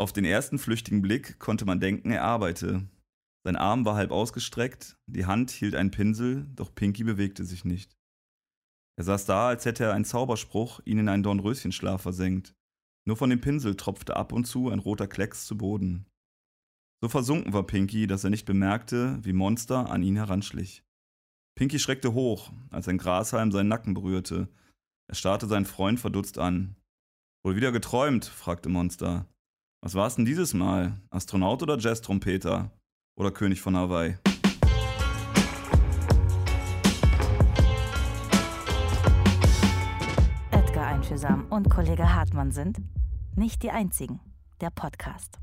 Auf den ersten flüchtigen Blick konnte man denken, er arbeite. Sein Arm war halb ausgestreckt, die Hand hielt einen Pinsel, doch Pinky bewegte sich nicht. Er saß da, als hätte er ein Zauberspruch ihn in einen Dornröschenschlaf versenkt. Nur von dem Pinsel tropfte ab und zu ein roter Klecks zu Boden. So versunken war Pinky, dass er nicht bemerkte, wie Monster an ihn heranschlich. Pinky schreckte hoch, als ein Grashalm seinen Nacken berührte. Er starrte seinen Freund verdutzt an. Wohl wieder geträumt? fragte Monster. Was war's denn dieses Mal? Astronaut oder Jazz-Trompeter? Oder König von Hawaii? Edgar Einfühlsam und Kollege Hartmann sind nicht die einzigen. Der Podcast.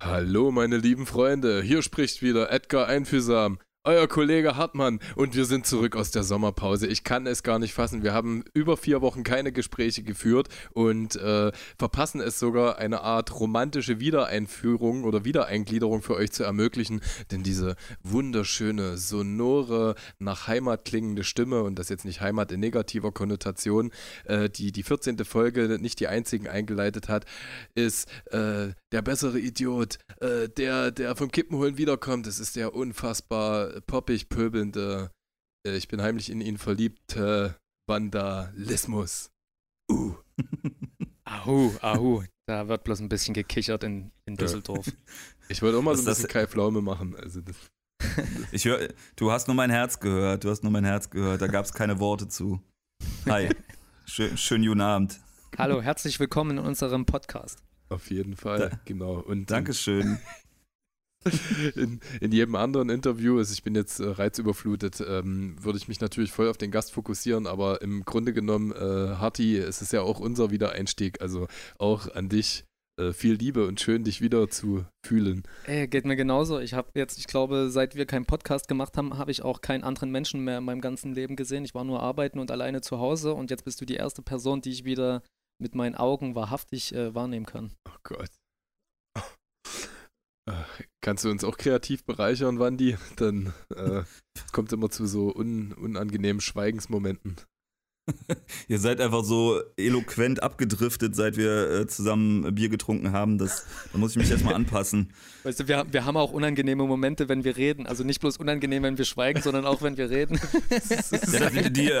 Hallo, meine lieben Freunde. Hier spricht wieder Edgar Einfühlsam. Euer Kollege Hartmann und wir sind zurück aus der Sommerpause. Ich kann es gar nicht fassen. Wir haben über vier Wochen keine Gespräche geführt und äh, verpassen es sogar, eine Art romantische Wiedereinführung oder Wiedereingliederung für euch zu ermöglichen. Denn diese wunderschöne, sonore, nach Heimat klingende Stimme und das jetzt nicht Heimat in negativer Konnotation, äh, die die 14. Folge nicht die einzigen eingeleitet hat, ist äh, der bessere Idiot, äh, der, der vom Kippenholen wiederkommt. Es ist der unfassbar poppig pöbelnde, äh, ich bin heimlich in ihn verliebt, äh, Vandalismus. Uh. ahu, ahu. Da wird bloß ein bisschen gekichert in, in Düsseldorf. Ich wollte auch mal Was so ein bisschen Kai Pflaume machen. Also das, ich höre, du hast nur mein Herz gehört, du hast nur mein Herz gehört, da gab es keine Worte zu. Hi, schön, schönen guten Abend. Hallo, herzlich willkommen in unserem Podcast. Auf jeden Fall, da, genau. Und Dankeschön. in, in jedem anderen Interview, also ich bin jetzt äh, reizüberflutet, ähm, würde ich mich natürlich voll auf den Gast fokussieren, aber im Grunde genommen, äh, Harti, es ist ja auch unser Wiedereinstieg, also auch an dich äh, viel Liebe und schön, dich wieder zu fühlen. Ey, geht mir genauso. Ich habe jetzt, ich glaube, seit wir keinen Podcast gemacht haben, habe ich auch keinen anderen Menschen mehr in meinem ganzen Leben gesehen. Ich war nur arbeiten und alleine zu Hause und jetzt bist du die erste Person, die ich wieder mit meinen Augen wahrhaftig äh, wahrnehmen kann. Oh Gott. Kannst du uns auch kreativ bereichern, Wandi? Dann äh, kommt immer zu so un unangenehmen Schweigensmomenten. Ihr seid einfach so eloquent abgedriftet, seit wir äh, zusammen Bier getrunken haben. Das, da muss ich mich erstmal anpassen. Weißt du, wir, wir haben auch unangenehme Momente, wenn wir reden. Also nicht bloß unangenehm, wenn wir schweigen, sondern auch, wenn wir reden. ja, die, die,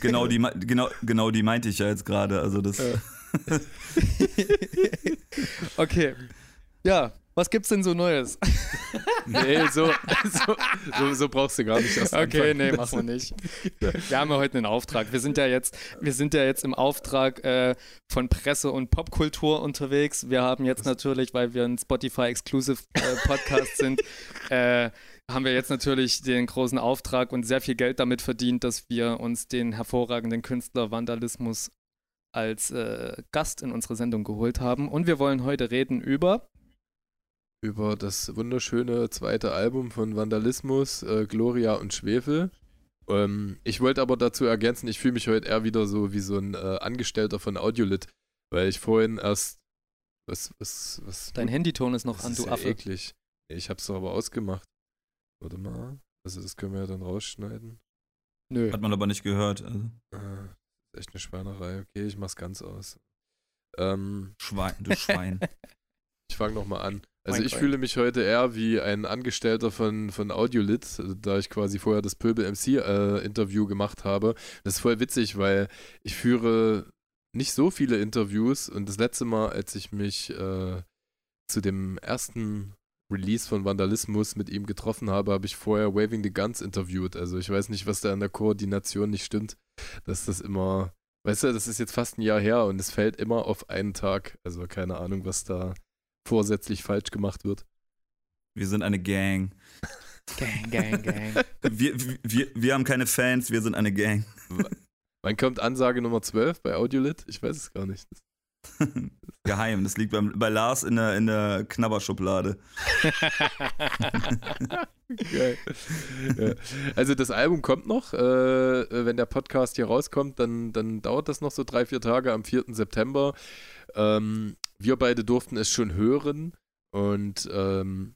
genau, die, genau, genau die meinte ich ja jetzt gerade. Also das. okay. Ja, was gibt's denn so Neues? nee, so, so, so, so, brauchst du gar nicht erst Okay, anfangen. nee, machen wir nicht. Wir haben ja heute einen Auftrag. Wir sind ja jetzt, wir sind ja jetzt im Auftrag äh, von Presse und Popkultur unterwegs. Wir haben jetzt natürlich, weil wir ein Spotify-Exclusive äh, sind, äh, haben wir jetzt natürlich den großen Auftrag und sehr viel Geld damit verdient, dass wir uns den hervorragenden Künstler Vandalismus als äh, Gast in unsere Sendung geholt haben. Und wir wollen heute reden über über das wunderschöne zweite Album von Vandalismus, äh, Gloria und Schwefel. Ähm, ich wollte aber dazu ergänzen, ich fühle mich heute eher wieder so wie so ein äh, Angestellter von Audiolit, weil ich vorhin erst was, was, was. Dein Handyton ist noch an, du ja Affe. eklig. Ich hab's doch aber ausgemacht. Warte mal. Also, das können wir ja dann rausschneiden. Nö. Hat man aber nicht gehört. Also. Ist echt eine Schweinerei. Okay, ich mach's ganz aus. Ähm, Schwein, du Schwein. ich fange nochmal an. Also ich fühle mich heute eher wie ein Angestellter von, von Audiolit, da ich quasi vorher das Pöbel MC äh, Interview gemacht habe. Das ist voll witzig, weil ich führe nicht so viele Interviews und das letzte Mal, als ich mich äh, zu dem ersten Release von Vandalismus mit ihm getroffen habe, habe ich vorher Waving the Guns interviewt. Also ich weiß nicht, was da an der Koordination nicht stimmt, dass das immer, weißt du, das ist jetzt fast ein Jahr her und es fällt immer auf einen Tag. Also keine Ahnung, was da vorsätzlich falsch gemacht wird. Wir sind eine Gang. Gang, Gang, Gang. Wir, wir, wir haben keine Fans, wir sind eine Gang. Wann kommt Ansage Nummer 12 bei Audiolit? Ich weiß es gar nicht. Geheim, das liegt beim, bei Lars in der, in der Knabberschublade. Geil. Ja. Also das Album kommt noch. Äh, wenn der Podcast hier rauskommt, dann, dann dauert das noch so drei, vier Tage am 4. September. Ähm, wir beide durften es schon hören. Und ähm,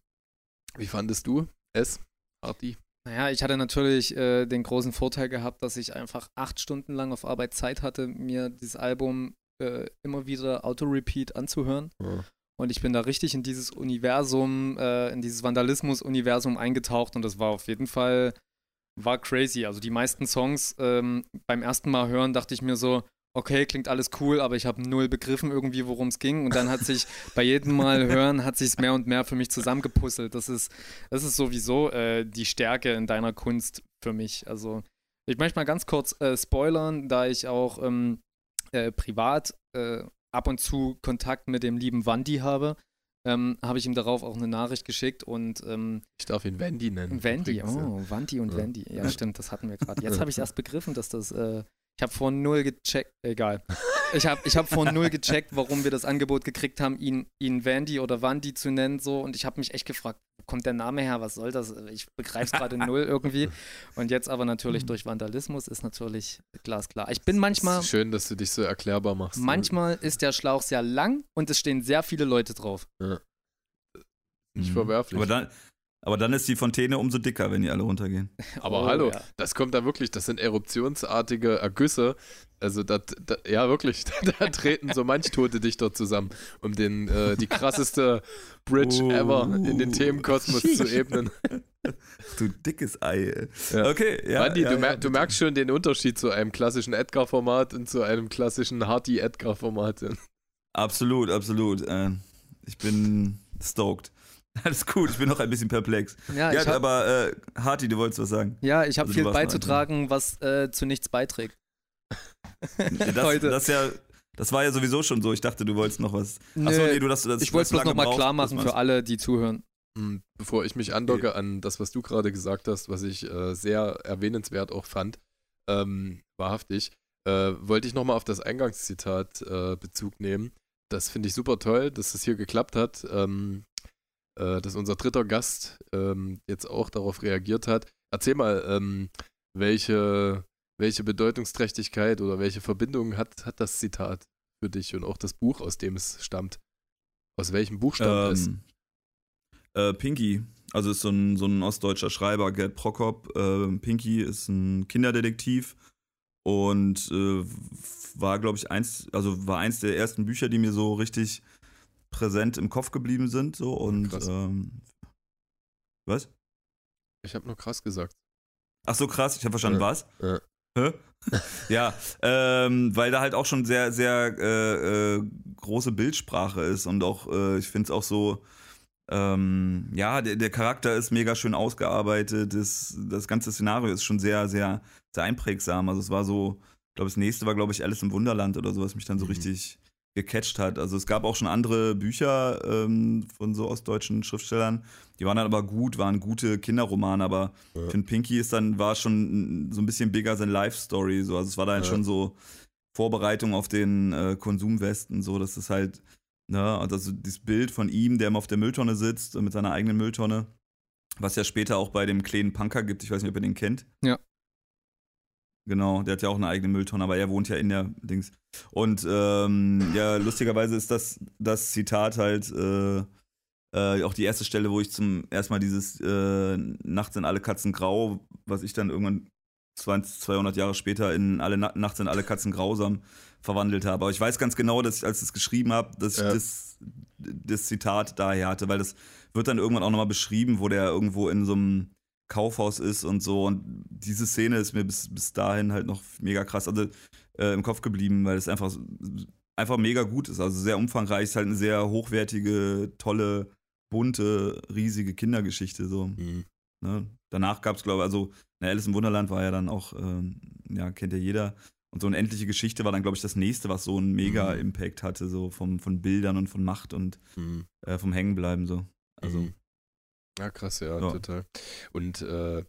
wie fandest du es, Arti? Naja, ich hatte natürlich äh, den großen Vorteil gehabt, dass ich einfach acht Stunden lang auf Arbeit Zeit hatte, mir dieses Album äh, immer wieder Auto-Repeat anzuhören. Ja. Und ich bin da richtig in dieses Universum, äh, in dieses Vandalismus-Universum eingetaucht und das war auf jeden Fall, war crazy. Also die meisten Songs ähm, beim ersten Mal hören dachte ich mir so, okay, klingt alles cool, aber ich habe null begriffen irgendwie, worum es ging. Und dann hat sich bei jedem Mal hören, hat sich mehr und mehr für mich zusammengepuzzelt. Das ist, das ist sowieso äh, die Stärke in deiner Kunst für mich. Also ich möchte mal ganz kurz äh, spoilern, da ich auch ähm, äh, privat äh, ab und zu Kontakt mit dem lieben Wandi habe. Ähm, habe ich ihm darauf auch eine Nachricht geschickt und ähm, ich darf ihn Wendy nennen. Wendy, oh, Wandi und ja. Wendy. Ja, stimmt, das hatten wir gerade. Jetzt habe ich erst begriffen, dass das äh, ich habe vor null gecheckt, egal. Ich habe ich hab vor null gecheckt, warum wir das Angebot gekriegt haben, ihn, ihn Vandy oder Wandy zu nennen. So. Und ich habe mich echt gefragt, wo kommt der Name her? Was soll das? Ich begreife es gerade null irgendwie. Und jetzt aber natürlich durch Vandalismus ist natürlich glasklar. Ich bin manchmal. schön, dass du dich so erklärbar machst. Manchmal ist der Schlauch sehr lang und es stehen sehr viele Leute drauf. Ja. Nicht mhm. verwerflich. Aber dann, aber dann ist die Fontäne umso dicker, wenn die alle runtergehen. Aber oh, hallo, ja. das kommt da wirklich, das sind eruptionsartige Ergüsse. Also, das, das, ja, wirklich, da treten so manch Tote Dichter zusammen, um den, äh, die krasseste Bridge oh. ever in den Themenkosmos zu ebnen. Du dickes Ei. Ja. Okay, ja. Mandy, ja, du, mer du, merkst schon den Unterschied zu einem klassischen Edgar-Format und zu einem klassischen Hardy-Edgar-Format. Absolut, absolut. Äh, ich bin stoked. Alles gut, ich bin noch ein bisschen perplex. Ja, ja hab, aber äh, Harti, du wolltest was sagen. Ja, ich habe also, viel beizutragen, was äh, zu nichts beiträgt. Das, Heute. Das, ja, das war ja sowieso schon so. Ich dachte, du wolltest noch was. Nee, Achso, nee, du das, das Ich wollte es bloß nochmal klar machen für alle, die zuhören. Hm, bevor ich mich andocke okay. an das, was du gerade gesagt hast, was ich äh, sehr erwähnenswert auch fand, ähm, wahrhaftig, äh, wollte ich nochmal auf das Eingangszitat äh, Bezug nehmen. Das finde ich super toll, dass es hier geklappt hat. Ähm, äh, dass unser dritter Gast ähm, jetzt auch darauf reagiert hat. Erzähl mal, ähm, welche, welche Bedeutungsträchtigkeit oder welche Verbindung hat, hat das Zitat für dich und auch das Buch, aus dem es stammt? Aus welchem Buch stammt ähm, es? Äh, Pinky, also ist so ein, so ein ostdeutscher Schreiber, Gerd Prokop. Äh, Pinky ist ein Kinderdetektiv und äh, war, glaube ich, eins, also war eins der ersten Bücher, die mir so richtig präsent im Kopf geblieben sind. So und ähm, was? Ich habe nur krass gesagt. Ach so, krass, ich habe verstanden, ja. was? Ja. Hä? ja, ähm, weil da halt auch schon sehr, sehr äh, äh, große Bildsprache ist und auch, äh, ich finde es auch so, ähm, ja, der, der, Charakter ist mega schön ausgearbeitet, das, das ganze Szenario ist schon sehr, sehr, sehr einprägsam. Also es war so, ich glaube, das nächste war, glaube ich, Alice im Wunderland oder so, was mich dann so mhm. richtig gecatcht hat. Also es gab auch schon andere Bücher ähm, von so ostdeutschen Schriftstellern, die waren dann aber gut, waren gute Kinderromane, aber ja. ich finde Pinky ist dann, war schon so ein bisschen bigger than Life Story. So. Also es war dann ja. schon so Vorbereitung auf den äh, Konsumwesten, so, dass es halt, ne, also dieses Bild von ihm, der immer auf der Mülltonne sitzt, mit seiner eigenen Mülltonne, was ja später auch bei dem kleinen Punker gibt, ich weiß nicht, ob ihr den kennt. Ja. Genau, der hat ja auch eine eigene Mülltonne, aber er wohnt ja in der Dings. Und ähm, ja, lustigerweise ist das, das Zitat halt äh, äh, auch die erste Stelle, wo ich zum ersten Mal dieses äh, Nachts sind alle Katzen grau, was ich dann irgendwann 20, 200 Jahre später in alle Na Nachts sind alle Katzen grausam verwandelt habe. Aber ich weiß ganz genau, dass ich, als ich es geschrieben habe, dass ja. ich das, das Zitat daher hatte, weil das wird dann irgendwann auch nochmal beschrieben, wo der irgendwo in so einem Kaufhaus ist und so. Und diese Szene ist mir bis, bis dahin halt noch mega krass also, äh, im Kopf geblieben, weil es einfach, einfach mega gut ist. Also sehr umfangreich, ist halt eine sehr hochwertige, tolle, bunte, riesige Kindergeschichte. So. Mhm. Ne? Danach gab es, glaube ich, also na, Alice im Wunderland war ja dann auch, ähm, ja, kennt ja jeder. Und so eine endliche Geschichte war dann, glaube ich, das nächste, was so einen mega mhm. Impact hatte, so vom, von Bildern und von Macht und mhm. äh, vom Hängenbleiben so. Also. Mhm. Ja, krass, ja, ja. total. Und äh,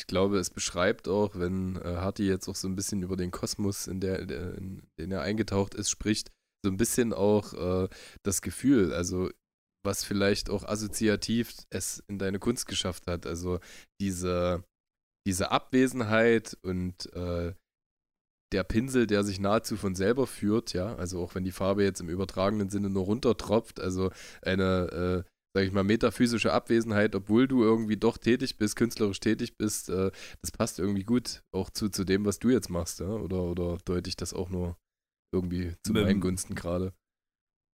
ich glaube, es beschreibt auch, wenn äh, Harty jetzt auch so ein bisschen über den Kosmos, in, der, der in den er eingetaucht ist, spricht, so ein bisschen auch äh, das Gefühl, also was vielleicht auch assoziativ es in deine Kunst geschafft hat. Also diese, diese Abwesenheit und äh, der Pinsel, der sich nahezu von selber führt, ja, also auch wenn die Farbe jetzt im übertragenen Sinne nur runtertropft, also eine äh, sage ich mal, metaphysische Abwesenheit, obwohl du irgendwie doch tätig bist, künstlerisch tätig bist, äh, das passt irgendwie gut auch zu, zu dem, was du jetzt machst, ja? Oder, oder deute ich das auch nur irgendwie zu ähm, meinen Gunsten gerade?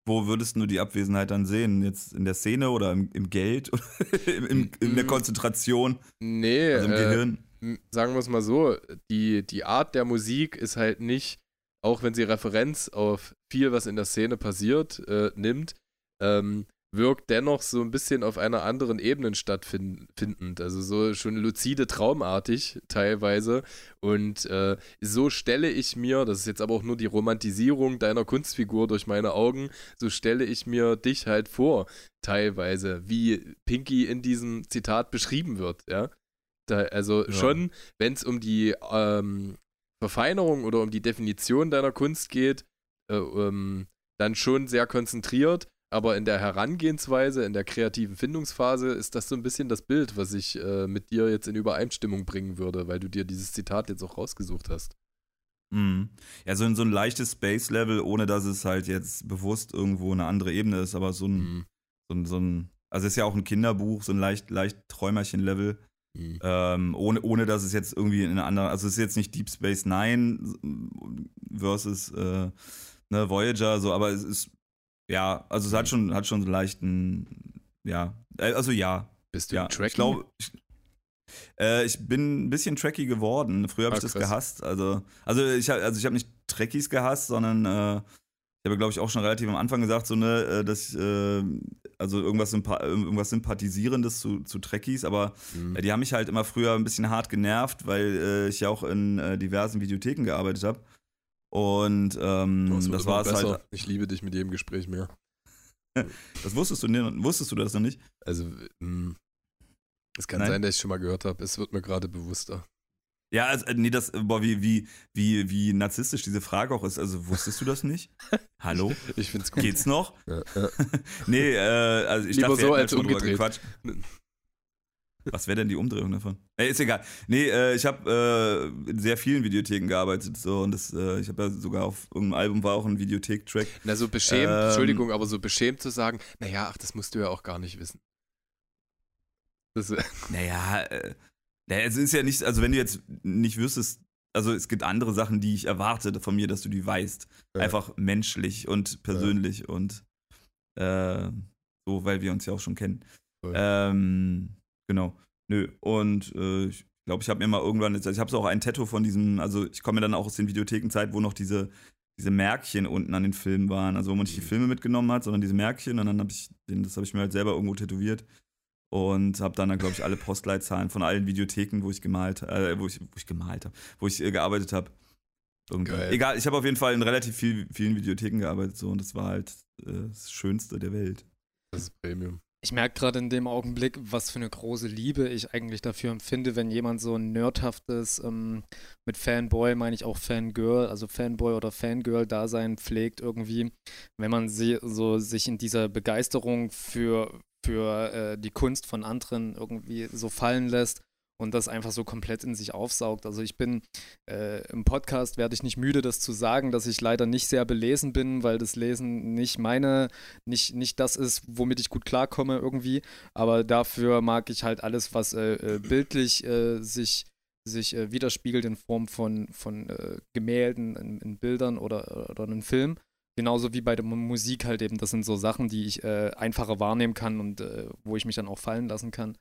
wo würdest du die Abwesenheit dann sehen? Jetzt in der Szene oder im, im Geld oder im, im, in der Mm. Konzentration, Nee, also im äh, Gehirn? sagen wir es mal so, die, die Art der Musik ist halt nicht, auch wenn sie Referenz auf viel, was in der Szene passiert, äh, nimmt, ähm, wirkt dennoch so ein bisschen auf einer anderen Ebene stattfindend. Also so schon lucide, traumartig teilweise. Und äh, so stelle ich mir, das ist jetzt aber auch nur die Romantisierung deiner Kunstfigur durch meine Augen, so stelle ich mir dich halt vor, teilweise, wie Pinky in diesem Zitat beschrieben wird, ja. Da, also Ja. schon, wenn es um die ähm, Verfeinerung oder um die Definition deiner Kunst geht, äh, ähm, dann schon sehr konzentriert, aber in der Herangehensweise, in der kreativen Findungsphase ist das so ein bisschen das Bild, was ich äh, mit dir jetzt in Übereinstimmung bringen würde, weil du dir dieses Zitat jetzt auch rausgesucht hast. Mhm. Ja, so, ein- so ein leichtes Space-Level, ohne dass es halt jetzt bewusst irgendwo eine andere Ebene ist, aber so ein, Mhm. so ein, so ein also es ist ja auch ein Kinderbuch, so ein leicht, leicht Träumerchen-Level, Mhm. ähm, ohne, ohne dass es jetzt irgendwie in einer anderen, also es ist jetzt nicht Deep Space Nine versus äh, ne, Voyager, so, aber es ist, ja, also es hat schon, hat schon so einen leichten, ja, äh, also ja, Bist du ja, Tracky? ich glaube, ich, äh, ich bin ein bisschen tracky geworden. Früher habe Ah, ich das krass. gehasst. Also, also ich habe also ich hab nicht Trekkies gehasst, sondern äh, ich habe, glaube ich, auch schon relativ am Anfang gesagt, so, ne, äh, dass ich, äh, also irgendwas, Sympa irgendwas Sympathisierendes zu, zu Trekkies, aber Mhm. äh, die haben mich halt immer früher ein bisschen hart genervt, weil ich ja auch in diversen Videotheken gearbeitet habe. Und ähm, Oh, das war es halt. Ich liebe dich mit jedem Gespräch mehr. Das wusstest du, ne, wusstest du das noch nicht? Also, mh, es kann Nein? sein, dass ich schon mal gehört habe. Es wird mir gerade bewusster. Ja, also, äh, nee, das, boah, wie, wie, wie, wie narzisstisch diese Frage auch ist. Also, wusstest du das nicht? Hallo? Ich find's gut. Geht's noch? Ja, ja. Nee, äh, also ich Lieber dachte, so als umgedreht. gequatscht. Was wäre denn die Umdrehung davon? Ey, ist egal. Nee, äh, ich habe äh, in sehr vielen Videotheken gearbeitet so und das, äh, ich habe ja sogar auf irgendeinem Album war auch ein Videothek-Track. Na, so beschämt, Ähm. Entschuldigung, aber so beschämt zu sagen, naja, ach, das musst du ja auch gar nicht wissen. Das, Naja, äh, naja, es ist ja nicht, also wenn du jetzt nicht wüsstest, also es gibt andere Sachen, die ich erwarte von mir, dass du die weißt. Ja. Einfach menschlich und persönlich und äh, so, weil wir uns ja auch schon kennen. Voll. Ähm, genau. Nö. Und äh, ich glaube, ich habe mir mal irgendwann, also ich habe so auch ein Tattoo von diesem, also ich komme ja dann auch aus den Videothekenzeit, wo noch diese, diese Märkchen unten an den Filmen waren, also wo man nicht die Mhm. Filme mitgenommen hat, sondern diese Märkchen und dann habe ich, den, das habe ich mir halt selber irgendwo tätowiert und habe dann, glaube ich, alle Postleitzahlen von allen Videotheken, wo ich gemalt, äh, wo ich, wo ich gemalt habe, wo ich äh, gearbeitet habe. Egal, ich habe auf jeden Fall in relativ viel, vielen Videotheken gearbeitet so und das war halt äh, das Schönste der Welt. das ist Premium. Ich merke gerade in dem Augenblick, was für eine große Liebe ich eigentlich dafür empfinde, wenn jemand so ein nerdhaftes, ähm, mit Fanboy meine ich auch Fangirl, also Fanboy oder Fangirl-Dasein pflegt irgendwie, wenn man sie, so sich in dieser Begeisterung für, für äh, die Kunst von anderen irgendwie so fallen lässt und das einfach so komplett in sich aufsaugt. Also ich bin äh, im Podcast werde ich nicht müde, das zu sagen, dass ich leider nicht sehr belesen bin, weil das Lesen nicht meine, nicht, nicht das ist, womit ich gut klarkomme irgendwie. Aber dafür mag ich halt alles, was äh, äh, bildlich äh, sich, sich äh, widerspiegelt in Form von, von äh, Gemälden, in, in Bildern oder, oder einem Film. Genauso wie bei der Mu- Musik halt eben. Das sind so Sachen, die ich einfacher wahrnehmen kann und wo ich mich dann auch fallen lassen kann.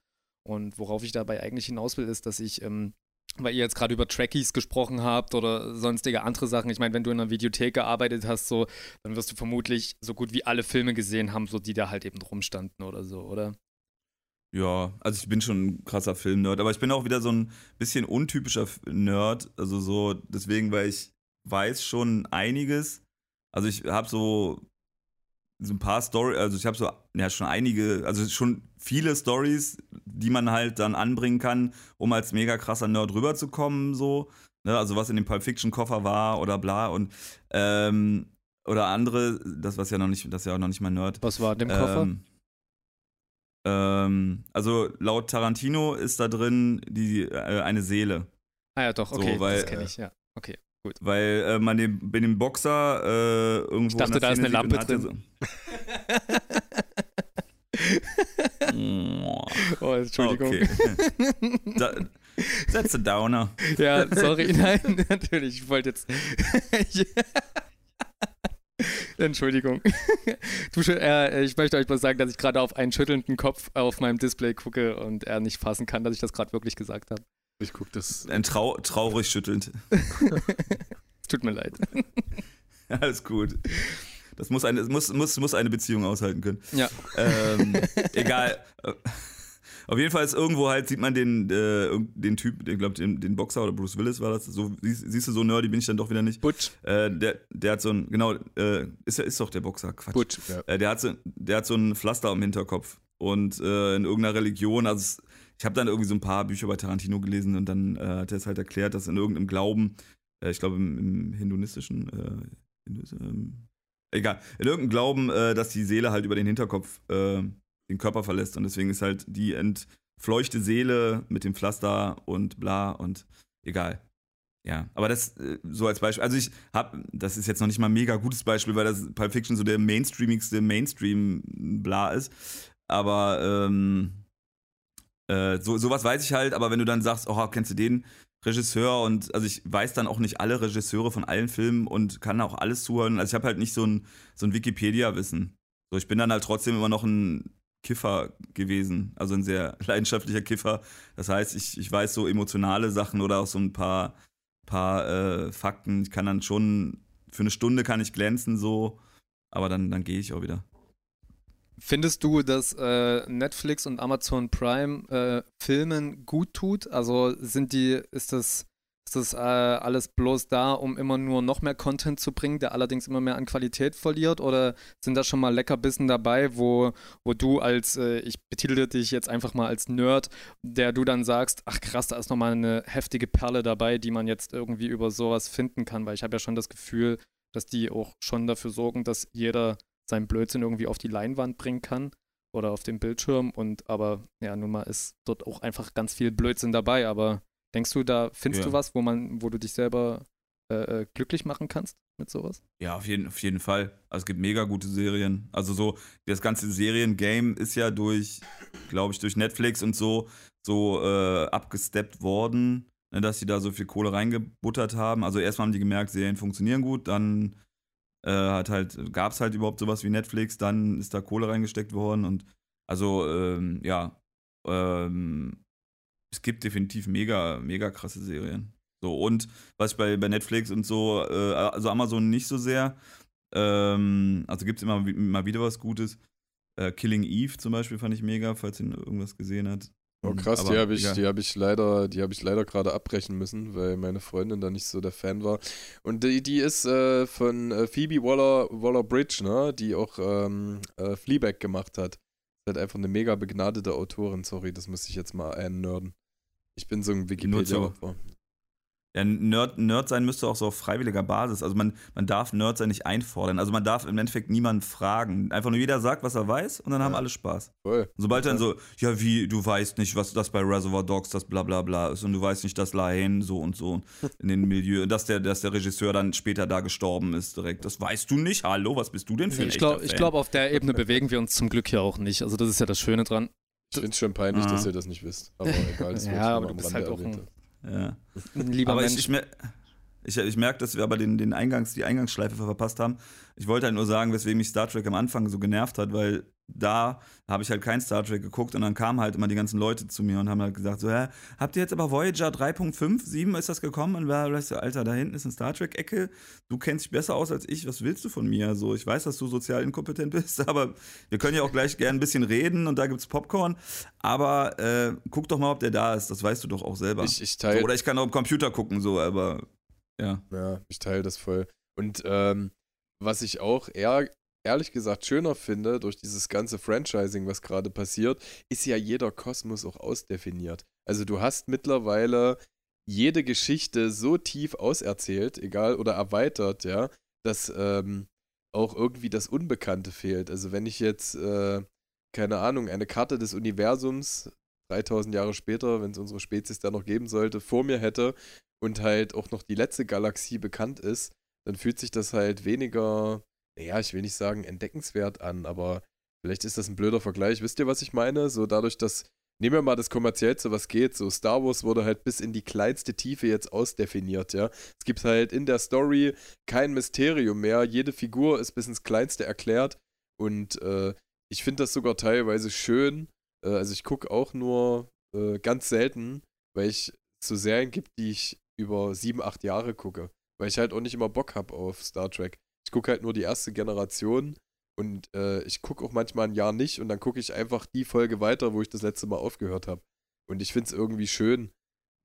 Und worauf ich dabei eigentlich hinaus will, ist, dass ich, ähm, weil ihr jetzt gerade über Trackies gesprochen habt oder sonstige andere Sachen, ich meine, wenn du in einer Videothek gearbeitet hast, so, dann wirst du vermutlich so gut wie alle Filme gesehen haben, so die da halt eben rumstanden oder so, oder? Ja, also ich bin schon ein krasser Filmnerd, aber ich bin auch wieder so ein bisschen untypischer Nerd, also so deswegen, weil ich weiß schon einiges. Also ich habe so so ein paar Story, also ich habe so ja schon einige, also schon viele Stories, die man halt dann anbringen kann, um als mega krasser Nerd rüberzukommen, so. Ne? Also was in dem Pulp Fiction Koffer war oder bla und ähm, oder andere, das was ja noch nicht, das ist ja auch noch nicht mal Nerd. Was war in dem Koffer? Ähm, ähm, also laut Tarantino ist da drin die äh, eine Seele, ah ja, doch, so, okay, weil, das kenne ich, ja. Okay. Weil äh, man den, bei dem Boxer äh, irgendwo Ich dachte, da ist eine Lampe drin. So, oh, Entschuldigung. Okay. da, that's a downer. Ja, sorry, nein, natürlich. Ich wollte jetzt. Entschuldigung. Du, äh, ich möchte euch mal sagen, dass ich gerade auf einen schüttelnden Kopf auf meinem Display gucke und er nicht fassen kann, dass ich das gerade wirklich gesagt habe. Ich gucke das. Ein trau traurig schüttelnd. Tut mir leid. Alles gut. Das muss eine, muss, muss, muss eine Beziehung aushalten können. Ja. Ähm, egal. Auf jeden Fall ist irgendwo halt, sieht man den, äh, den Typ, ich glaube, den, den, Boxer oder Bruce Willis war das. So, siehst, siehst, du, so nerdy bin ich dann doch wieder nicht. Butch. Äh, der, der hat so ein, genau, äh, ist, ist doch der Boxer, Quatsch. Butch, ja. Äh, der, hat so, der hat so ein Pflaster am Hinterkopf. Und äh, in irgendeiner Religion, also ich habe dann irgendwie so ein paar Bücher bei Tarantino gelesen und dann äh, hat er es halt erklärt, dass in irgendeinem Glauben, ich glaube im, im hinduistischen, Hindus, ähm, egal, in irgendeinem Glauben, dass die Seele halt über den Hinterkopf den Körper verlässt. Und deswegen ist halt die entfleuchte Seele mit dem Pflaster und bla und egal. Ja, aber das äh, so als Beispiel. Also ich habe, das ist jetzt noch nicht mal ein mega gutes Beispiel, weil das Pulp Fiction so der mainstreamigste Mainstream-Bla ist. Aber ähm, äh, so, sowas weiß ich halt, aber wenn du dann sagst, oh, kennst du den Regisseur und also ich weiß dann auch nicht alle Regisseure von allen Filmen und kann auch alles zuhören. Also ich habe halt nicht so ein, so ein Wikipedia-Wissen. So, ich bin dann halt trotzdem immer noch ein Kiffer gewesen, also ein sehr leidenschaftlicher Kiffer. Das heißt, ich, ich weiß so emotionale Sachen oder auch so ein paar, paar äh, Fakten. Ich kann dann schon, für eine Stunde kann ich glänzen so, aber dann, dann gehe ich auch wieder. Findest du, dass äh, Netflix und Amazon Prime äh, Filmen gut tut? Also sind die, ist das ist das äh, alles bloß da, um immer nur noch mehr Content zu bringen, der allerdings immer mehr an Qualität verliert? Oder sind da schon mal Leckerbissen dabei, wo, wo du als, äh, ich betitel dich jetzt einfach mal als Nerd, der du dann sagst, ach krass, da ist nochmal eine heftige Perle dabei, die man jetzt irgendwie über sowas finden kann? Weil ich habe ja schon das Gefühl, dass die auch schon dafür sorgen, dass jeder seinen Blödsinn irgendwie auf die Leinwand bringen kann oder auf den Bildschirm. Und aber ja, nun mal ist dort auch einfach ganz viel Blödsinn dabei, aber Denkst du, da findest ja. du was, wo man, wo du dich selber äh, äh, glücklich machen kannst mit sowas? Ja, auf jeden, auf jeden Fall. Also es gibt mega gute Serien. Also so, das ganze Seriengame ist ja durch, glaube ich, durch Netflix und so, so äh, abgesteppt worden, ne, dass sie da so viel Kohle reingebuttert haben. Also erstmal haben die gemerkt, Serien funktionieren gut, dann äh, hat halt, gab es halt überhaupt sowas wie Netflix, dann ist da Kohle reingesteckt worden und also, ähm, ja, ähm, es gibt definitiv mega, mega krasse Serien. So, und was ich bei, bei Netflix und so, äh, also Amazon nicht so sehr. Ähm, also gibt es immer mal wieder was Gutes. Äh, Killing Eve zum Beispiel fand ich mega, falls ihr irgendwas gesehen hat. Oh krass, Aber, die habe ich, ja. hab ich leider, die habe ich leider gerade abbrechen müssen, weil meine Freundin da nicht so der Fan war. Und die, die ist äh, von äh, Phoebe Waller, Waller Bridge, ne, die auch ähm, äh, Fleabag gemacht hat. Ist halt einfach eine mega begnadete Autorin, sorry, das muss ich jetzt mal einnörden. Ich bin so ein Wikipedia-Opfer. Ja, Nerd, Nerd sein müsste auch so auf freiwilliger Basis. Also man, man darf Nerd sein nicht einfordern. Also man darf im Endeffekt niemanden fragen. Einfach nur jeder sagt, was er weiß und dann ja. haben alle Spaß. Und sobald dann so, ja wie, du weißt nicht, was das bei Reservoir Dogs, das bla bla bla ist und du weißt nicht, dass Lahane so und so in den Milieu, dass der, dass der Regisseur dann später da gestorben ist direkt. Das weißt du nicht. Hallo, was bist du denn für ein Ich glaube, glaub, auf der Ebene bewegen wir uns zum Glück hier auch nicht. Also das ist ja das Schöne dran. Ich finde es schon peinlich, dass ihr das nicht wisst. Aber egal, das ja, aber du bist halt auch ein, ja. ein lieber aber Mensch. Ich, ich, ich, ich merke, dass wir aber den, den Eingangs, die Eingangsschleife verpasst haben. Ich wollte halt nur sagen, weswegen mich Star Trek am Anfang so genervt hat, weil da habe ich halt kein Star Trek geguckt und dann kamen halt immer die ganzen Leute zu mir und haben halt gesagt, so, hä, habt ihr jetzt aber Voyager 3.5, 7 ist das gekommen? Und war, du, Alter, da hinten ist eine Star Trek-Ecke, du kennst dich besser aus als ich, was willst du von mir? So, ich weiß, dass du sozial inkompetent bist, aber wir können ja auch gleich gerne ein bisschen reden und da gibt's Popcorn, aber äh, guck doch mal, ob der da ist, das weißt du doch auch selber. Ich, ich teile. So, oder ich kann auch im Computer gucken, so, aber ja. Ja, ich teile das voll. Und ähm, was ich auch eher ehrlich gesagt schöner finde, durch dieses ganze Franchising, was gerade passiert, ist ja jeder Kosmos auch ausdefiniert. Also du hast mittlerweile jede Geschichte so tief auserzählt, egal, oder erweitert, ja, dass ähm, auch irgendwie das Unbekannte fehlt. Also wenn ich jetzt, äh, keine Ahnung, eine Karte des Universums 3000 Jahre später, wenn es unsere Spezies da noch geben sollte, vor mir hätte und halt auch noch die letzte Galaxie bekannt ist, dann fühlt sich das halt weniger ja, ich will nicht sagen entdeckenswert an, aber vielleicht ist das ein blöder Vergleich. Wisst ihr, was ich meine? So dadurch, dass nehmen wir mal das kommerziellste, was geht. So, Star Wars wurde halt bis in die kleinste Tiefe jetzt ausdefiniert, ja. Es gibt halt in der Story kein Mysterium mehr. Jede Figur ist bis ins Kleinste erklärt. Und äh, ich finde das sogar teilweise schön. Äh, also ich gucke auch nur äh, ganz selten, weil ich so Serien gibt, die ich über sieben, acht Jahre gucke. Weil ich halt auch nicht immer Bock habe auf Star Trek. Ich gucke halt nur die erste Generation und äh, ich gucke auch manchmal ein Jahr nicht und dann gucke ich einfach die Folge weiter, wo ich das letzte Mal aufgehört habe. Und ich finde es irgendwie schön,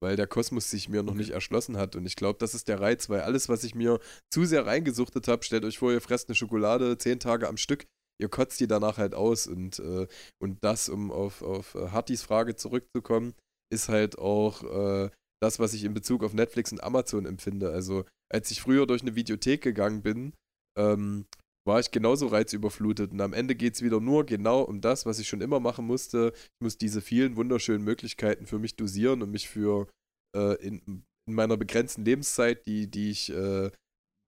weil der Kosmos sich mir noch nicht erschlossen hat. Und ich glaube, das ist der Reiz, weil alles, was ich mir zu sehr reingesuchtet habe, stellt euch vor, ihr fresst eine Schokolade zehn Tage am Stück, ihr kotzt die danach halt aus. Und, äh, und das, um auf, auf äh, Hattis Frage zurückzukommen, ist halt auch äh, das, was ich in Bezug auf Netflix und Amazon empfinde. Also, als ich früher durch eine Videothek gegangen bin, ähm, war ich genauso reizüberflutet. Und am Ende geht es wieder nur genau um das, was ich schon immer machen musste. Ich muss diese vielen wunderschönen Möglichkeiten für mich dosieren und mich für äh, in, in, meiner begrenzten Lebenszeit, die, die ich äh,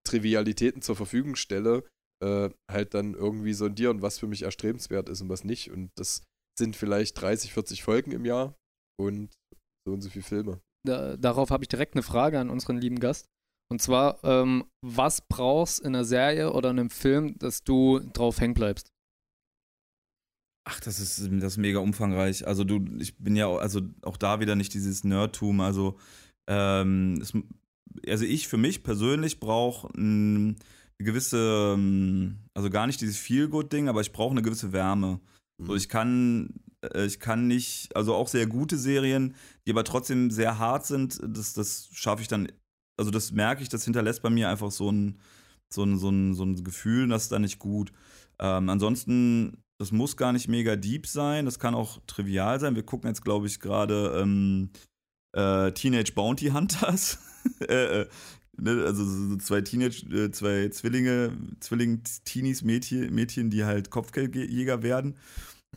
Trivialitäten zur Verfügung stelle, äh, halt dann irgendwie sondieren, was für mich erstrebenswert ist und was nicht. Und das sind vielleicht 30, 40 Folgen im Jahr und so und so viele Filme. Da, darauf habe ich direkt eine Frage an unseren lieben Gast. Und zwar, ähm, was brauchst in einer Serie oder in einem Film, dass du drauf hängen bleibst? Ach, das ist, das ist mega umfangreich. Also du, ich bin ja auch, also auch da wieder nicht dieses Nerdtum. Also, ähm, es, also ich für mich persönlich brauche eine gewisse, ähm, also gar nicht dieses Feel-Good-Ding, aber ich brauche eine gewisse Wärme. Mhm. So, ich kann, ich kann nicht, also auch sehr gute Serien, die aber trotzdem sehr hart sind, das, das schaffe ich dann also das merke ich, das hinterlässt bei mir einfach so ein, so ein, so ein, so ein Gefühl, das ist da nicht gut. Ähm, ansonsten, das muss gar nicht mega deep sein, das kann auch trivial sein. Wir gucken jetzt, glaube ich, gerade ähm, äh, Teenage Bounty Hunters. äh, äh, ne? Also so zwei Teenage, äh, zwei Zwillinge, Zwilling-Teenies, Mädchen, Mädchen, die halt Kopfgeldjäger werden.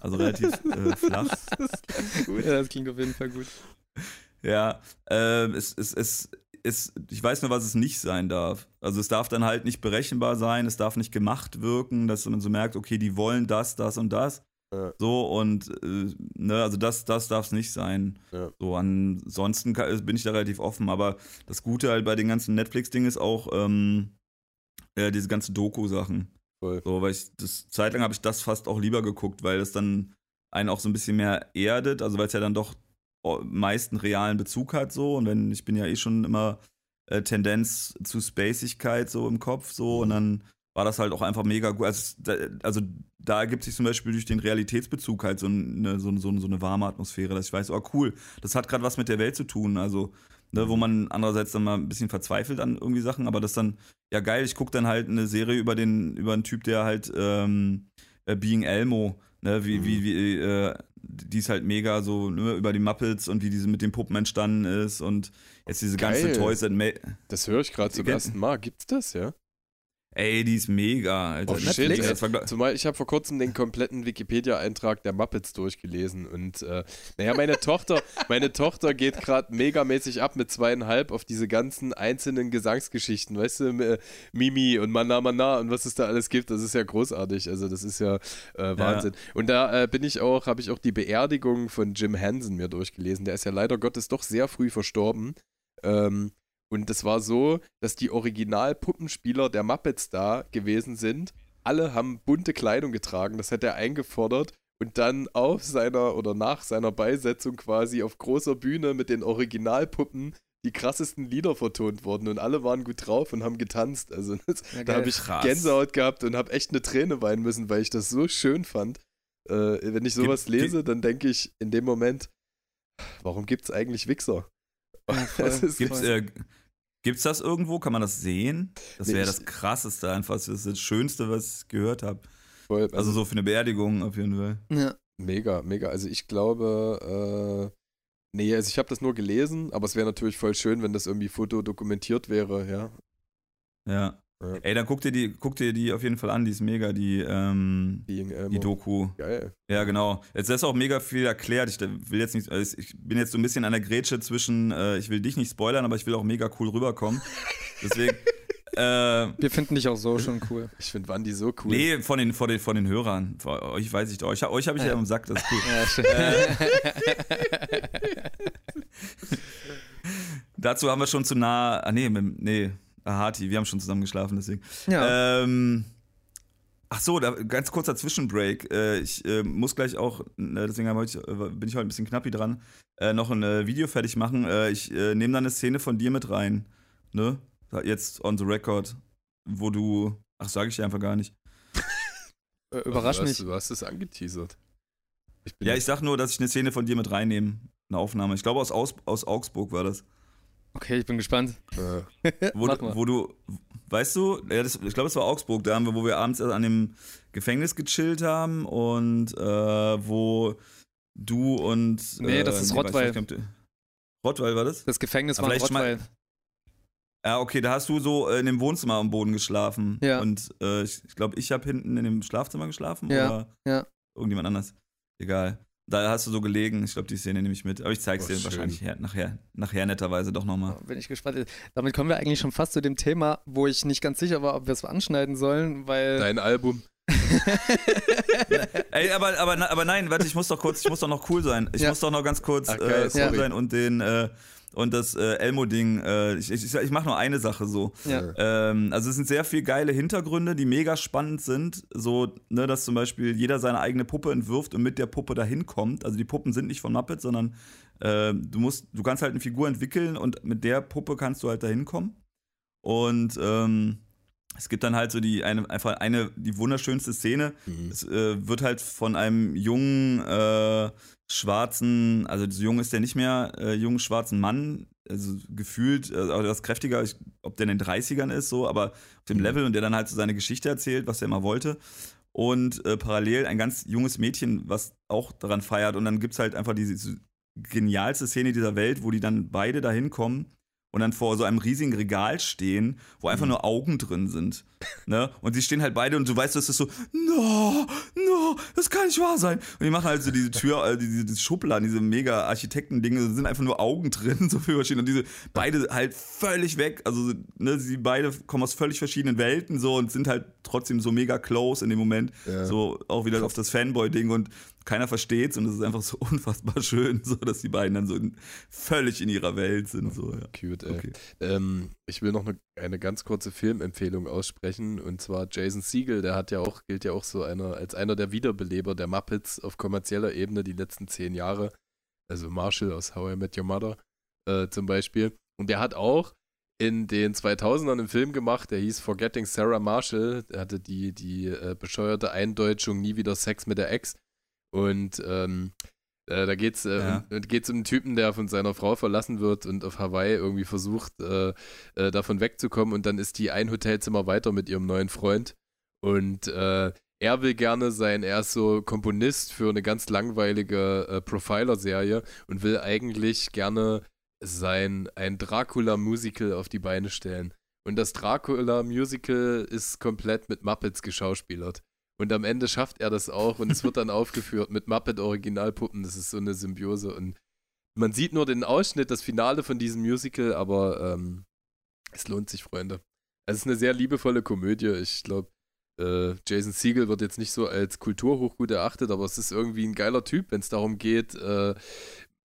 Also relativ äh, flach. Das klingt gut. Ja, das klingt auf jeden Fall gut. Ja, äh, es, es, es, es, ich weiß nur, was es nicht sein darf. Also es darf dann halt nicht berechenbar sein, es darf nicht gemacht wirken, dass man so merkt, okay, die wollen das, das und das. Ja. So und äh, ne, also das, das darf es nicht sein. Ja. So, ansonsten kann, bin ich da relativ offen, aber das Gute halt bei den ganzen Netflix-Dingen ist auch ähm, äh, diese ganzen Doku-Sachen. So, weil ich das zeitlang habe ich das fast auch lieber geguckt, weil das dann einen auch so ein bisschen mehr erdet, also weil es ja dann doch meisten realen Bezug hat so und wenn ich bin ja eh schon immer äh, Tendenz zu Spacigkeit so im Kopf so und dann war das halt auch einfach mega gut. Also da, also da ergibt sich zum Beispiel durch den Realitätsbezug halt so eine, so, so, so eine warme Atmosphäre, dass ich weiß, oh cool, das hat gerade was mit der Welt zu tun. Also, ne, wo man andererseits dann mal ein bisschen verzweifelt an irgendwie Sachen, aber das dann, ja geil, ich gucke dann halt eine Serie über den, über einen Typ, der halt ähm, äh, Being Elmo, ne, wie, wie, wie, äh, die ist halt mega so ne, über die Muppets und wie diese mit den Puppen entstanden ist und jetzt diese Geil. ganze Toys and Ma Das höre ich gerade zum ersten Mal. Gibt's das, ja? Ey, die ist mega, Alter. Oh, shit, ey. Zumal ich habe vor kurzem den kompletten Wikipedia-Eintrag der Muppets durchgelesen und äh, naja, meine Tochter, meine Tochter geht gerade megamäßig ab mit zweieinhalb auf diese ganzen einzelnen Gesangsgeschichten, weißt du, Mimi und Mana Mana und was es da alles gibt, das ist ja großartig, also das ist ja äh, Wahnsinn. Ja. Und da äh, bin ich auch, habe ich auch die Beerdigung von Jim Henson mir durchgelesen, der ist ja leider Gottes doch sehr früh verstorben. Ähm, und das war so, dass die Original-Puppenspieler der Muppets da gewesen sind. Alle haben bunte Kleidung getragen, das hat er eingefordert. Und dann auf seiner oder nach seiner Beisetzung quasi auf großer Bühne mit den Originalpuppen die krassesten Lieder vertont worden und alle waren gut drauf und haben getanzt. Also das, ja, da habe ich Krass. Gänsehaut gehabt und habe echt eine Träne weinen müssen, weil ich das so schön fand. Äh, wenn ich sowas gibt, lese, dann denke ich in dem Moment, warum gibt es eigentlich Wichser? Ja, Gibt's, äh, Gibt's das irgendwo? Kann man das sehen? Das wäre das krasseste einfach. Das ist das Schönste, was ich gehört habe. Also, also, so für eine Beerdigung auf jeden Fall. Ja. Mega, mega. Also ich glaube, äh, nee, also ich habe das nur gelesen, aber es wäre natürlich voll schön, wenn das irgendwie fotodokumentiert wäre, ja. Ja. Ja. Ey, dann guck dir, die, guck dir die auf jeden Fall an, die ist mega, die, ähm, die Doku. Geil. Ja, genau. Jetzt ist auch mega viel erklärt. Ich will jetzt nicht, also ich bin jetzt so ein bisschen an der Grätsche zwischen, äh, ich will dich nicht spoilern, aber ich will auch mega cool rüberkommen. Deswegen, äh, Wir finden dich auch so schon cool. Ich finde Wandi so cool. nee, von den, von, den, von den Hörern. Von euch weiß ich doch. Euch, euch habe ich ja im Sack, das ist cool. Ja, stimmt. Dazu haben wir schon zu nah. Ah, nee, mit, nee. Ah, Hati, wir haben schon zusammen geschlafen, deswegen. ja. Ähm, ach so, da, ganz kurzer Zwischenbreak. Äh, ich äh, muss gleich auch, äh, deswegen ich, äh, bin ich heute ein bisschen knappi dran, äh, noch ein äh, Video fertig machen. Äh, ich äh, nehme da eine Szene von dir mit rein. Ne? Jetzt on the record, wo du. Ach, sage ich dir einfach gar nicht. Überrasch du mich. Hast, du hast es angeteasert. Ich bin Ja, ich sag nur, dass ich eine Szene von dir mit reinnehme. Eine Aufnahme. Ich glaube, aus, aus, aus Augsburg war das. Okay, ich bin gespannt. äh, Wo, wo du, weißt du, ja, das, ich glaube, es war Augsburg, da haben wir, wo wir abends an dem Gefängnis gechillt haben und äh, wo du und. Nee, äh, das ist weiß Rottweil. nicht, Rottweil war das? Das Gefängnis Aber war Rottweil. Ja, okay, da hast du so äh, in dem Wohnzimmer am Boden geschlafen. Ja. Und äh, ich, ich glaube, ich habe hinten in dem Schlafzimmer geschlafen Ja, oder ja. irgendjemand anders. Egal. Da hast du so gelegen. Ich glaube, die Szene nehme ich mit. Aber ich zeig's Oh, dir schön. wahrscheinlich her, nachher, nachher netterweise doch nochmal. Bin ich gespannt. Damit kommen wir eigentlich schon fast zu dem Thema, wo ich nicht ganz sicher war, ob wir es anschneiden sollen, weil. dein Album. Ey, aber, aber, aber nein, warte, ich muss doch kurz, ich muss doch noch cool sein. Ich Ja. muss doch noch ganz kurz Ach, geil, äh, cool sorry. sein und den äh, und das äh, Elmo-Ding. Äh, ich ich, ich mache nur eine Sache so. Ja. Ähm, also es sind sehr viel geile Hintergründe, die mega spannend sind. So, ne, dass zum Beispiel jeder seine eigene Puppe entwirft und mit der Puppe dahin kommt. Also die Puppen sind nicht von Muppet, sondern äh, du musst, du kannst halt eine Figur entwickeln und mit der Puppe kannst du halt dahin kommen. Und ähm, es gibt dann halt so die eine einfach eine die wunderschönste Szene. Mhm. Es äh, wird halt von einem jungen äh, schwarzen, also so jung ist der nicht mehr, äh, jungen schwarzen Mann, also gefühlt, äh, also das kräftiger, ich, ob der in den 30ern ist, so, aber auf dem Mhm. Level und der dann halt so seine Geschichte erzählt, was er immer wollte. Und äh, parallel ein ganz junges Mädchen, was auch daran feiert. Und dann gibt es halt einfach diese, genialste Szene dieser Welt, wo die dann beide da hinkommen und dann vor so einem riesigen Regal stehen, wo einfach nur Augen drin sind. Ne? Und sie stehen halt beide und du weißt, das ist so, no, no, das kann nicht wahr sein. Und die machen halt so diese Tür, äh, diese, diese Schubladen, diese mega Architekten-Dinge, sind einfach nur Augen drin, so viel verschieden. Und diese beide halt völlig weg. Also, ne, sie beide kommen aus völlig verschiedenen Welten so und sind halt trotzdem so mega close in dem Moment. Ja. So auch wieder auf das Fanboy-Ding und keiner versteht's und es ist einfach so unfassbar schön, so dass die beiden dann so in, völlig in ihrer Welt sind. So, ja. Cute, ey. Okay. Ähm, ich will noch eine, eine ganz kurze Filmempfehlung aussprechen und zwar Jason Siegel, der hat ja auch, gilt ja auch so einer, als einer der Wiederbeleber der Muppets auf kommerzieller Ebene die letzten zehn Jahre. Also Marshall aus How I Met Your Mother äh, zum Beispiel. Und der hat auch in den 2000ern einen Film gemacht, der hieß Forgetting Sarah Marshall. Der hatte die, die äh, bescheuerte Eindeutschung Nie wieder Sex mit der Ex. Und ähm, äh, da geht's, äh, Ja. um, geht's um einen Typen, der von seiner Frau verlassen wird und auf Hawaii irgendwie versucht, äh, äh, davon wegzukommen. Und dann ist die ein Hotelzimmer weiter mit ihrem neuen Freund. Und äh, er will gerne sein, er ist so Komponist für eine ganz langweilige äh, Profiler-Serie und will eigentlich gerne sein ein Dracula-Musical auf die Beine stellen. Und das Dracula-Musical ist komplett mit Muppets geschauspielert. Und am Ende schafft er das auch und es wird dann aufgeführt mit Muppet-Originalpuppen. Das ist so eine Symbiose. Und man sieht nur den Ausschnitt, das Finale von diesem Musical, aber ähm, es lohnt sich, Freunde. Es ist eine sehr liebevolle Komödie. Ich glaube, äh, Jason Siegel wird jetzt nicht so als Kulturhochgut erachtet, aber es ist irgendwie ein geiler Typ, wenn es darum geht, äh,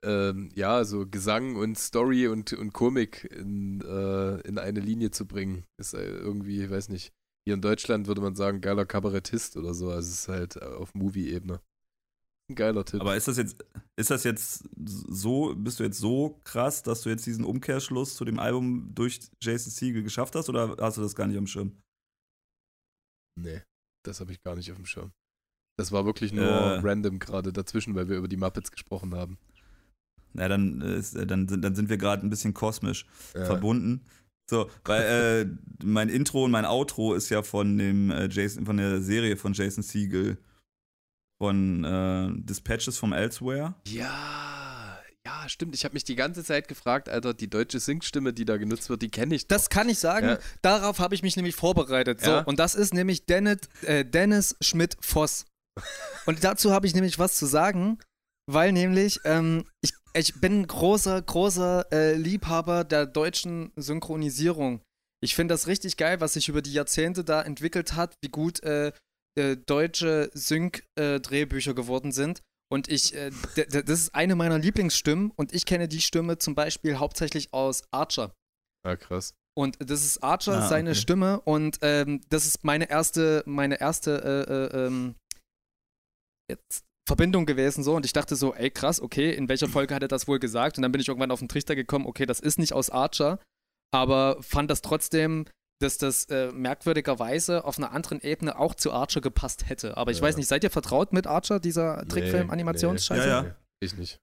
ähm, ja, so Gesang und Story und, und Komik in, äh, in eine Linie zu bringen. Ist äh, irgendwie, ich weiß nicht, hier in Deutschland würde man sagen, geiler Kabarettist oder so. Also es ist halt äh, auf Movie-Ebene. Ein geiler Tipp. Aber ist das jetzt, ist das jetzt so, bist du jetzt so krass, dass du jetzt diesen Umkehrschluss zu dem Album durch Jason Siegel geschafft hast oder hast du das gar nicht am Schirm? nee, das habe ich gar nicht auf dem Schirm. Das war wirklich nur Äh. random gerade dazwischen, weil wir über die Muppets gesprochen haben. Na, dann, äh, ist, äh, dann, sind, dann sind wir gerade ein bisschen kosmisch Ja. verbunden. So, weil äh, mein Intro und mein Outro ist ja von dem äh, Jason, von der Serie von Jason Siegel von äh, Dispatches from Elsewhere. Ja, ja, stimmt. Ich habe mich die ganze Zeit gefragt, Alter, die deutsche Singstimme, die da genutzt wird, die kenne ich. Das kann ich sagen. Ja. Darauf habe ich mich nämlich vorbereitet. So, Ja. und das ist nämlich Dennis, äh, Dennis Schmidt-Voss. Und dazu habe ich nämlich was zu sagen, weil nämlich ähm, ich, ich bin großer, großer äh, Liebhaber der deutschen Synchronisierung. Ich finde das richtig geil, was sich über die Jahrzehnte da entwickelt hat, wie gut äh, äh, deutsche Sync-Drehbücher geworden sind. Und ich, äh, das ist eine meiner Lieblingsstimmen und ich kenne die Stimme zum Beispiel hauptsächlich aus Archer. Ah, krass. Und das ist Archer, Ah, seine okay. Stimme und ähm, das ist meine erste, meine erste äh, äh, ähm, jetzt Verbindung gewesen so und ich dachte so, ey krass, okay, in welcher Folge hat er das wohl gesagt? Und dann bin ich irgendwann auf den Trichter gekommen, okay, das ist nicht aus Archer, aber fand das trotzdem, dass das äh, merkwürdigerweise auf einer anderen Ebene auch zu Archer gepasst hätte. Aber ich Ja. weiß nicht, seid ihr vertraut mit Archer, dieser Nee, Trickfilm-Animationsscheiße? Ja, ja. Ich nicht.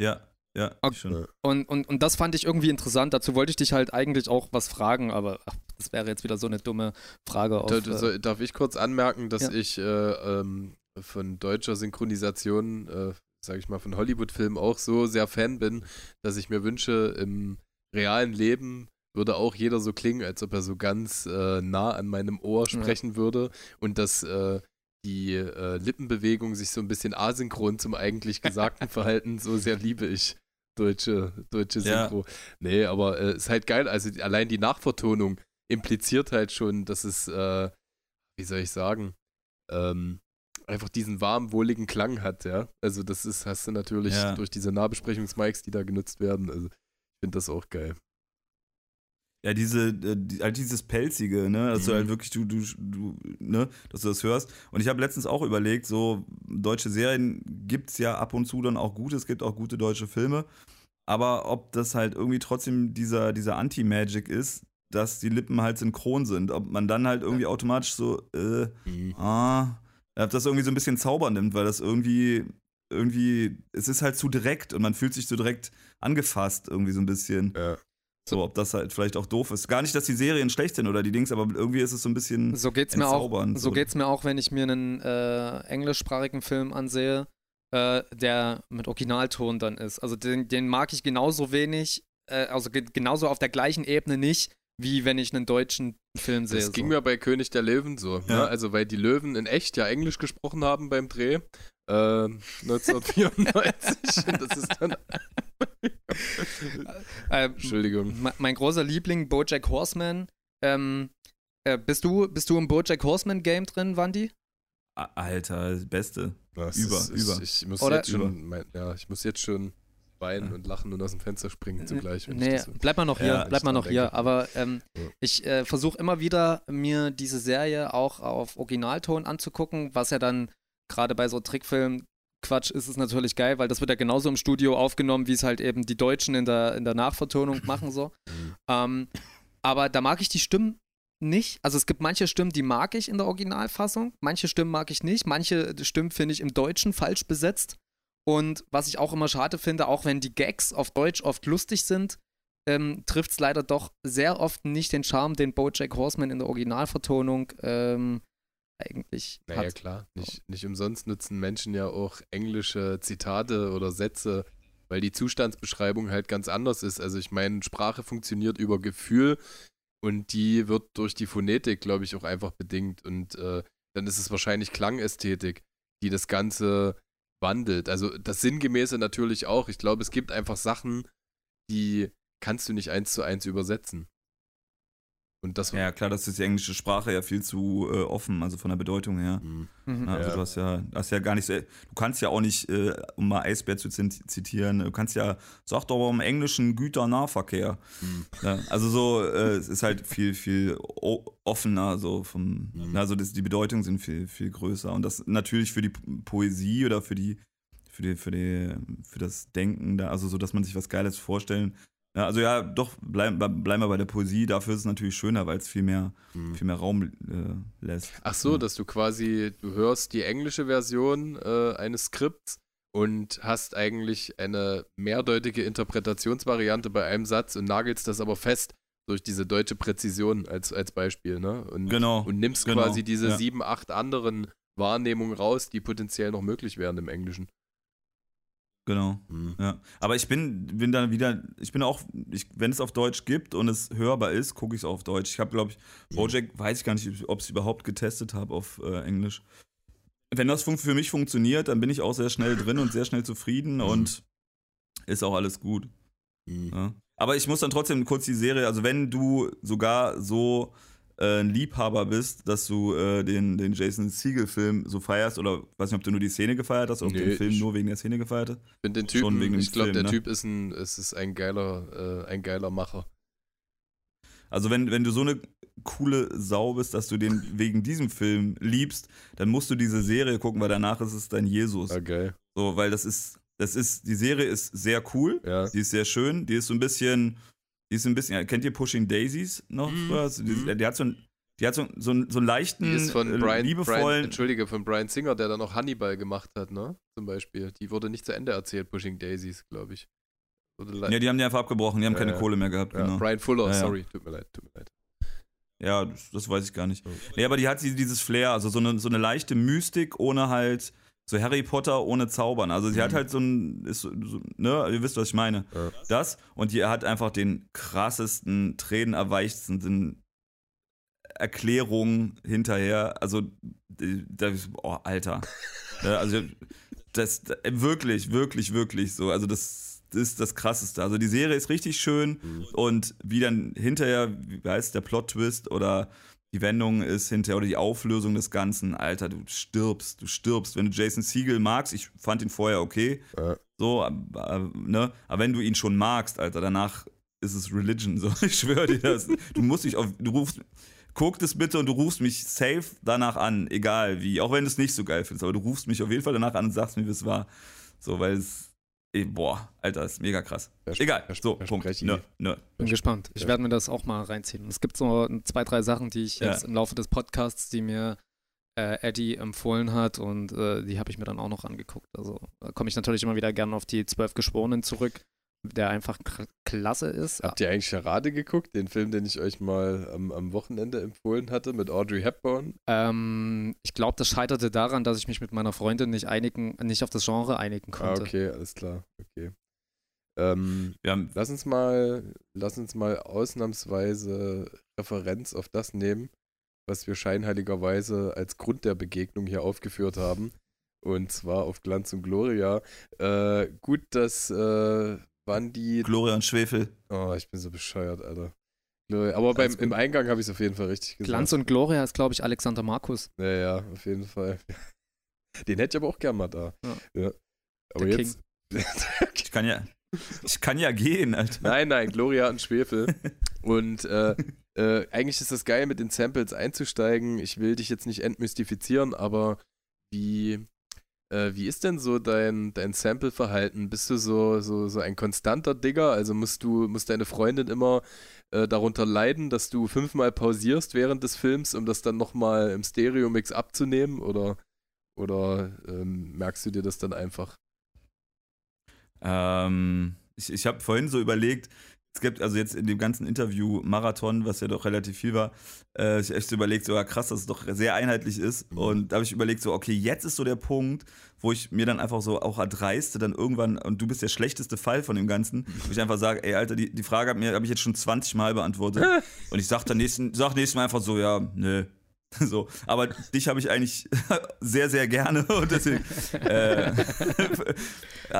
Ja, ja, Okay. ich schon. Und, und, und das fand ich irgendwie interessant. Dazu wollte ich dich halt eigentlich auch was fragen, aber ach, das wäre jetzt wieder so eine dumme Frage. Auf, äh, so, darf ich kurz anmerken, dass Ja. ich äh, ähm, von deutscher Synchronisation, äh, sage ich mal, von Hollywood-Filmen auch so sehr Fan bin, dass ich mir wünsche, im realen Leben würde auch jeder so klingen, als ob er so ganz äh, nah an meinem Ohr Ja. sprechen würde und dass äh, die äh, Lippenbewegung sich so ein bisschen asynchron zum eigentlich Gesagten verhalten. So sehr liebe ich deutsche, deutsche Ja. Synchro. Nee, aber äh, ist halt geil. Also allein die Nachvertonung impliziert halt schon, dass es, äh, wie soll ich sagen, ähm, einfach diesen warm, wohligen Klang hat, ja. Also das ist, hast du natürlich Ja. durch diese Nahbesprechungsmics, die da genutzt werden. Also ich finde das auch geil. Ja, diese, äh, die, halt dieses Pelzige, ne, dass du Mhm. halt wirklich, du, du, du, ne, dass du das hörst. Und ich habe letztens auch überlegt, so deutsche Serien gibt's ja ab und zu dann auch gute, es gibt auch gute deutsche Filme. Aber ob das halt irgendwie trotzdem dieser, dieser Anti-Magic ist, dass die Lippen halt synchron sind, ob man dann halt irgendwie automatisch so, äh, ah, ob das irgendwie so ein bisschen Zauber nimmt, weil das irgendwie, irgendwie, es ist halt zu direkt und man fühlt sich so direkt angefasst, irgendwie so ein bisschen. Ja. So, ob das halt vielleicht auch doof ist. Gar nicht, dass die Serien schlecht sind oder die Dings, aber irgendwie ist es so ein bisschen. So geht's mir auch. so. geht's mir auch, wenn ich mir einen äh, englischsprachigen Film ansehe, äh, der mit Originalton dann ist. Also den, den mag ich genauso wenig, äh, also ge genauso auf der gleichen Ebene nicht, wie wenn ich einen deutschen Film sehe. Das ging so. mir bei König der Löwen so. Ja. Ne? Also, weil die Löwen in echt ja Englisch gesprochen haben beim Dreh. Äh, 1994. Und das ist dann. äh, Entschuldigung. me- mein großer Liebling, Bojack Horseman. Ähm, äh, bist, du, bist du im Bojack Horseman Game drin, Wandi? Alter, das Beste. Das Über, ist, über. Ich, ich muss Oder- jetzt schon, mein, ja, ich muss jetzt schon weinen und lachen und aus dem Fenster springen zugleich. Nee, so- bleib mal noch hier, Ja, bleib mal noch hier. denke. Aber ähm, Ja. ich äh, versuche immer wieder, mir diese Serie auch auf Originalton anzugucken, was ja dann gerade bei so Trickfilmen Quatsch ist es natürlich geil, weil das wird ja genauso im Studio aufgenommen, wie es halt eben die Deutschen in der, in der Nachvertonung machen so. Mhm. Ähm, aber da mag ich die Stimmen nicht. Also es gibt manche Stimmen, die mag ich in der Originalfassung, manche Stimmen mag ich nicht, manche Stimmen finde ich im Deutschen falsch besetzt. Und was ich auch immer schade finde, auch wenn die Gags auf Deutsch oft lustig sind, ähm, trifft es leider doch sehr oft nicht den Charme, den Bojack Horseman in der Originalvertonung ähm, eigentlich Naja, hat. klar. Nicht, nicht umsonst nutzen Menschen ja auch englische Zitate oder Sätze, weil die Zustandsbeschreibung halt ganz anders ist. Also ich meine, Sprache funktioniert über Gefühl und die wird durch die Phonetik, glaube ich, auch einfach bedingt. Und äh, dann ist es wahrscheinlich Klangästhetik, die das Ganze wandelt. Also das Sinngemäße natürlich auch. Ich glaube, es gibt einfach Sachen, die kannst du nicht eins zu eins übersetzen. Und das Ja, klar, das ist die englische Sprache ja viel zu äh, offen, also von der Bedeutung her. Mhm. Mhm. Ja, also Ja. du hast ja, hast ja gar nicht, so- du kannst ja auch nicht, äh, um mal Eisbär zu zit- zitieren, du kannst ja, sag doch mal im englischen Güternahverkehr. Mhm. Ja, also so, äh, es ist halt viel, viel offener, so vom, Mhm. also das, die Bedeutungen sind viel, viel größer. Und das natürlich für die Poesie oder für die, für die, für die, für das Denken da, also so, dass man sich was Geiles vorstellen. Ja, also ja, doch, bleiben bleib wir bei der Poesie, dafür ist es natürlich schöner, weil es viel mehr, Mhm. viel mehr Raum äh, lässt. Ach so, Ja. dass du quasi, du hörst die englische Version äh, eines Skripts und hast eigentlich eine mehrdeutige Interpretationsvariante bei einem Satz und nagelst das aber fest durch diese deutsche Präzision als, als Beispiel, ne? Und, Genau. und nimmst genau, quasi diese ja. sieben, acht anderen Wahrnehmungen raus, die potenziell noch möglich wären im Englischen. Genau. Ja, aber ich bin, bin dann wieder, ich bin auch, ich, wenn es auf Deutsch gibt und es hörbar ist, gucke ich es auf Deutsch. Ich habe, glaube ich, Bojack, weiß ich gar nicht, ob ich es überhaupt getestet habe auf äh, Englisch. Wenn das für mich funktioniert, dann bin ich auch sehr schnell drin und sehr schnell zufrieden und ist auch alles gut. Mhm. Ja. Aber ich muss dann trotzdem kurz die Serie, also wenn du sogar so äh, ein Liebhaber bist, dass du äh, den, den Jason Siegel-Film so feierst, oder weiß nicht, ob du nur die Szene gefeiert hast, oder ob Nee, du den Film nur wegen der Szene gefeiert hast. Ich finde den Typen, ich glaube, der ne? Typ ist ein, es ist ein geiler, äh, ein geiler Macher. Also wenn, wenn du so eine coole Sau bist, dass du den wegen diesem Film liebst, dann musst du diese Serie gucken, weil danach ist es dein Jesus. Ah, geil. So, weil das ist, das ist, die Serie ist sehr cool, Ja. die ist sehr schön, die ist so ein bisschen, die ist ein bisschen, kennt ihr Pushing Daisies noch? Mhm. früher? Also die, Mhm. die hat so ein, die hat so, so, einen- so einen leichten, Die ist von äh, Brian, Brian, liebevollen, Entschuldige, von Brian Singer, der dann noch Hannibal gemacht hat, ne? Zum Beispiel. Die wurde nicht zu Ende erzählt, Pushing Daisies, glaube ich. Le- ja, die haben die einfach abgebrochen, die haben Ja, keine ja. Kohle mehr gehabt, ja, genau. Brian Fuller, sorry, tut mir leid, tut mir leid. Ja, das, das weiß ich gar nicht. Oh. Nee, aber die hat sie- dieses Flair, also so eine, so eine leichte Mystik ohne halt, so Harry Potter ohne Zaubern. Also sie hat Mhm. halt so ein, ist so, ne, ihr wisst, was ich meine. Ja. Das und die hat einfach den krassesten, tränenerweichsten Erklärungen hinterher. Also, die- da, oh, Alter. Also, das, das, wirklich, wirklich, wirklich so. Also, das, das ist das Krasseste. Also, die Serie ist richtig schön Mhm. und wie dann hinterher, wie heißt der Plot-Twist oder die Wendung ist hinterher oder die Auflösung des Ganzen, Alter, du stirbst, du stirbst. Wenn du Jason Siegel magst, ich fand ihn vorher okay, Ja. so, aber, ne, aber wenn du ihn schon magst, Alter, danach ist es Religion, so, ich schwöre dir das. Du musst dich auf, du rufst, guck das bitte und du rufst mich safe danach an, egal wie, auch wenn du es nicht so geil findest, aber du rufst mich auf jeden Fall danach an und sagst mir, wie es war. So, weil es, boah, Alter, ist mega krass. Egal, so, Punkt. Nö, ich. nö. Bin gespannt. Ich Ja. werde mir das auch mal reinziehen. Es gibt so zwei, drei Sachen, die ich Ja. jetzt im Laufe des Podcasts, die mir äh, Eddie empfohlen hat und äh, die habe ich mir dann auch noch angeguckt. Also da komme ich natürlich immer wieder gerne auf die zwölf Geschworenen zurück, der einfach klasse ist. Habt ihr eigentlich Charade geguckt, den Film, den ich euch mal am, am Wochenende empfohlen hatte mit Audrey Hepburn? Ähm, ich glaube, das scheiterte daran, dass ich mich mit meiner Freundin nicht einigen, nicht auf das Genre einigen Ah, konnte. okay, alles klar, okay. Ähm, Wir haben, lass uns mal, lass uns mal ausnahmsweise Referenz auf das nehmen, was wir scheinheiligerweise als Grund der Begegnung hier aufgeführt haben. Und zwar auf Glanz und Gloria. Äh, gut, das äh, waren die. Gloria und Schwefel. Oh, ich bin so bescheuert, Alter. Aber beim, im Eingang habe ich es auf jeden Fall richtig gesagt. Glanz und Gloria ist, glaube ich, Alexander Markus. Ja, ja, auf jeden Fall. Den hätte ich aber auch gern mal da. Ja. Aber Der jetzt. Ich kann ja, ich kann ja gehen, Alter. nein, nein, Gloria und Schwefel. Und äh, äh, eigentlich ist das geil, mit den Samples einzusteigen. Ich will dich jetzt nicht entmystifizieren, aber wie, äh, wie ist denn so dein, dein Sample-Verhalten? Bist du so, so, so ein konstanter Digger? Also musst du, muss deine Freundin immer äh, darunter leiden, dass du fünfmal pausierst während des Films, um das dann nochmal im Stereo-Mix abzunehmen? Oder, oder ähm, merkst du dir das dann einfach? Ähm, ich ich habe vorhin so überlegt, es gibt also jetzt in dem ganzen Interview Marathon, was ja doch relativ viel war, äh, ich echt überlegt, so ja krass, dass es doch sehr einheitlich ist. Mhm. Und da habe ich überlegt, so okay, jetzt ist so der Punkt, wo ich mir dann einfach so auch erdreiste, dann irgendwann, und du bist der schlechteste Fall von dem Ganzen, wo ich einfach sage, ey Alter, die, die Frage habe hab ich jetzt schon 20 Mal beantwortet. und ich sag dann nächsten, sag nächstes Mal einfach so, ja, nö. So, aber dich habe ich eigentlich sehr, sehr gerne und deswegen äh,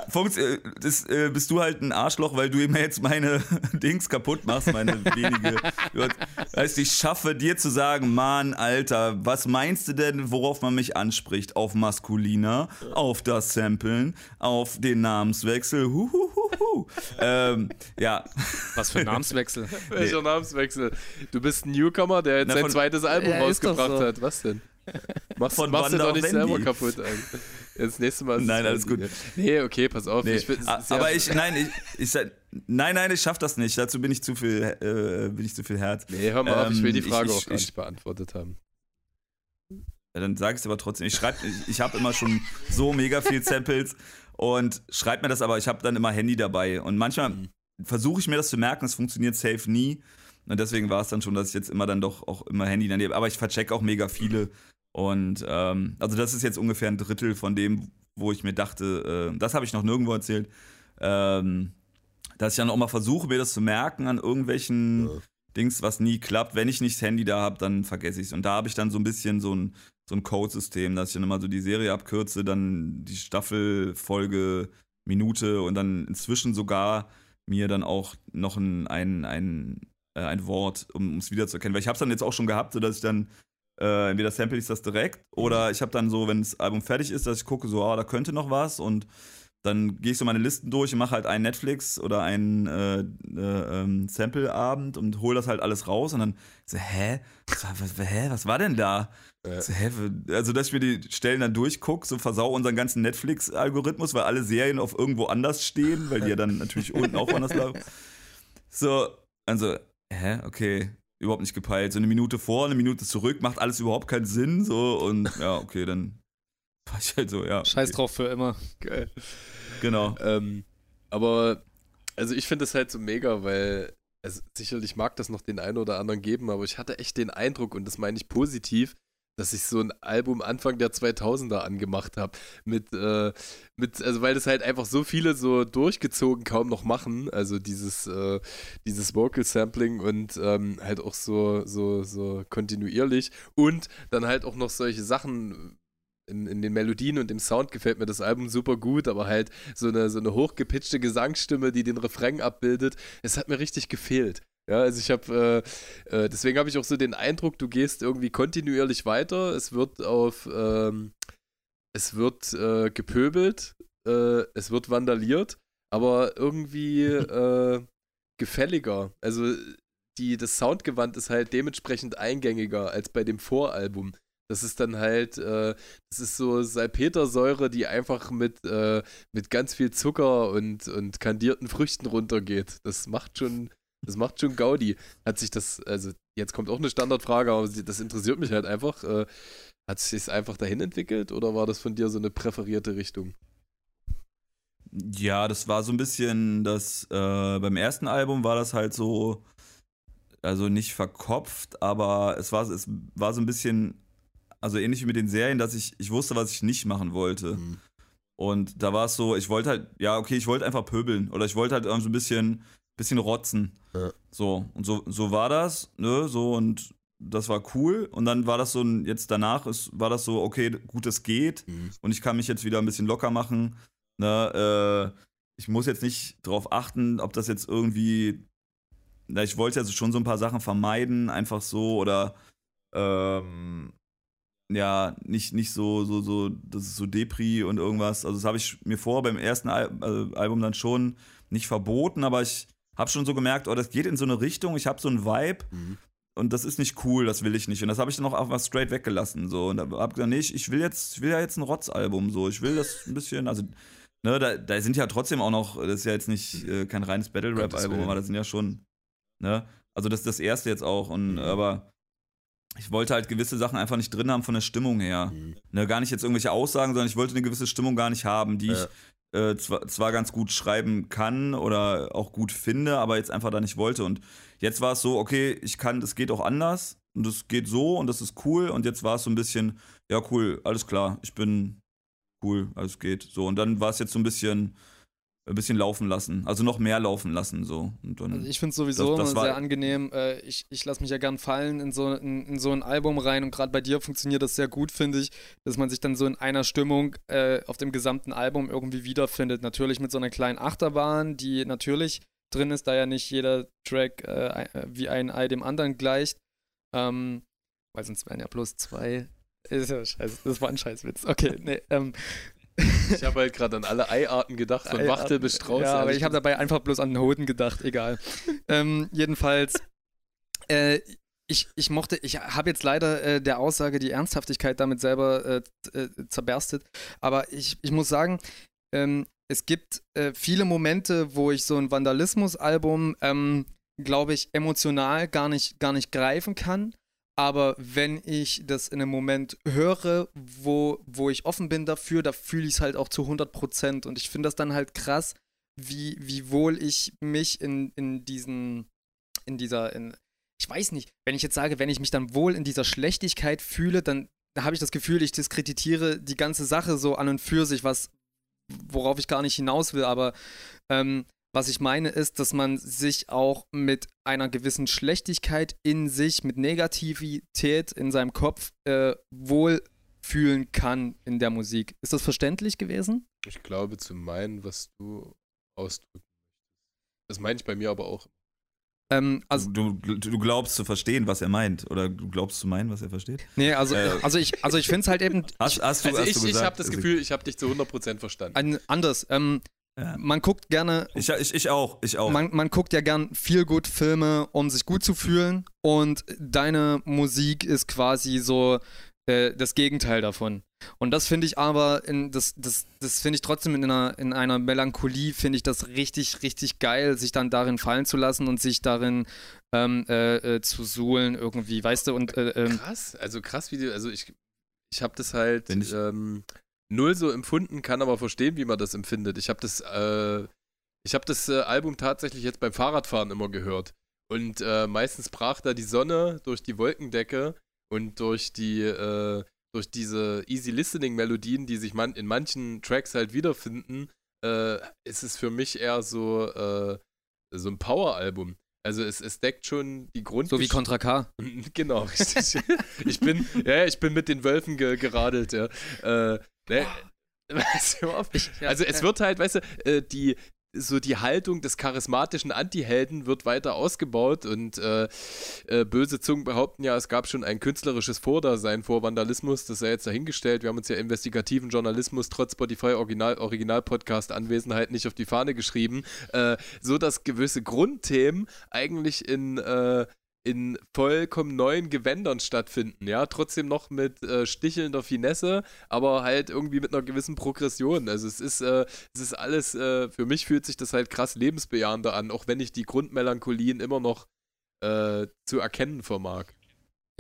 Funks, äh, das, äh, bist du halt ein Arschloch, weil du immer jetzt meine Dings kaputt machst, meine wenige. Heißt, ich schaffe dir zu sagen, Mann, Alter, was meinst du denn, worauf man mich anspricht? Auf maskuliner, auf das Samplen, auf den Namenswechsel, ähm, ja, Was für ein Namenswechsel. Welcher Namenswechsel? Du bist ein Newcomer, der jetzt Na, sein von- zweites Album Ja, rausgebracht so. hat. Was denn? Machst, Von machst du doch nicht Wendy. selber kaputt eigentlich. Jetzt das nächste Mal ist Nein, es alles gut. Nee, okay, pass auf. Nee, Ich sehr- aber ich, nein, ich, ich, nein, nein, ich schaff das nicht. Dazu bin ich zu viel, äh, bin ich zu viel Herz. Nee, hör mal auf, ich will die Ähm, Frage ich- auch gar ich- nicht beantwortet haben. Ja, dann sag ich es aber trotzdem. Ich schreib, ich, ich habe immer schon so mega viel Samples und schreib mir das aber, ich habe dann immer Handy dabei. Und manchmal Mhm. versuche ich mir das zu merken, es funktioniert safe nie. Und deswegen war es dann schon, dass ich jetzt immer dann doch auch immer Handy daneben. Aber ich vercheck auch mega viele. Und ähm, also das ist jetzt ungefähr ein Drittel von dem, wo ich mir dachte, äh, das habe ich noch nirgendwo erzählt. Ähm, dass ich dann auch mal versuche, mir das zu merken an irgendwelchen Ja. Dings, was nie klappt. Wenn ich nicht das Handy da habe, dann vergesse ich es. Und da habe ich dann so ein bisschen so ein, so ein Codesystem, dass ich dann immer so die Serie abkürze, dann die Staffel, Folge, Minute und dann inzwischen sogar mir dann auch noch ein, ein, ein, äh, ein Wort, um es wiederzuerkennen. Weil ich habe es dann jetzt auch schon gehabt, sodass ich dann äh, entweder sample ich das direkt oder ich habe dann so, wenn das Album fertig ist, dass ich gucke, so, ah, da könnte noch was und dann gehe ich so meine Listen durch und mache halt einen Netflix oder einen äh, äh, ähm, Sample-Abend und hole das halt alles raus und dann so, hä? Was, was, hä? was war denn da? Ja. So, hä? Also, dass ich mir die Stellen dann durchgucke, so versau unseren ganzen Netflix-Algorithmus, weil alle Serien auf irgendwo anders stehen, weil die ja dann natürlich unten auch anders laufen. So, also, hä? Okay, überhaupt nicht gepeilt. So eine Minute vor, eine Minute zurück, macht alles überhaupt keinen Sinn, so und ja, okay, dann war ich halt so, ja. Scheiß okay. drauf für immer. Geil. Genau. Ähm, aber, also ich finde das halt so mega, weil also sicherlich mag das noch den einen oder anderen geben, aber ich hatte echt den Eindruck, und das meine ich positiv, dass ich so ein Album Anfang der 2000er angemacht habe. Mit, äh, mit, also weil das halt einfach so viele so durchgezogen kaum noch machen. Also dieses, äh, dieses Vocal Sampling und ähm, halt auch so, so, so kontinuierlich. Und dann halt auch noch solche Sachen. In, in den Melodien und im Sound gefällt mir das Album super gut, aber halt so eine, so eine hochgepitchte Gesangsstimme, die den Refrain abbildet, es hat mir richtig gefehlt. Ja, also ich habe, äh, äh, deswegen habe ich auch so den Eindruck, du gehst irgendwie kontinuierlich weiter. Es wird auf, ähm, es wird äh, gepöbelt, äh, es wird vandaliert, aber irgendwie äh, gefälliger. Also die, das Soundgewand ist halt dementsprechend eingängiger als bei dem Voralbum. Das ist dann halt, äh, das ist so Salpetersäure, die einfach mit, äh, mit ganz viel Zucker und, und kandierten Früchten runtergeht. Das macht schon, das macht schon Gaudi. Hat sich das, also jetzt kommt auch eine Standardfrage, aber das interessiert mich halt einfach. Äh, hat sich das einfach dahin entwickelt oder war das von dir so eine präferierte Richtung? Ja, das war so ein bisschen das, äh, beim ersten Album war das halt so, also nicht verkopft, aber es war, es war so ein bisschen, also ähnlich wie mit den Serien, dass ich, ich wusste, was ich nicht machen wollte. Mhm. Und da war es so, ich wollte halt, ja, okay, ich wollte einfach pöbeln oder ich wollte halt irgendwie so ein bisschen, bisschen rotzen. Ja. So, und so, so war das, ne, so und das war cool. Und dann war das so, jetzt danach ist, war das so, okay, gut, es geht Mhm. und ich kann mich jetzt wieder ein bisschen locker machen. Ne, äh, ich muss jetzt nicht darauf achten, ob das jetzt irgendwie. Na, ich wollte also schon so ein paar Sachen vermeiden, einfach so oder ähm, ja, nicht, nicht so, so, so, das ist so Depri und irgendwas. Also das habe ich mir vor beim ersten Al äh, Album dann schon nicht verboten, aber ich habe schon so gemerkt, oh, das geht in so eine Richtung, ich habe so einen Vibe Mhm. und das ist nicht cool, das will ich nicht. Und das habe ich dann auch einfach straight weggelassen. So. Und habe gesagt, nee, ich, ich will jetzt, ich will ja jetzt ein Rotz-Album. So. Ich will das ein bisschen, also, ne, da, da sind ja trotzdem auch noch, das ist ja jetzt nicht äh, kein reines Battle-Rap-Album, aber das sind ja schon, ne? Also das ist das erste jetzt auch. Und Mhm. aber ich wollte halt gewisse Sachen einfach nicht drin haben von der Stimmung her. Mhm. Ne, gar nicht jetzt irgendwelche Aussagen, sondern ich wollte eine gewisse Stimmung gar nicht haben, die Ja. ich äh, zwar, zwar ganz gut schreiben kann oder auch gut finde, aber jetzt einfach da nicht wollte. Und jetzt war es so, okay, ich kann, das geht auch anders und das geht so und das ist cool. Und jetzt war es so ein bisschen, ja, cool, alles klar, ich bin cool, alles geht. So, und dann war es jetzt so ein bisschen, ein bisschen laufen lassen, also noch mehr laufen lassen, so. Also ich finde es sowieso Das- das sehr angenehm. Äh, ich ich lasse mich ja gern fallen in so, in, in so ein Album rein und gerade bei dir funktioniert das sehr gut, finde ich, dass man sich dann so in einer Stimmung äh, auf dem gesamten Album irgendwie wiederfindet. Natürlich mit so einer kleinen Achterbahn, die natürlich drin ist, da ja nicht jeder Track äh, wie ein Ei dem anderen gleicht. Ähm, weil sonst wären ja bloß zwei. Ist ja scheiße, das war ein Scheißwitz. Okay, nee, ähm, Ich habe halt gerade an alle Eiarten gedacht, von Wachtel bis Strauß. Ja, aber ich habe dabei einfach bloß an den Hoden gedacht, egal. ähm, jedenfalls, äh, ich, ich mochte, ich habe jetzt leider äh, der Aussage die Ernsthaftigkeit damit selber äh, äh, zerberstet, aber ich, ich muss sagen, ähm, es gibt äh, viele Momente, wo ich so ein Vandalismus-Album, ähm, glaube ich, emotional gar nicht, gar nicht greifen kann. Aber wenn ich das in einem Moment höre, wo, wo ich offen bin dafür, da fühle ich es halt auch zu 100 Prozent. Und ich finde das dann halt krass, wie, wie wohl ich mich in, in diesen, in dieser, in, ich weiß nicht, wenn ich jetzt sage, wenn ich mich dann wohl in dieser Schlechtigkeit fühle, dann da habe ich das Gefühl, ich diskreditiere die ganze Sache so an und für sich, was, worauf ich gar nicht hinaus will. Aber ähm, was ich meine ist, dass man sich auch mit einer gewissen Schlechtigkeit in sich, mit Negativität in seinem Kopf äh, wohlfühlen kann in der Musik. Ist das verständlich gewesen? Ich glaube zu meinen, was du ausdrücken Das meine ich bei mir aber auch. Ähm, also, du, du, du, glaubst zu verstehen, was er meint. Oder du glaubst zu meinen, was er versteht? Nee, also, äh, also ich, also ich finde es halt eben. Hast, hast du, also hast ich, ich habe das Gefühl, ich habe dich zu 100% verstanden. Ein, anders. Ähm, ja. Man guckt gerne. Ich, ich, ich auch, ich auch. Man, man guckt ja gern viel gut Filme, um sich gut zu fühlen. Und deine Musik ist quasi so äh, das Gegenteil davon. Und das finde ich aber, in, das, das, das finde ich trotzdem in einer, in einer Melancholie, finde ich das richtig, richtig geil, sich dann darin fallen zu lassen und sich darin ähm, äh, äh, zu suhlen irgendwie, weißt du? Und, äh, ähm, krass, also krass, wie du, also ich, ich habe das halt ähm, null so empfunden, kann aber verstehen, wie man das empfindet. Ich habe das, äh, ich habe das äh, Album tatsächlich jetzt beim Fahrradfahren immer gehört. Und äh, meistens brach da die Sonne durch die Wolkendecke und durch die, äh, durch diese Easy Listening Melodien, die sich man in manchen Tracks halt wiederfinden, äh, ist es für mich eher so, äh, so ein Power-Album. Also es, es deckt schon die Grund. So wie Contra K. genau, richtig. ich bin, ja, ich bin mit den Wölfen ge geradelt, ja. Äh, ne, also es wird halt, weißt du, äh, die, so die Haltung des charismatischen Anti-Helden wird weiter ausgebaut und äh, äh, böse Zungen behaupten ja, es gab schon ein künstlerisches Vordasein vor Vandalismus, das sei jetzt dahingestellt. Wir haben uns ja investigativen Journalismus trotz Spotify Original, Original Podcast Anwesenheit nicht auf die Fahne geschrieben, äh, so dass gewisse Grundthemen eigentlich in äh, in vollkommen neuen Gewändern stattfinden, ja, trotzdem noch mit äh, stichelnder Finesse, aber halt irgendwie mit einer gewissen Progression. Also es ist, äh, es ist alles, äh, für mich fühlt sich das halt krass lebensbejahender an, auch wenn ich die Grundmelancholien immer noch äh, zu erkennen vermag.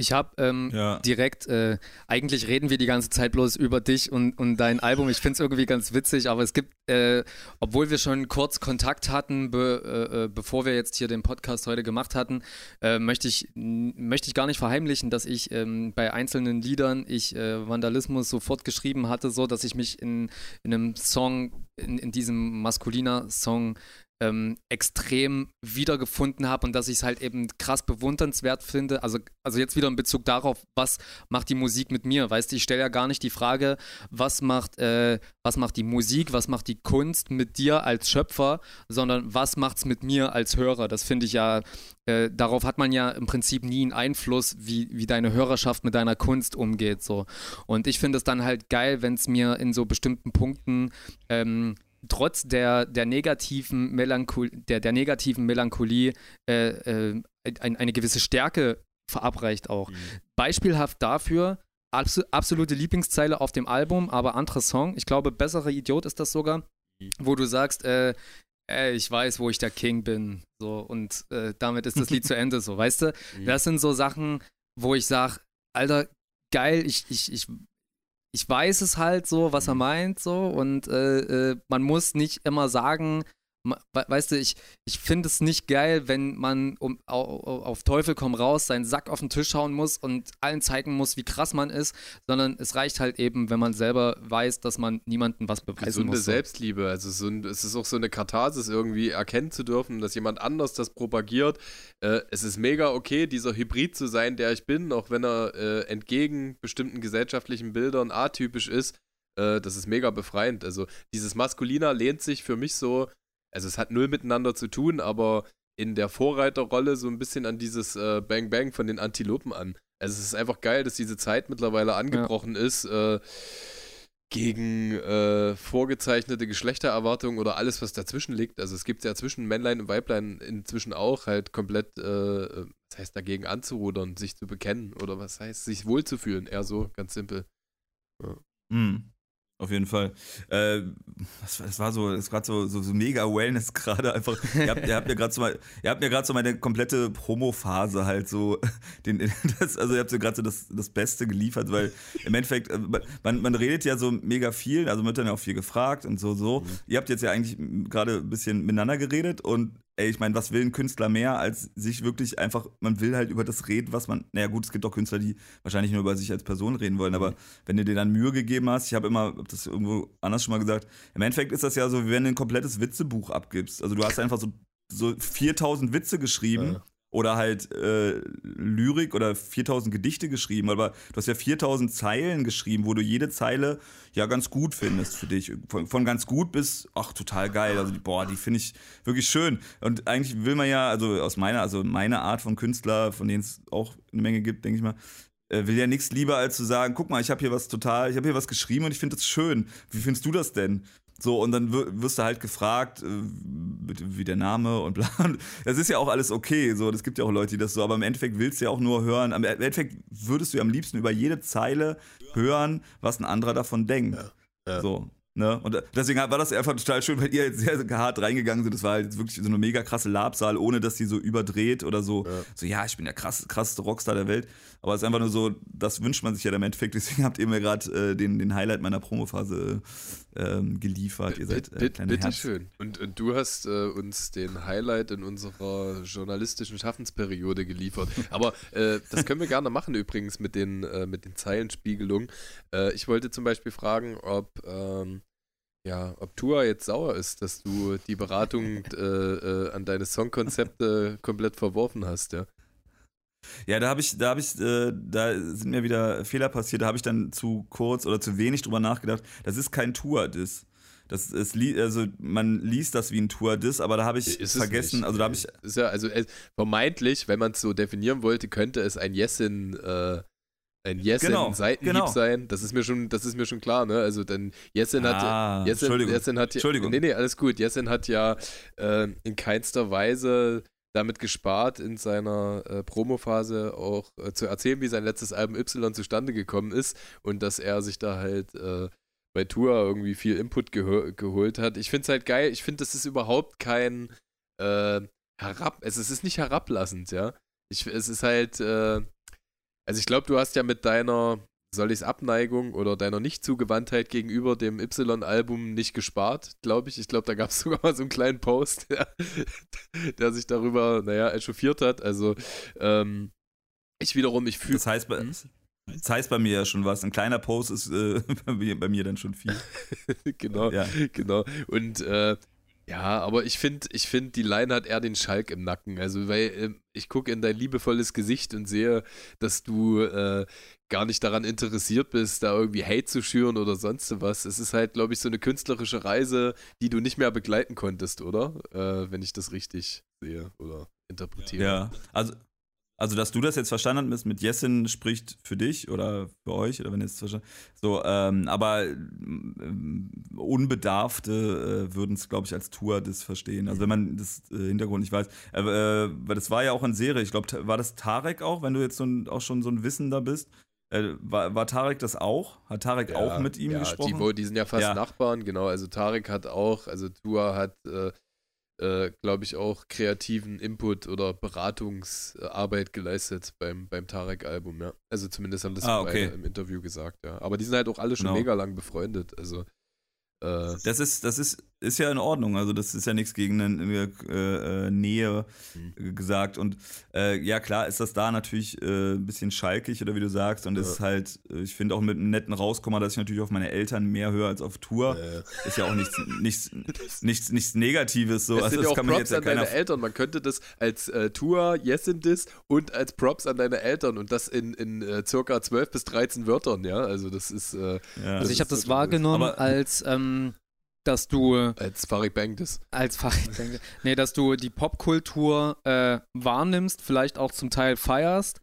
Ich habe ähm, ja. direkt, äh, eigentlich reden wir die ganze Zeit bloß über dich und, und dein Album. Ich finde es irgendwie ganz witzig, aber es gibt, äh, obwohl wir schon kurz Kontakt hatten, be, äh, äh bevor wir jetzt hier den Podcast heute gemacht hatten, äh, möchte, ich, möchte ich gar nicht verheimlichen, dass ich ähm, bei einzelnen Liedern ich äh, Vandalismus sofort geschrieben hatte, so dass ich mich in, in einem Song, in, in diesem Maskuliner-Song ähm, extrem wiedergefunden habe und dass ich es halt eben krass bewundernswert finde. Also, also jetzt wieder in Bezug darauf, was macht die Musik mit mir? Weißt du, ich stelle ja gar nicht die Frage, was macht, äh, was macht die Musik, was macht die Kunst mit dir als Schöpfer, sondern was macht es mit mir als Hörer? Das finde ich ja, äh, darauf hat man ja im Prinzip nie einen Einfluss, wie, wie deine Hörerschaft mit deiner Kunst umgeht. So. Und ich finde es dann halt geil, wenn es mir in so bestimmten Punkten ähm, trotz der, der, negativen, Melanchol der, der negativen Melancholie äh, äh, ein, eine gewisse Stärke verabreicht auch. Mhm. Beispielhaft dafür, abs absolute Lieblingszeile auf dem Album, aber anderer Song. Ich glaube, Bessere Idiot ist das sogar, mhm. wo du sagst, äh, ey, ich weiß, wo ich der King bin. So, und äh, damit ist das Lied zu Ende, so, weißt du? Mhm. Das sind so Sachen, wo ich sage, Alter, geil, ich, ich, ich ich weiß es halt so, was er meint, so, und äh, äh, man muss nicht immer sagen, weißt du, ich, ich finde es nicht geil, wenn man um, auf Teufel komm raus seinen Sack auf den Tisch hauen muss und allen zeigen muss, wie krass man ist, sondern es reicht halt eben, wenn man selber weiß, dass man niemandem was beweisen Gesunde muss. Gesunde Selbstliebe, also so ein, es ist auch so eine Katharsis irgendwie erkennen zu dürfen, dass jemand anders das propagiert. Äh, es ist mega okay, dieser Hybrid zu sein, der ich bin, auch wenn er äh, entgegen bestimmten gesellschaftlichen Bildern atypisch ist. Äh, das ist mega befreiend. Also dieses Maskulina lehnt sich für mich so also es hat null miteinander zu tun, aber in der Vorreiterrolle so ein bisschen an dieses äh, Bang Bang von den Antilopen an. Also es ist einfach geil, dass diese Zeit mittlerweile angebrochen ja. ist äh, gegen äh, vorgezeichnete Geschlechtererwartungen oder alles, was dazwischen liegt. Also es gibt ja zwischen Männlein und Weiblein inzwischen auch halt komplett, äh, was heißt dagegen anzurudern, sich zu bekennen oder was heißt sich wohlzufühlen, eher so, ganz simpel. Ja. Mhm. Auf jeden Fall. Äh, es war so, es ist gerade so, so, so, mega Wellness gerade einfach. Ihr habt, ihr habt mir gerade so mal, ihr habt mir gerade so meine komplette Promo-Phase halt so, den, das, also ihr habt mir gerade so das, das Beste geliefert, weil im Endeffekt, äh, man, man redet ja so mega viel, also man wird dann ja auch viel gefragt und so, so. Mhm. Ihr habt jetzt ja eigentlich gerade ein bisschen miteinander geredet und ey, ich meine, was will ein Künstler mehr, als sich wirklich einfach, man will halt über das reden, was man, naja gut, es gibt auch Künstler, die wahrscheinlich nur über sich als Person reden wollen, aber mhm. wenn du dir dann Mühe gegeben hast, ich habe immer, hab das irgendwo anders schon mal gesagt, im Endeffekt ist das ja so, wie wenn du ein komplettes Witzebuch abgibst. Also du hast einfach so, so 4000 Witze geschrieben. Ja oder halt äh, Lyrik oder 4000 Gedichte geschrieben, aber du hast ja 4000 Zeilen geschrieben, wo du jede Zeile ja ganz gut findest für dich. Von, von ganz gut bis, ach, total geil. Also, boah, die finde ich wirklich schön. Und eigentlich will man ja, also aus meiner, also meine Art von Künstler, von denen es auch eine Menge gibt, denke ich mal, äh, will ja nichts lieber als zu sagen, guck mal, ich habe hier was total, ich habe hier was geschrieben und ich finde das schön. Wie findest du das denn? So, und dann wirst du halt gefragt, äh, wie der Name und bla. Das ist ja auch alles okay. So, das gibt ja auch Leute, die das so, aber im Endeffekt willst du ja auch nur hören. Im Endeffekt würdest du ja am liebsten über jede Zeile hören, was ein anderer davon denkt. Ja, ja. So. Ne? Und deswegen war das einfach total schön, weil ihr jetzt sehr, sehr hart reingegangen sind. Das war halt wirklich so eine mega krasse Labsaal, ohne dass sie so überdreht oder so. Ja. So, ja, ich bin der krass, krasseste Rockstar der Welt. Aber es ist einfach nur so, das wünscht man sich ja im Endeffekt. Deswegen habt ihr mir gerade äh, den, den Highlight meiner Promophase äh, geliefert. Ihr seid äh, kleine Bitte Herz. schön. Und, und, du hast äh, uns den Highlight in unserer journalistischen Schaffensperiode geliefert. Aber äh, das können wir gerne machen übrigens mit den, äh, mit den Zeilenspiegelungen. ich wollte zum Beispiel fragen, ob ähm, ja, ob Tua jetzt sauer ist, dass du die Beratung äh, äh, an deine Songkonzepte komplett verworfen hast, ja. Ja, da habe ich, da habe ich, äh, da sind mir wieder Fehler passiert. Da habe ich dann zu kurz oder zu wenig drüber nachgedacht. Das ist kein Tour-Diss. Das ist, also man liest das wie ein Tour-Diss, aber da habe ich ist vergessen. Also da habe ich. Ist ja, also vermeintlich, wenn man es so definieren wollte, könnte es ein Yesin äh, ein Jessen genau, Seitenhieb genau. sein. Das ist mir schon, das ist mir schon klar, ne? Also dann hat, ah, Jessen, Entschuldigung. Jessen hat, Entschuldigung. nee, nee, alles gut. Jessen hat ja äh, in keinster Weise damit gespart, in seiner äh, Promophase auch äh, zu erzählen, wie sein letztes Album Y zustande gekommen ist und dass er sich da halt äh, bei Tour irgendwie viel Input geh geholt hat. Ich finde es halt geil. Ich finde, das ist überhaupt kein äh, herab, es, es ist nicht herablassend, ja. Ich, es ist halt, äh, also ich glaube, du hast ja mit deiner, soll ich es Abneigung oder deiner Nichtzugewandtheit gegenüber dem Y-Album nicht gespart, glaube ich. Ich glaube, da gab es sogar mal so einen kleinen Post, der, der sich darüber, naja, echauffiert hat. Also ähm, ich wiederum, ich fühle. Das heißt, bei, hm? das heißt bei mir ja schon was. Ein kleiner Post ist äh, bei, mir, bei, mir, dann schon viel. genau, ja. genau. Und äh, ja, aber ich finde, ich find, die Line hat eher den Schalk im Nacken. Also, weil äh, ich gucke in dein liebevolles Gesicht und sehe, dass du äh, gar nicht daran interessiert bist, da irgendwie Hate zu schüren oder sonst was. Es ist halt, glaube ich, so eine künstlerische Reise, die du nicht mehr begleiten konntest, oder? Äh, wenn ich das richtig sehe oder interpretiere. Ja, also also, dass du das jetzt verstanden hast mit Jessin spricht für dich oder für euch, oder wenn jetzt verstanden So, ähm, aber ähm, Unbedarfte äh, würden es, glaube ich, als Tour das verstehen. Also, wenn man das äh, Hintergrund nicht weiß. Äh, äh das war ja auch in Serie. Ich glaube, war das Tarek auch, wenn du jetzt so ein, auch schon so ein Wissen da bist? Äh, war, war Tarek das auch? Hat Tarek ja, auch mit ihm ja, gesprochen? Die, die sind ja fast ja. Nachbarn, genau. Also Tarek hat auch, also Tour hat äh, äh, glaube ich, auch kreativen Input oder Beratungsarbeit geleistet beim, beim Tarek-Album, ja. Also zumindest haben das ah, okay. im Interview gesagt, ja. Aber die sind halt auch alle schon genau. mega lang befreundet, also äh, das ist, das ist, ist ja in Ordnung. Also, das ist ja nichts gegen eine äh, äh, Nähe mhm. gesagt. Und äh, ja, klar ist das da natürlich äh, ein bisschen schalkig oder wie du sagst. Und es ja. ist halt, äh, ich finde auch mit einem netten Rauskommer, dass ich natürlich auf meine Eltern mehr höre als auf Tour. Ist ja auch nichts, nichts, nichts, nichts Negatives. So. Es also, sind das ja auch kann Props man jetzt ja an deine Eltern. Man könnte das als Tour, Yes in This und als Props an deine Eltern und das in, in circa 12 bis 13 Wörtern, ja. Also, das ist. Ja. Also, ich habe das wahrgenommen aber, als. Ähm, dass du. Als Farid Bangdes. Als Farid Bangdes. nee, dass du die Popkultur äh, wahrnimmst, vielleicht auch zum Teil feierst,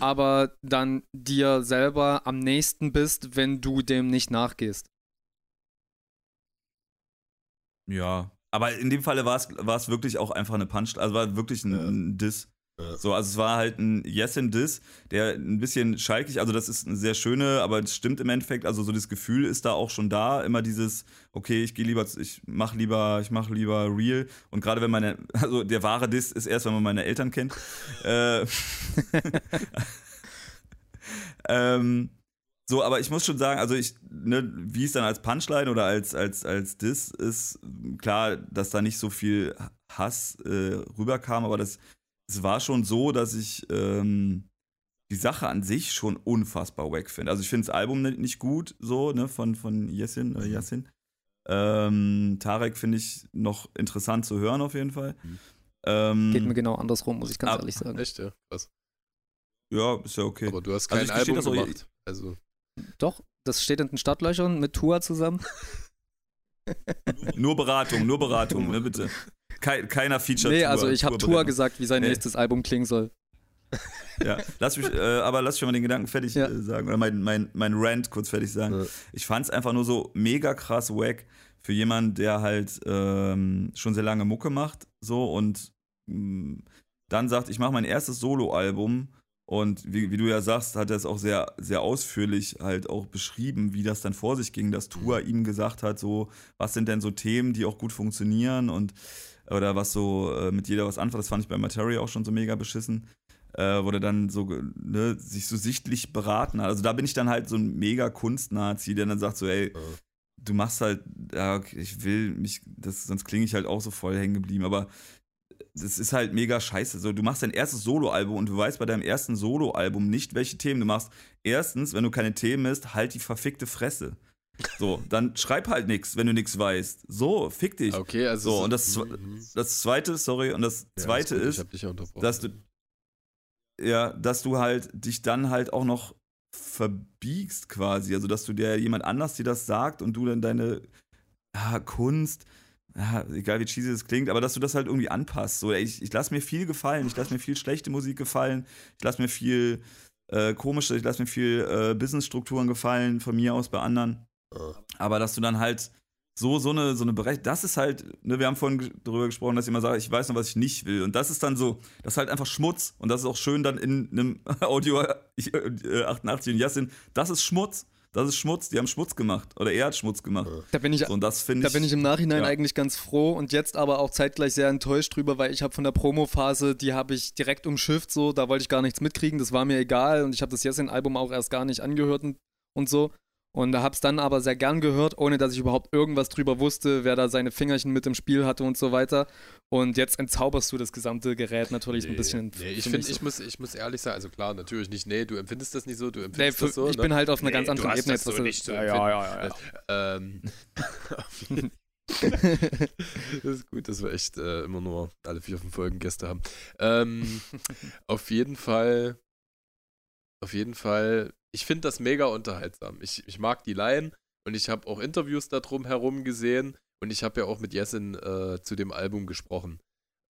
aber dann dir selber am nächsten bist, wenn du dem nicht nachgehst. Ja, aber in dem Falle war es wirklich auch einfach eine Punch, also war wirklich ein, ja. ein Diss. So, also es war halt ein Yes and This, der ein bisschen schalkig, also das ist eine sehr schöne, aber es stimmt im Endeffekt, also so das Gefühl ist da auch schon da, immer dieses, okay, ich gehe lieber, ich mach lieber, ich mach lieber real. Und gerade wenn meine, also der wahre Diss ist erst, wenn man meine Eltern kennt. äh, ähm, so, aber ich muss schon sagen, also ich, ne, wie es dann als Punchline oder als, als, als Diss ist, klar, dass da nicht so viel Hass äh, rüberkam, aber das es war schon so, dass ich ähm, die Sache an sich schon unfassbar wack finde. Also ich finde das Album nicht gut, so, ne, von, von Yassin, äh, Yassin. Ähm, Tarek finde ich noch interessant zu hören auf jeden Fall. Mhm. Ähm, Geht mir genau andersrum, muss ich ganz ab- ehrlich sagen. Echt, ja. Krass. ja, ist ja okay. Aber du hast Also kein gestehe Album das auch- gemacht. Also, Doch, das steht in den Startlöchern mit Tua zusammen. Nur Beratung, nur Beratung, ne, bitte. Kei- keiner Feature. nee, also ich habe Tua Tour gesagt, wie sein Nee. nächstes Album klingen soll. Ja, lass mich, äh, aber lass mich mal den Gedanken fertig Ja. äh, sagen oder mein, mein, mein Rant kurz fertig sagen. Ja. Ich fand es einfach nur so mega krass wack für jemanden, der halt ähm, schon sehr lange Mucke macht, so und mh, dann sagt, ich mache mein erstes Soloalbum und wie, wie du ja sagst, hat er es auch sehr, sehr ausführlich halt auch beschrieben, wie das dann vor sich ging, dass Tua ihm gesagt hat, so, was sind denn so Themen, die auch gut funktionieren und oder was so äh, mit jeder was anfängt, das fand ich bei Materia auch schon so mega beschissen äh, wo der dann so ne, sich so sichtlich beraten hat. Also da bin ich dann halt so ein mega Kunstnazi, der dann sagt so, ey, Ja. du machst halt, ja, okay, ich will mich, das, sonst klinge ich halt auch so voll hängen geblieben, aber das ist halt mega scheiße. So, du machst dein erstes Soloalbum und du weißt bei deinem ersten Soloalbum nicht, welche Themen du machst. Erstens, wenn du keine Themen hast, halt die verfickte Fresse. So, dann schreib halt nichts, wenn du nichts weißt. So, fick dich. okay, also. So, und das, Mhm. das zweite, sorry, und das Ja, zweite alles gut, ist, Ich hab dich ja unterbrochen. dass du ja, dass du halt dich dann halt auch noch verbiegst quasi, also dass du dir jemand anders dir das sagt und du dann deine ja, Kunst, ja, egal wie cheesy das klingt, aber dass du das halt irgendwie anpasst. So, ich, ich lasse mir viel gefallen, ich lasse mir viel schlechte Musik gefallen, ich lasse mir viel äh, komische, ich lasse mir viel äh, Businessstrukturen gefallen von mir aus bei anderen. Aber dass du dann halt so, so eine, so eine Bereich, das ist halt, ne, wir haben vorhin darüber gesprochen, dass immer sage, ich weiß noch, was ich nicht will. Und das ist dann so, das ist halt einfach Schmutz. Und das ist auch schön dann in einem Audio ich, äh, 88 und Yassin, das ist Schmutz. Das ist Schmutz, die haben Schmutz gemacht. Oder er hat Schmutz gemacht. Da bin ich, So, und das da ich. bin ich im Nachhinein ja. eigentlich ganz froh und jetzt aber auch zeitgleich sehr enttäuscht drüber, weil ich habe von der Promo-Phase, die habe ich direkt umschifft, so, da wollte ich gar nichts mitkriegen, das war mir egal und ich habe das Jessin-Album auch erst gar nicht angehört und, und so. Und da habe es dann aber sehr gern gehört, ohne dass ich überhaupt irgendwas drüber wusste, wer da seine Fingerchen mit im Spiel hatte und so weiter. Und jetzt entzauberst du das gesamte Gerät natürlich ein bisschen. Nee, ich finde, mich ich, so. muss, ich muss ehrlich sagen, also klar, natürlich nicht, nee, du empfindest das nicht so, du Nee, empfindest für, das so. ich ne? bin halt auf einer Nee, ganz anderen Ebene das jetzt. so nicht so ja, ja, ja, ja, Ähm, das ist gut, dass wir echt äh, immer nur alle vier, fünf Folgen Gäste haben. Ähm, auf jeden Fall, auf jeden Fall, ich finde das mega unterhaltsam. Ich, ich mag die Line und ich habe auch Interviews darum herum gesehen und ich habe ja auch mit Jessin äh, zu dem Album gesprochen.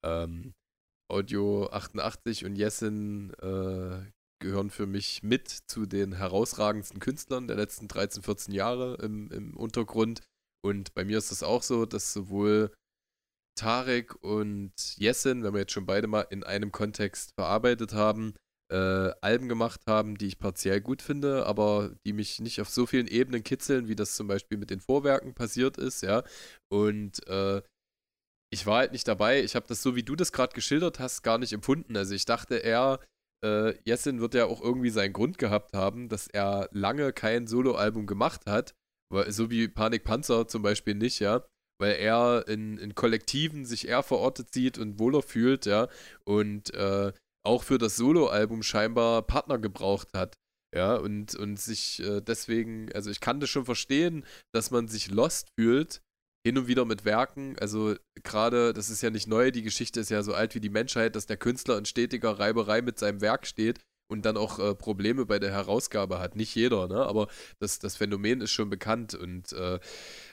Ähm, Audio 88 und Jessin äh, gehören für mich mit zu den herausragendsten Künstlern der letzten 13, 14 Jahre im, im Untergrund. Und bei mir ist das auch so, dass sowohl Tarek und Jessin, wenn wir jetzt schon beide mal in einem Kontext verarbeitet haben, äh, Alben gemacht haben, die ich partiell gut finde, aber die mich nicht auf so vielen Ebenen kitzeln, wie das zum Beispiel mit den Vorwerken passiert ist, ja. Und äh, ich war halt nicht dabei. Ich habe das so, wie du das gerade geschildert hast, gar nicht empfunden. Also ich dachte eher, äh, Jessin wird ja auch irgendwie seinen Grund gehabt haben, dass er lange kein Soloalbum gemacht hat, weil, so wie Panik Panzer zum Beispiel nicht, ja, weil er in, in Kollektiven sich eher verortet sieht und wohler fühlt, ja, und äh, auch für das Soloalbum scheinbar Partner gebraucht hat. Ja, und, und sich äh, deswegen, also ich kann das schon verstehen, dass man sich lost fühlt, hin und wieder mit Werken. Also gerade, das ist ja nicht neu, die Geschichte ist ja so alt wie die Menschheit, dass der Künstler in stetiger Reiberei mit seinem Werk steht und dann auch äh, Probleme bei der Herausgabe hat. Nicht jeder, ne? Aber das, das Phänomen ist schon bekannt und äh,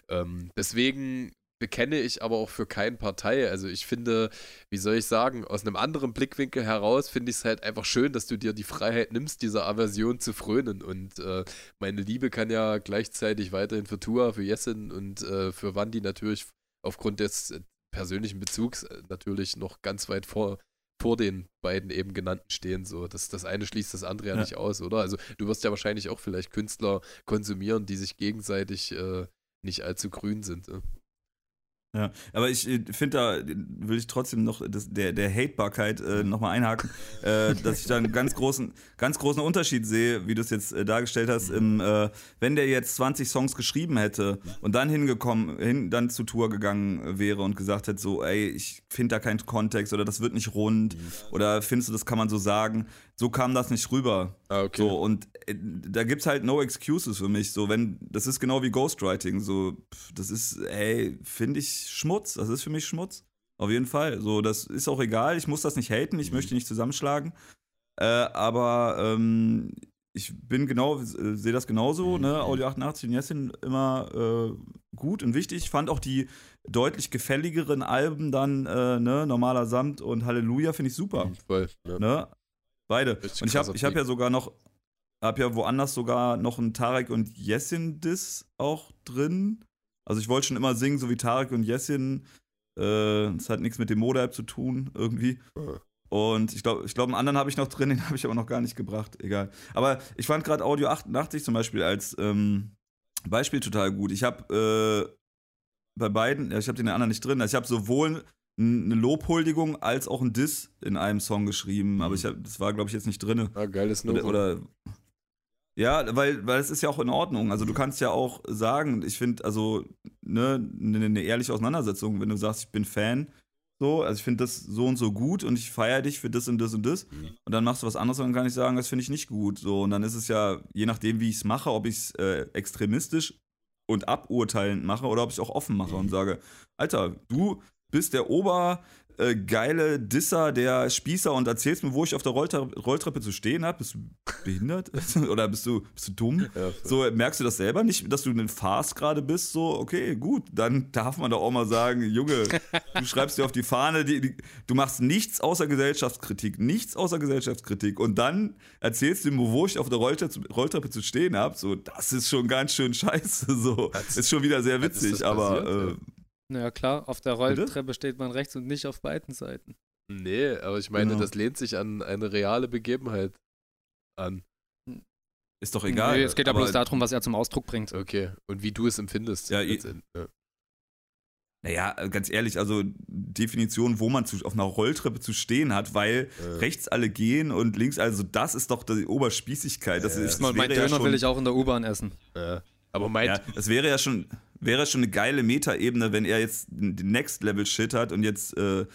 ähm, deswegen bekenne ich aber auch für keine Partei. Also ich finde, wie soll ich sagen, aus einem anderen Blickwinkel heraus finde ich es halt einfach schön, dass du dir die Freiheit nimmst, dieser Aversion zu frönen. Und äh, meine Liebe kann ja gleichzeitig weiterhin für Tua, für Jessin und äh, für Wandi natürlich aufgrund des äh, persönlichen Bezugs äh, natürlich noch ganz weit vor, vor den beiden eben genannten stehen. So, das, das eine schließt das andere ja, Ja. nicht aus, oder? Also du wirst ja wahrscheinlich auch vielleicht Künstler konsumieren, die sich gegenseitig äh, nicht allzu grün sind. Ne? Ja, aber ich äh, finde, da will ich trotzdem noch das, der, der Hatebarkeit äh, nochmal einhaken, äh, dass ich da einen ganz großen, ganz großen Unterschied sehe, wie du es jetzt äh, dargestellt hast, im, äh, wenn der jetzt 20 Songs geschrieben hätte und dann hingekommen, hin, dann zu Tour gegangen wäre und gesagt hätte, so, ey, ich finde da keinen Kontext oder das wird nicht rund oder findest du, das kann man so sagen, so kam das nicht rüber. Ah, okay. So, und äh, da gibt's halt no excuses für mich. So, wenn, das ist genau wie Ghostwriting. So, das ist, ey, finde ich Schmutz. Das ist für mich Schmutz. Auf jeden Fall. So, das ist auch egal. Ich muss das nicht haten. Ich Mhm. möchte nicht zusammenschlagen. Äh, aber ähm, ich bin genau, äh, sehe das genauso. Ne? Audio 88 und Jessin immer äh, gut und wichtig. Ich fand auch die deutlich gefälligeren Alben dann, äh, ne? Normaler Samt und Halleluja, finde ich super. Voll. Ja. Ne? Beide. Richtig und ich habe ich hab ja sogar noch, habe ja woanders sogar noch einen Tarek und Jessin Diss auch drin. Also ich wollte schon immer singen, so wie Tarek und Jessin. Äh, das hat nichts mit dem Mode-App zu tun, irgendwie. Ah. Und ich glaube, ich glaub, einen anderen habe ich noch drin, den habe ich aber noch gar nicht gebracht. Egal. Aber ich fand gerade Audio 88 zum Beispiel als ähm, Beispiel total gut. Ich habe äh, bei beiden, ja, ich habe den anderen nicht drin, also ich habe sowohl eine Lobhuldigung als auch ein Diss in einem Song geschrieben, aber ich hab, das war, glaube ich, jetzt nicht drin. Ah, geiles Oder, Novum. oder ja, weil, weil es ist ja auch in Ordnung. Also du kannst ja auch sagen, ich finde, also, ne, eine ne ehrliche Auseinandersetzung, wenn du sagst, ich bin Fan, so, also ich finde das so und so gut und ich feiere dich für das und das und das. Mhm. Und dann machst du was anderes und dann kann ich sagen, das finde ich nicht gut. So, und dann ist es ja, je nachdem, wie ich es mache, ob ich es äh, extremistisch und aburteilend mache oder ob ich auch offen mache und sage, Alter, du bist der Ober äh, geile Disser, der Spießer und erzählst mir, wo ich auf der Rolltre Rolltreppe zu stehen habe. Bist du behindert? oder bist du, bist du dumm? Ja. So, merkst du das selber nicht, dass du in Farce gerade bist? So, okay, gut, dann darf man doch auch mal sagen, Junge, du schreibst dir auf die Fahne, die, die, du machst nichts außer Gesellschaftskritik, nichts außer Gesellschaftskritik und dann erzählst du mir, wo ich auf der Rolltreppe, Rolltreppe zu stehen habe. So, das ist schon ganz schön scheiße. So, Hat's- ist schon wieder sehr das witzig, aber passiert? äh, Na klar, auf der Bitte? Rolltreppe steht man rechts und nicht auf beiden Seiten. Nee, aber ich meine, Genau. das lehnt sich an eine reale Begebenheit an. ist doch egal. Nee, es geht ja aber, bloß darum, was er zum Ausdruck bringt. Okay. Und wie du es empfindest. Ja, ich- ja. Naja, ganz ehrlich, also Definition, wo man zu, auf einer Rolltreppe zu stehen hat, weil Ja. rechts alle gehen und links, also das ist doch die Oberspießigkeit. Das, Ja, ist, das mein wäre ja Döner schon, will ich auch in der U-Bahn essen. Ja. Aber meint, Ja, das wäre ja schon, wäre schon eine geile Metaebene, wenn er jetzt den Next Level Shit hat und jetzt äh,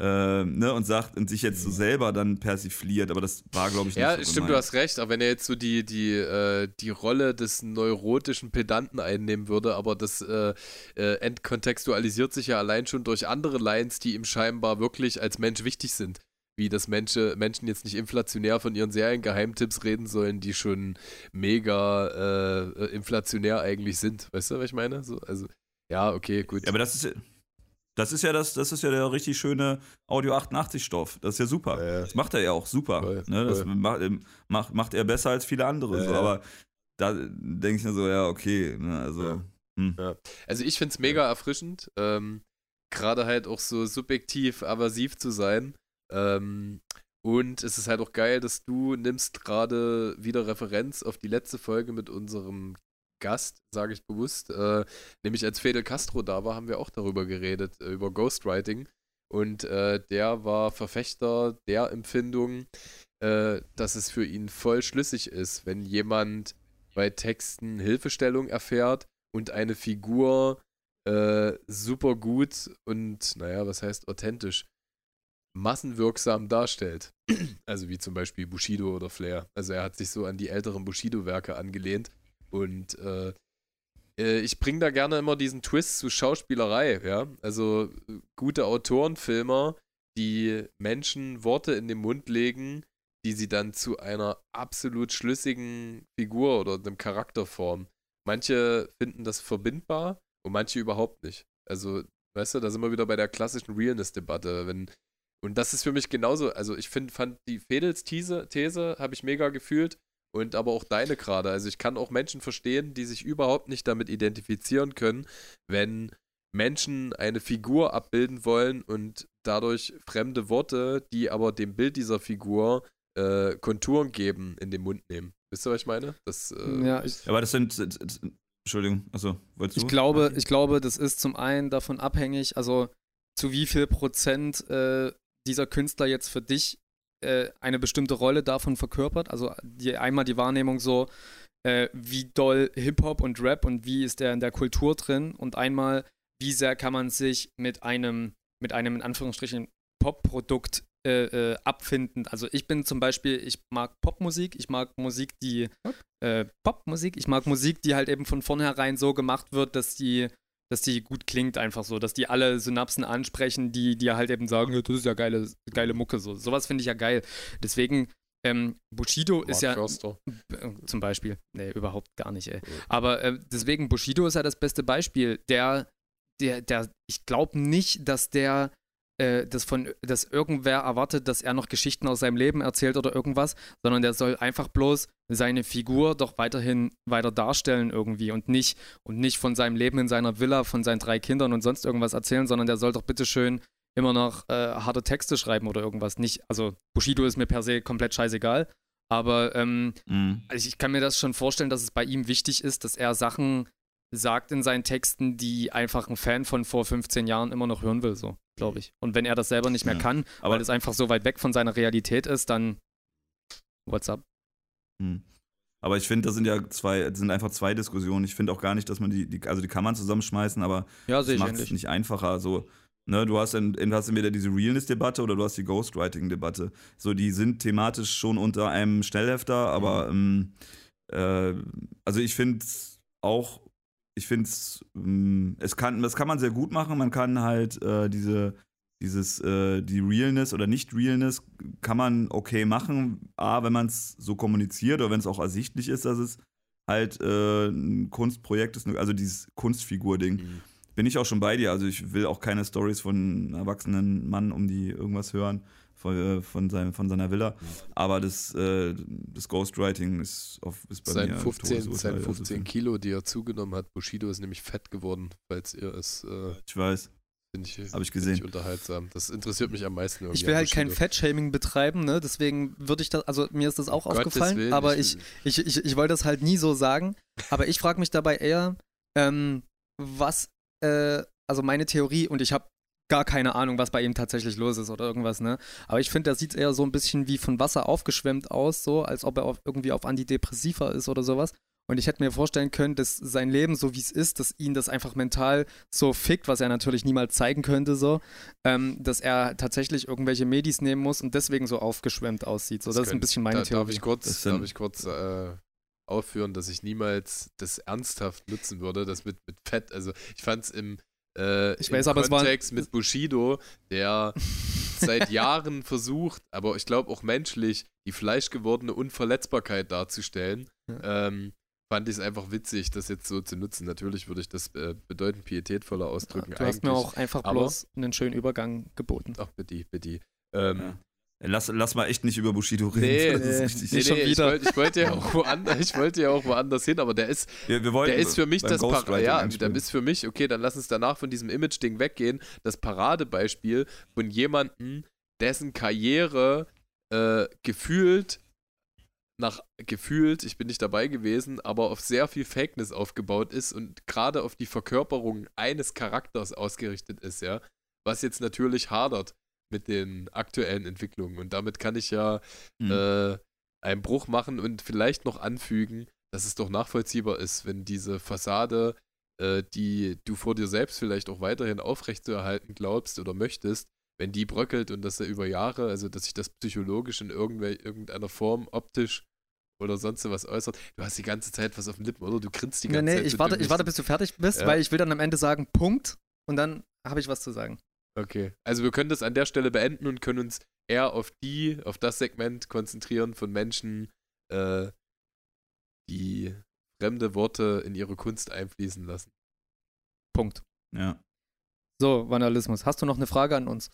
äh, ne, und sagt und sich jetzt so selber dann persifliert, aber das war, glaube ich, nicht Ja, so stimmt, du gemeint. hast recht, aber wenn er jetzt so die, die, äh, die Rolle des neurotischen Pedanten einnehmen würde, aber das äh, äh, entkontextualisiert sich ja allein schon durch andere Lines, die ihm scheinbar wirklich als Mensch wichtig sind. Wie dass Menschen, Menschen jetzt nicht inflationär von ihren Seriengeheimtipps reden sollen, die schon mega äh, äh, inflationär eigentlich sind. Weißt du, was ich meine? So, also, ja, okay, gut. Ja, aber das ist ja, das ist ja das, das ist ja der richtig schöne Audio 88 Stoff. Das ist ja super. Ja, ja. Das macht er ja auch super. Voll, ne? Das macht, macht, macht er besser als viele andere. Ja, so. ja. Aber da denke ich mir so, ja, okay. Ne? Also, Ja. hm. Also ich finde es mega erfrischend, ähm, gerade halt auch so subjektiv aversiv zu sein. Ähm, und es ist halt auch geil, dass du nimmst gerade wieder Referenz auf die letzte Folge mit unserem Gast, sage ich bewusst. Äh, nämlich als Fidel Castro da war, haben wir auch darüber geredet, äh, über Ghostwriting. Und äh, der war Verfechter der Empfindung, äh, dass es für ihn voll schlüssig ist, wenn jemand bei Texten Hilfestellung erfährt und eine Figur äh, super gut und, naja, was heißt authentisch, massenwirksam darstellt. Also wie zum Beispiel Bushido oder Flair. Also er hat sich so an die älteren Bushido-Werke angelehnt und äh, äh, ich bringe da gerne immer diesen Twist zu Schauspielerei, ja. Also gute Autoren, Filmer, die Menschen Worte in den Mund legen, die sie dann zu einer absolut schlüssigen Figur oder einem Charakter formen. Manche finden das verbindbar und manche überhaupt nicht. Also, weißt du, da sind wir wieder bei der klassischen Realness-Debatte. Wenn, und das ist für mich genauso. Also, ich find, fand die Fedels These, These habe ich mega gefühlt und aber auch deine gerade. Also, ich kann auch Menschen verstehen, die sich überhaupt nicht damit identifizieren können, wenn Menschen eine Figur abbilden wollen und dadurch fremde Worte, die aber dem Bild dieser Figur äh, Konturen geben, in den Mund nehmen. Wisst ihr, was ich meine? Das, äh, Ja, ich, Aber das sind, sind- sind- Entschuldigung, achso, wolltest du? ich, glaube, ich glaube, das ist zum einen davon abhängig, also zu wie viel Prozent äh, dieser Künstler jetzt für dich äh, eine bestimmte Rolle davon verkörpert. Also die, einmal die Wahrnehmung so, äh, wie doll Hip-Hop und Rap und wie ist der in der Kultur drin und einmal, wie sehr kann man sich mit einem, mit einem in Anführungsstrichen Pop-Produkt äh, äh, abfinden. Also ich bin zum Beispiel, ich mag Popmusik, ich mag Musik, die äh, Popmusik, ich mag Musik, die halt eben von vornherein so gemacht wird, dass die dass die gut klingt einfach so, dass die alle Synapsen ansprechen, die, die halt eben sagen, das ist ja geile, geile Mucke so. Sowas finde ich ja geil. Deswegen, ähm, Bushido Mark ist ja Förster. äh, zum Beispiel, nee, überhaupt gar nicht, ey. Aber äh, deswegen, Bushido ist ja das beste Beispiel. Der, der, der, ich glaube nicht, dass der äh, das von, dass irgendwer erwartet, dass er noch Geschichten aus seinem Leben erzählt oder irgendwas, sondern der soll einfach bloß seine Figur doch weiterhin weiter darstellen irgendwie und nicht und nicht von seinem Leben in seiner Villa, von seinen drei Kindern und sonst irgendwas erzählen, sondern der soll doch bitteschön immer noch äh, harte Texte schreiben oder irgendwas. Nicht, also Bushido ist mir per se komplett scheißegal, aber ähm, Mhm. also ich kann mir das schon vorstellen, dass es bei ihm wichtig ist, dass er Sachen sagt in seinen Texten, die einfach ein Fan von vor 15 Jahren immer noch hören will, so, glaube ich. Und wenn er das selber nicht mehr Ja. kann, Aber- weil es einfach so weit weg von seiner Realität ist, dann what's up? Hm. Aber ich finde, das sind ja zwei, das sind einfach zwei Diskussionen. Ich finde auch gar nicht, dass man die, die, also die kann man zusammenschmeißen, aber Ja, das macht es nicht einfacher. So, ne, du hast, entweder hast entweder diese Realness-Debatte oder du hast die Ghostwriting-Debatte. So, die sind thematisch schon unter einem Schnellhefter, aber ähm, äh, also ich finde es auch, ich finde es, ähm, es kann, das kann man sehr gut machen. Man kann halt äh, diese dieses, äh, die Realness oder Nicht-Realness kann man okay machen, A, wenn man es so kommuniziert oder wenn es auch ersichtlich ist, dass es halt äh, ein Kunstprojekt ist, also dieses Kunstfigur-Ding. Mhm. Bin ich auch schon bei dir, also ich will auch keine Stories von einem erwachsenen Mann um die irgendwas hören, von, äh, von, seinem, von seiner Villa, aber das, äh, das Ghostwriting ist, auf, ist bei Sein mir 15, Todesurteil. sein Also 15 Kilo, die er zugenommen hat. Bushido ist nämlich fett geworden, falls ihr es, äh, Ich weiß, finde ich, habe ich find ich gesehen. unterhaltsam. Das interessiert mich am meisten. irgendwie Ich will halt kein. Fettshaming betreiben, ne? Deswegen würde ich das, also mir ist das auch Gottes aufgefallen, Willen, aber ich, ich, ich, ich wollte das halt nie so sagen. Aber ich frage mich dabei eher, ähm, was, äh, also meine Theorie, und ich habe gar keine Ahnung, was bei ihm tatsächlich los ist oder irgendwas, ne? Aber ich finde, der sieht eher so ein bisschen wie von Wasser aufgeschwemmt aus, so, als ob er auf, irgendwie auf Antidepressiva ist oder sowas. Und ich hätte mir vorstellen können, dass sein Leben, so wie es ist, dass ihn das einfach mental so fickt, was er natürlich niemals zeigen könnte, so, ähm, dass er tatsächlich irgendwelche Medis nehmen muss und deswegen so aufgeschwemmt aussieht. So, das, ist ein bisschen meine da, Theorie. Darf ich kurz, Das darf ich kurz äh, aufführen, dass ich niemals das ernsthaft nutzen würde, das mit, mit Fett. Also ich fand es im, äh, Ich im weiß, aber es war- Kontext mit Bushido, der seit Jahren versucht, aber ich glaube auch menschlich, die fleischgewordene Unverletzbarkeit darzustellen. Ähm, fand ich es einfach witzig, das jetzt so zu nutzen. Natürlich würde ich das äh, bedeutend pietätvoller ausdrücken. du hast mir auch einfach aber- bloß einen schönen Übergang geboten. Ach, bitte, bitte. Ähm, Ja. Lass, lass mal echt nicht über Bushido reden. Nee, das ist nee. richtig. Nee, Nicht schon nee, ich wollte ja auch woanders, ich wollte ja auch woanders hin, aber der ist, wollten der ist für mich das Par Ghostwriting ja, der ist für mich, okay, dann lass uns danach von diesem Image-Ding weggehen, das Paradebeispiel von jemandem, dessen Karriere äh, gefühlt nach gefühlt, ich bin nicht dabei gewesen, aber auf sehr viel Fakeness aufgebaut ist und gerade auf die Verkörperung eines Charakters ausgerichtet ist, ja, was jetzt natürlich hadert mit den aktuellen Entwicklungen und damit kann ich ja Mhm. äh, einen Bruch machen und vielleicht noch anfügen, dass es doch nachvollziehbar ist, wenn diese Fassade, äh, die du vor dir selbst vielleicht auch weiterhin aufrechtzuerhalten glaubst oder möchtest, wenn die bröckelt und dass er über Jahre, also dass sich das psychologisch in irgendeiner Form optisch oder sonst was äußert. Du hast die ganze Zeit was auf den Lippen, oder? Du grinst die Nee, ganze nee, Zeit. ich so warte, ich warte, bis du fertig bist, Ja. weil ich will dann am Ende sagen, Punkt, und dann habe ich was zu sagen. Okay. Also wir können das an der Stelle beenden und können uns eher auf die, auf das Segment konzentrieren von Menschen, äh, die fremde Worte in ihre Kunst einfließen lassen. Punkt. Ja. So, Vandalismus. Hast du noch eine Frage an uns?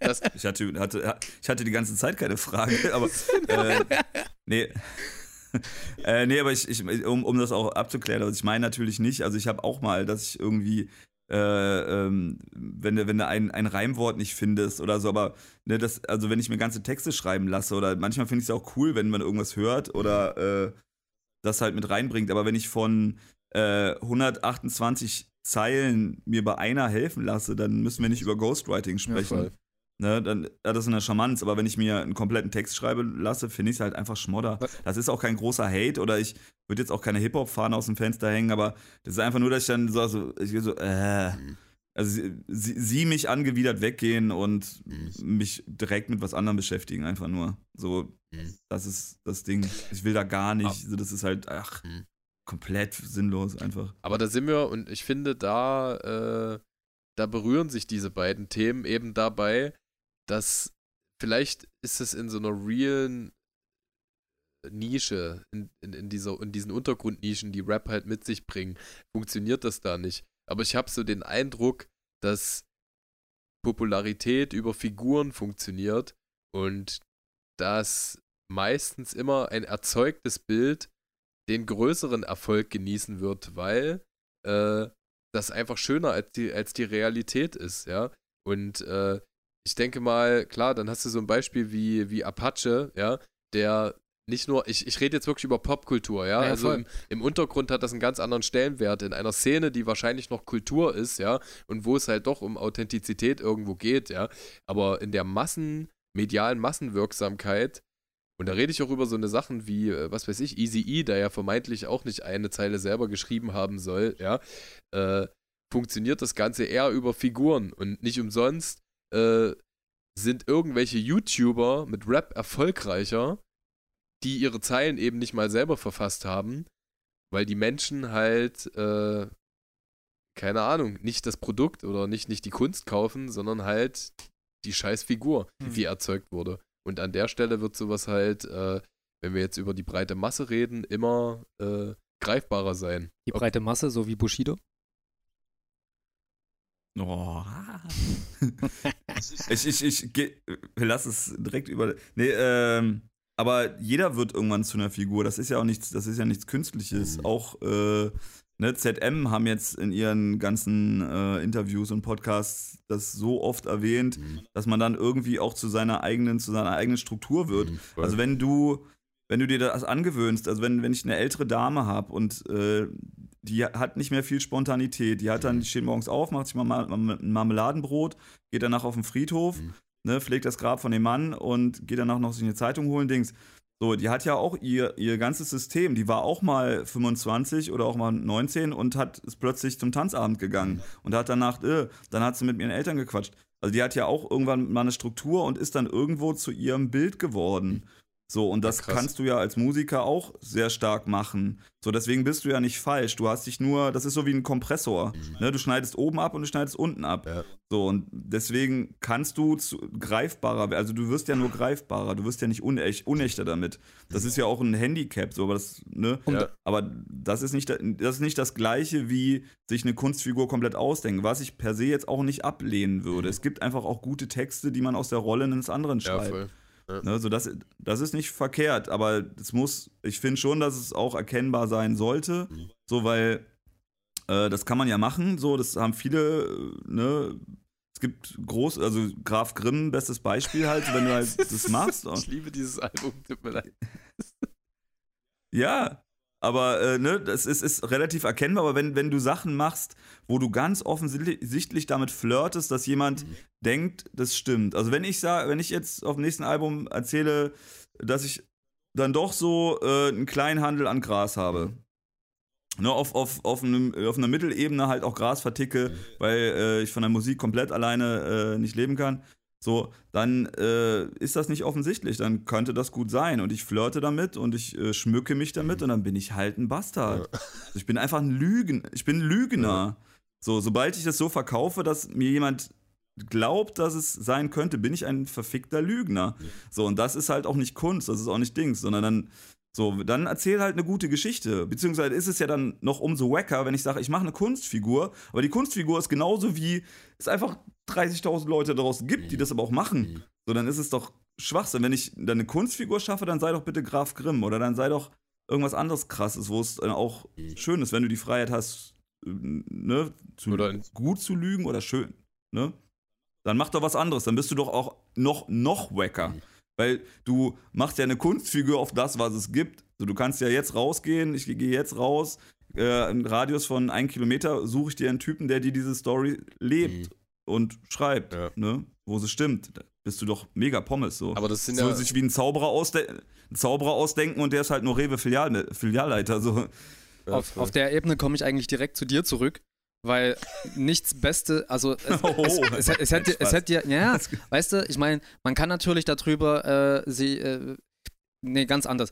Das, Ich hatte, hatte, ich hatte die ganze Zeit keine Frage, aber äh, nee. äh, nee, aber ich, ich um, um das auch abzuklären, also ich meine natürlich nicht, also ich habe auch mal, dass ich irgendwie, äh, ähm, wenn du, wenn du ein, ein Reimwort nicht findest oder so, aber ne, das, also wenn ich mir ganze Texte schreiben lasse oder manchmal finde ich es auch cool, wenn man irgendwas hört oder äh, das halt mit reinbringt, aber wenn ich von äh, 128 Zeilen mir bei einer helfen lasse, dann müssen wir nicht über Ghostwriting sprechen. voll. Ne, dann ja, das ist eine Charmanz, aber wenn ich mir einen kompletten Text schreibe lasse, finde ich es halt einfach Schmodder. Das ist auch kein großer Hate oder ich würde jetzt auch keine Hip-Hop-Fahne aus dem Fenster hängen, aber das ist einfach nur, dass ich dann so, so, ich so äh, Mhm. also sie, sie, sie mich angewidert weggehen und Mhm. mich direkt mit was anderem beschäftigen, einfach nur. So, Mhm. das ist das Ding. Ich will da gar nicht, Ah. so, das ist halt, ach, komplett sinnlos einfach. Aber da sind wir und ich finde, da, äh, da berühren sich diese beiden Themen eben dabei, dass vielleicht ist es in so einer realen Nische, in, in, in, dieser, in diesen Untergrundnischen, die Rap halt mit sich bringen, funktioniert das da nicht. Aber ich habe so den Eindruck, dass Popularität über Figuren funktioniert und dass meistens immer ein erzeugtes Bild den größeren Erfolg genießen wird, weil äh, das einfach schöner als die, als die Realität ist, ja. Und äh, ich denke mal, klar, dann hast du so ein Beispiel wie, wie Apache, ja, der nicht nur, ich, ich rede jetzt wirklich über Popkultur, ja. ja also im, im, Untergrund hat das einen ganz anderen Stellenwert in einer Szene, die wahrscheinlich noch Kultur ist, ja, und wo es halt doch um Authentizität irgendwo geht, ja. Aber in der Massen, medialen Massenwirksamkeit, und da rede ich auch über so eine Sachen wie, äh, was weiß ich, Easy E, der ja vermeintlich auch nicht eine Zeile selber geschrieben haben soll, ja, äh, funktioniert das Ganze eher über Figuren und nicht umsonst äh, sind irgendwelche YouTuber mit Rap erfolgreicher, die ihre Zeilen eben nicht mal selber verfasst haben, weil die Menschen halt, äh, keine Ahnung, nicht das Produkt oder nicht, nicht die Kunst kaufen, sondern halt die scheiß Figur, hm. die erzeugt wurde. Und an der Stelle wird sowas halt, äh, wenn wir jetzt über die breite Masse reden, immer äh, greifbarer sein. Die breite Masse, so wie Bushido? Oh. ich, ich, ich, lass es direkt über. Nee, ähm, aber jeder wird irgendwann zu einer Figur. Das ist ja auch nichts, das ist ja nichts Künstliches. Mhm. Auch äh, ne, ZM haben jetzt in ihren ganzen äh, Interviews und Podcasts das so oft erwähnt, mhm. dass man dann irgendwie auch zu seiner eigenen, zu seiner eigenen Struktur wird. Mhm, also wenn du, wenn du dir das angewöhnst, also wenn, wenn ich eine ältere Dame habe und äh, die hat nicht mehr viel Spontanität, die hat dann, mhm. die steht morgens auf, macht sich mal ein Marmeladenbrot, geht danach auf den Friedhof. Mhm ne, pflegt das Grab von dem Mann und geht danach noch sich eine Zeitung holen, Dings. So, die hat ja auch ihr, ihr ganzes System. Die war auch mal 25 oder auch mal 19 und hat ist plötzlich zum Tanzabend gegangen und hat danach, äh, dann hat sie mit ihren Eltern gequatscht. Also die hat ja auch irgendwann mal eine Struktur und ist dann irgendwo zu ihrem Bild geworden. So, und das ja, kannst du ja als Musiker auch sehr stark machen. So, deswegen bist du ja nicht falsch. Du hast dich nur, das ist so wie ein Kompressor. Mhm. Ne? Du schneidest oben ab und du schneidest unten ab. Ja. So, und deswegen kannst du zu, greifbarer werden. Also du wirst ja nur greifbarer, du wirst ja nicht unech, unechter damit. Das ist ja auch ein Handicap, so, aber das, ne? Ja. Aber das ist, nicht, das ist nicht das Gleiche, wie sich eine Kunstfigur komplett ausdenken, was ich per se jetzt auch nicht ablehnen würde. Mhm. Es gibt einfach auch gute Texte, die man aus der Rolle eines anderen schreibt. Ja, voll. Ja. Ne, so das, das ist nicht verkehrt, aber es muss, ich finde schon, dass es auch erkennbar sein sollte, mhm. so weil äh, das kann man ja machen, so das haben viele, äh, ne, es gibt groß, also Graf Grimm, bestes Beispiel halt, wenn du halt das machst. ich liebe dieses Album, tut mir leid. ja, aber äh, ne, das ist, ist relativ erkennbar, aber wenn, wenn du Sachen machst, wo du ganz offensichtlich damit flirtest, dass jemand mhm. denkt, das stimmt. Also wenn ich sage, wenn ich jetzt auf dem nächsten Album erzähle, dass ich dann doch so äh, einen kleinen Handel an Gras habe. Ne, auf, auf, auf, einem, auf einer Mittelebene halt auch Gras verticke, mhm. weil äh, ich von der Musik komplett alleine äh, nicht leben kann. So, dann äh, ist das nicht offensichtlich. Dann könnte das gut sein. Und ich flirte damit und ich äh, schmücke mich damit und dann bin ich halt ein Bastard. Ja. Also ich bin einfach ein Lügen. Ich bin ein Lügner. Ja. So, sobald ich das so verkaufe, dass mir jemand glaubt, dass es sein könnte, bin ich ein verfickter Lügner. Ja. So, und das ist halt auch nicht Kunst, das ist auch nicht Dings, sondern dann so, dann erzähl halt eine gute Geschichte. Beziehungsweise ist es ja dann noch umso wacker, wenn ich sage, ich mache eine Kunstfigur, aber die Kunstfigur ist genauso wie es einfach 30.000 Leute daraus gibt, die das aber auch machen. Mhm. So, dann ist es doch Schwachsinn. Wenn ich dann eine Kunstfigur schaffe, dann sei doch bitte Graf Grimm oder dann sei doch irgendwas anderes krasses, wo es dann auch mhm. schön ist, wenn du die Freiheit hast, ne, zu, oder gut zu lügen oder schön, ne? Dann mach doch was anderes, dann bist du doch auch noch, noch wacker. Weil du machst ja eine Kunstfigur auf das, was es gibt. Also du kannst ja jetzt rausgehen, ich gehe jetzt raus, äh, im Radius von einem Kilometer suche ich dir einen Typen, der dir diese Story lebt mhm. und schreibt, ja. ne? wo sie stimmt. Da bist du doch mega Pommes so. Aber das sind so ja sich wie ein Zauberer, ausde ein Zauberer ausdenken und der ist halt nur Rewe Filial Filialleiter. So. Auf, auf der Ebene komme ich eigentlich direkt zu dir zurück weil nichts Beste, also es, oh, es, es, es, hätte, es hätte ja, ja, weißt du, ich meine, man kann natürlich darüber äh, sie, äh, nee, ganz anders.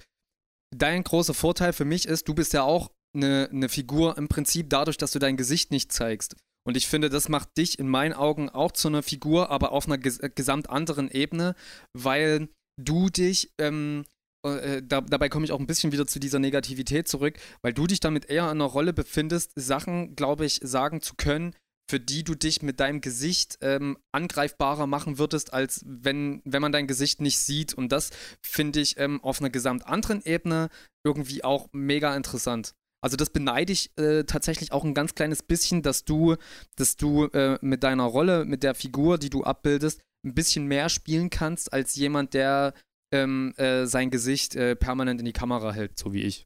Dein großer Vorteil für mich ist, du bist ja auch eine, eine Figur im Prinzip dadurch, dass du dein Gesicht nicht zeigst. Und ich finde, das macht dich in meinen Augen auch zu einer Figur, aber auf einer ges gesamt anderen Ebene, weil du dich, ähm, äh, da, dabei komme ich auch ein bisschen wieder zu dieser Negativität zurück, weil du dich damit eher in einer Rolle befindest, Sachen, glaube ich, sagen zu können, für die du dich mit deinem Gesicht ähm, angreifbarer machen würdest, als wenn, wenn man dein Gesicht nicht sieht. Und das finde ich ähm, auf einer gesamt anderen Ebene irgendwie auch mega interessant. Also das beneide ich äh, tatsächlich auch ein ganz kleines bisschen, dass du, dass du äh, mit deiner Rolle, mit der Figur, die du abbildest, ein bisschen mehr spielen kannst als jemand, der ähm, äh, sein Gesicht äh, permanent in die Kamera hält, so wie ich.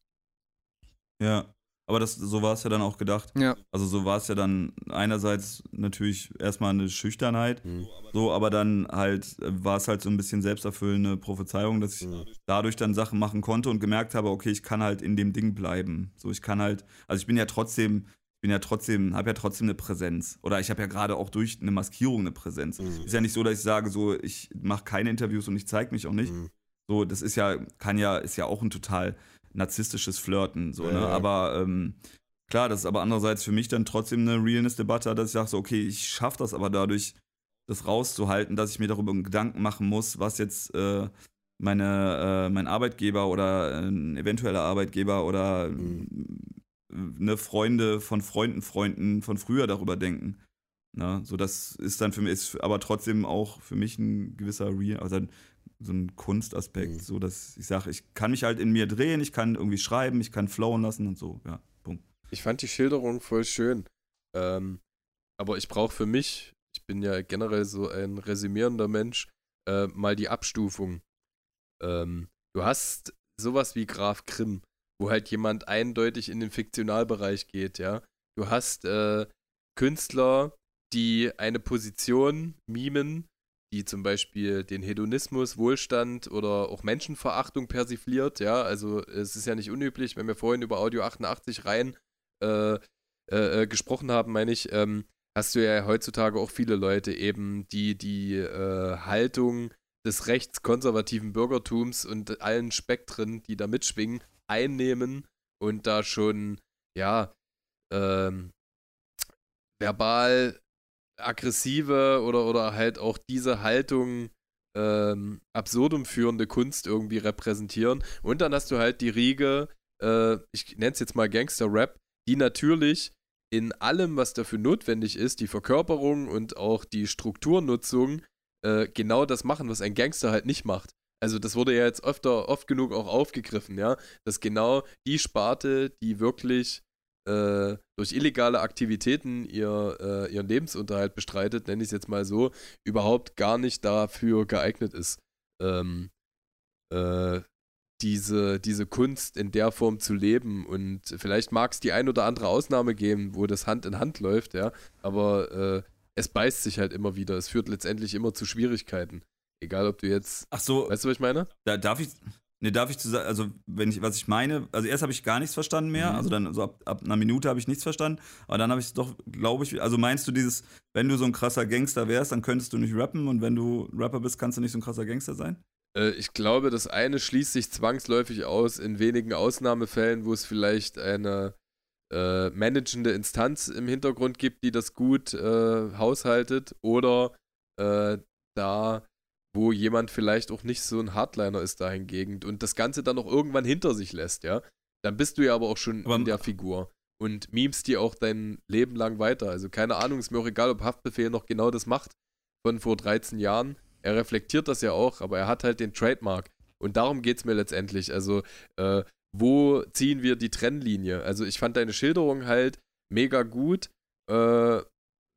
Ja, aber das, so war es ja dann auch gedacht. Ja. Also so war es ja dann einerseits natürlich erstmal eine Schüchternheit, Mhm. so, aber dann halt äh, war es halt so ein bisschen selbsterfüllende Prophezeiung, dass ich Mhm. dadurch dann Sachen machen konnte und gemerkt habe, okay, ich kann halt in dem Ding bleiben. So, ich kann halt, also ich bin ja trotzdem, ich bin ja trotzdem, habe ja trotzdem eine Präsenz. Oder ich habe ja gerade auch durch eine Maskierung eine Präsenz. Mhm. Ist ja nicht so, dass ich sage, so, ich mache keine Interviews und ich zeige mich auch nicht. Mhm. So, das ist ja, kann ja, ist ja auch ein total narzisstisches Flirten, so, Ja, ne? ja. Aber ähm, klar, das ist aber andererseits für mich dann trotzdem eine Realness-Debatte, dass ich sage, so, okay, ich schaffe das aber dadurch, das rauszuhalten, dass ich mir darüber Gedanken machen muss, was jetzt äh, meine, äh, mein Arbeitgeber oder ein eventueller Arbeitgeber oder Mhm. Ne Freunde von Freunden, Freunden von früher darüber denken. Na, so das ist dann für mich, ist aber trotzdem auch für mich ein gewisser Real, also ein, so ein Kunstaspekt, Mhm. so dass ich sage, ich kann mich halt in mir drehen, ich kann irgendwie schreiben, ich kann flowen lassen und so, ja, Punkt. Ich fand die Schilderung voll schön. Ähm, aber ich brauche für mich, ich bin ja generell so ein resümierender Mensch, äh, mal die Abstufung. Ähm, du hast sowas wie Graf Grimm, wo halt jemand eindeutig in den Fiktionalbereich geht, ja. Du hast äh, Künstler, die eine Position mimen, die zum Beispiel den Hedonismus, Wohlstand oder auch Menschenverachtung persifliert, ja. Also es ist ja nicht unüblich, wenn wir vorhin über Audio 88 rein äh, äh, äh, gesprochen haben, meine ich, ähm, hast du ja heutzutage auch viele Leute eben, die die äh, Haltung des rechtskonservativen Bürgertums und allen Spektren, die da mitschwingen, einnehmen und da schon, ja, ähm, verbal aggressive oder, oder halt auch diese Haltung ähm, absurdum führende Kunst irgendwie repräsentieren. Und dann hast du halt die Riege, äh, ich nenne es jetzt mal Gangster-Rap, die natürlich in allem, was dafür notwendig ist, die Verkörperung und auch die Strukturnutzung, äh, genau das machen, was ein Gangster halt nicht macht. Also das wurde ja jetzt öfter, oft genug auch aufgegriffen, ja, dass genau die Sparte, die wirklich äh, durch illegale Aktivitäten ihr, äh, ihren Lebensunterhalt bestreitet, nenne ich es jetzt mal so, überhaupt gar nicht dafür geeignet ist, ähm, äh, diese, diese Kunst in der Form zu leben. Und vielleicht mag es die ein oder andere Ausnahme geben, wo das Hand in Hand läuft, ja, aber äh, es beißt sich halt immer wieder. Es führt letztendlich immer zu Schwierigkeiten. Egal, ob du jetzt. Ach so, Weißt du, was ich meine? da darf ich, ne, darf ich zu sagen, also wenn ich, was ich meine, also erst habe ich gar nichts verstanden mehr, Mhm. also dann so ab, ab einer Minute habe ich nichts verstanden, aber dann habe ich es doch, glaube ich, also meinst du dieses, wenn du so ein krasser Gangster wärst, dann könntest du nicht rappen und wenn du Rapper bist, kannst du nicht so ein krasser Gangster sein? Äh, ich glaube, das eine schließt sich zwangsläufig aus in wenigen Ausnahmefällen, wo es vielleicht eine äh, managende Instanz im Hintergrund gibt, die das gut äh, haushaltet, oder äh, da, wo jemand vielleicht auch nicht so ein Hardliner ist dahingegen und das Ganze dann auch irgendwann hinter sich lässt, ja. Dann bist du ja aber auch schon Aber- in der Figur und memst die auch dein Leben lang weiter. Also keine Ahnung, ist mir auch egal, ob Haftbefehl noch genau das macht von vor 13 Jahren. Er reflektiert das ja auch, aber er hat halt den Trademark. Und darum geht es mir letztendlich. Also, äh, wo ziehen wir die Trennlinie? Also, ich fand deine Schilderung halt mega gut. Äh,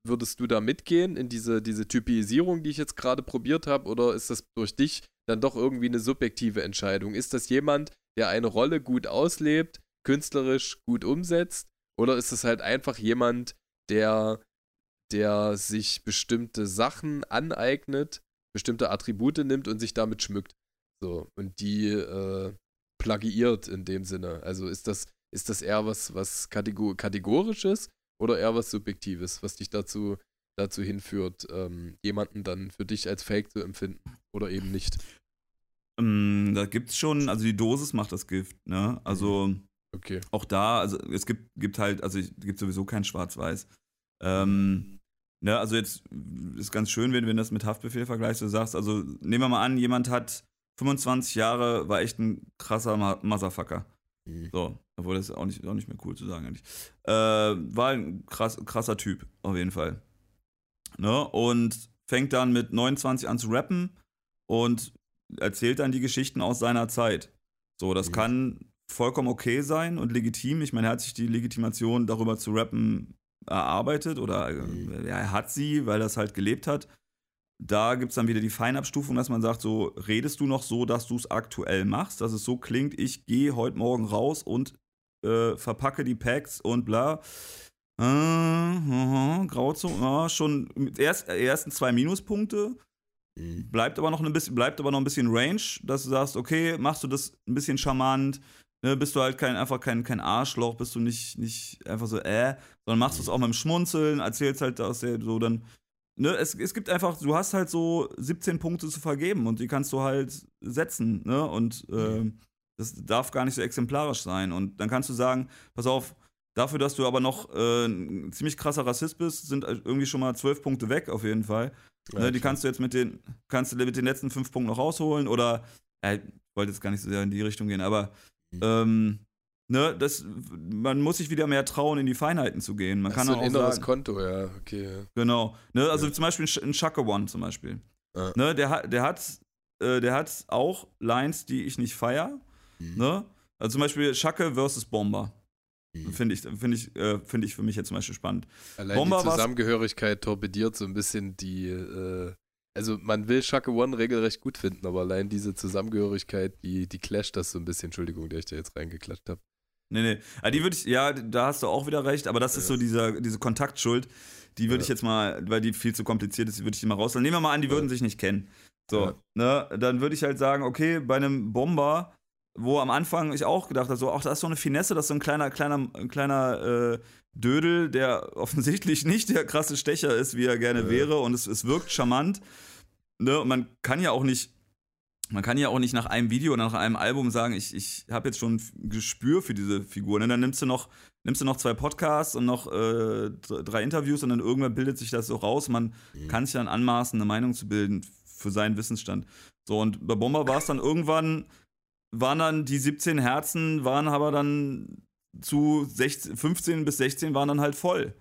würdest du da mitgehen in diese, diese Typisierung, die ich jetzt gerade probiert habe? Oder ist das durch dich dann doch irgendwie eine subjektive Entscheidung? Ist das jemand, der eine Rolle gut auslebt, künstlerisch gut umsetzt? Oder ist es halt einfach jemand, der, der sich bestimmte Sachen aneignet, bestimmte Attribute nimmt und sich damit schmückt? So, und die äh, plagiiert in dem Sinne. Also ist das, ist das eher was, was Kategor kategorisches oder eher was Subjektives, was dich dazu, dazu hinführt, ähm, jemanden dann für dich als Fake zu empfinden oder eben nicht? Ähm, da gibt's schon, also die Dosis macht das Gift, ne? Also Okay. Auch da, also es gibt, gibt halt, also es gibt sowieso kein Schwarz-Weiß. Ähm, ne, also jetzt ist ganz schön, wenn, wenn du das mit Haftbefehl vergleichst, du sagst, also nehmen wir mal an, jemand hat 25 Jahre, war echt ein krasser Motherfucker. Mhm. So, obwohl das ist auch nicht, auch nicht mehr cool zu sagen eigentlich. Äh, war ein krass, krasser Typ, auf jeden Fall. Ne? Und fängt dann mit 29 an zu rappen und erzählt dann die Geschichten aus seiner Zeit. So, das Mhm. kann vollkommen okay sein und legitim. Ich meine, er hat sich die Legitimation darüber zu rappen erarbeitet oder äh, Mhm. ja, er hat sie, weil er es halt gelebt hat. Da gibt es dann wieder die Feinabstufung, dass man sagt, so redest du noch so, dass du es aktuell machst, dass es so klingt, ich gehe heute Morgen raus und äh, verpacke die Packs und bla. Äh, aha, Grauzone, ja, schon mit erst, ersten zwei Minuspunkte, Mhm. bleibt aber noch ein bisschen, bleibt aber noch ein bisschen Range, dass du sagst, okay, machst du das ein bisschen charmant, ne, bist du halt kein, einfach kein, kein Arschloch, bist du nicht, nicht einfach so, äh, sondern machst du es auch mit dem Schmunzeln, erzählst halt aus der, so dann, ne, es, es gibt einfach, du hast halt so 17 Punkte zu vergeben und die kannst du halt setzen, ne, und äh, das darf gar nicht so exemplarisch sein und dann kannst du sagen, pass auf, dafür, dass du aber noch äh, ein ziemlich krasser Rassist bist, sind irgendwie schon mal 12 Punkte weg auf jeden Fall. Ja, Ne, die klar. kannst du jetzt mit den, kannst du mit den letzten fünf Punkten noch rausholen oder, äh, ich wollte jetzt gar nicht so sehr in die Richtung gehen, aber Mhm. ähm, ne, das, man muss sich wieder mehr trauen, in die Feinheiten zu gehen. Man Das kann ist so ein auch inneres sagen, Konto, ja, okay. ja. genau, ne, also Ja. zum Beispiel ein Sh- ein Shaka One zum Beispiel, Ja. ne, der hat, der hat, äh, der hat auch Lines, die ich nicht feier, Mhm. ne, also zum Beispiel Schacke versus Bomber, Mhm. finde ich, finde ich, äh, finde ich für mich jetzt zum Beispiel spannend. Allein Bomber die Zusammengehörigkeit torpediert so ein bisschen die, äh, also man will Shaka One regelrecht gut finden, aber allein diese Zusammengehörigkeit, die, die clasht das so ein bisschen. Entschuldigung, der ich da jetzt reingeklatscht habe. Nee, nee. Ah, die würde ich, ja, da hast du auch wieder recht, aber das ist so dieser, diese Kontaktschuld, die würde Ja. ich jetzt mal, weil die viel zu kompliziert ist, die würde ich die mal rauslassen. Nehmen wir mal an, die würden sich nicht kennen. So, Ja. ne, dann würde ich halt sagen, okay, bei einem Bomber, wo am Anfang ich auch gedacht habe, so, ach, da ist so eine Finesse, das ist so ein kleiner, kleiner, ein kleiner äh, Dödel, der offensichtlich nicht der krasse Stecher ist, wie er gerne Ja. wäre und es, es wirkt charmant. Ne, und man kann ja auch nicht, man kann ja auch nicht nach einem Video oder nach einem Album sagen, ich, ich habe jetzt schon ein Gespür für diese Figur. Ne? Dann nimmst du noch, nimmst du noch zwei Podcasts und noch äh, drei Interviews und dann irgendwann bildet sich das so raus. Man Mhm. kann sich dann anmaßen, eine Meinung zu bilden für seinen Wissensstand. So, und bei Bomber war es dann irgendwann, waren dann die 17 Herzen, waren aber dann zu 16, 15 bis 16 waren dann halt voll.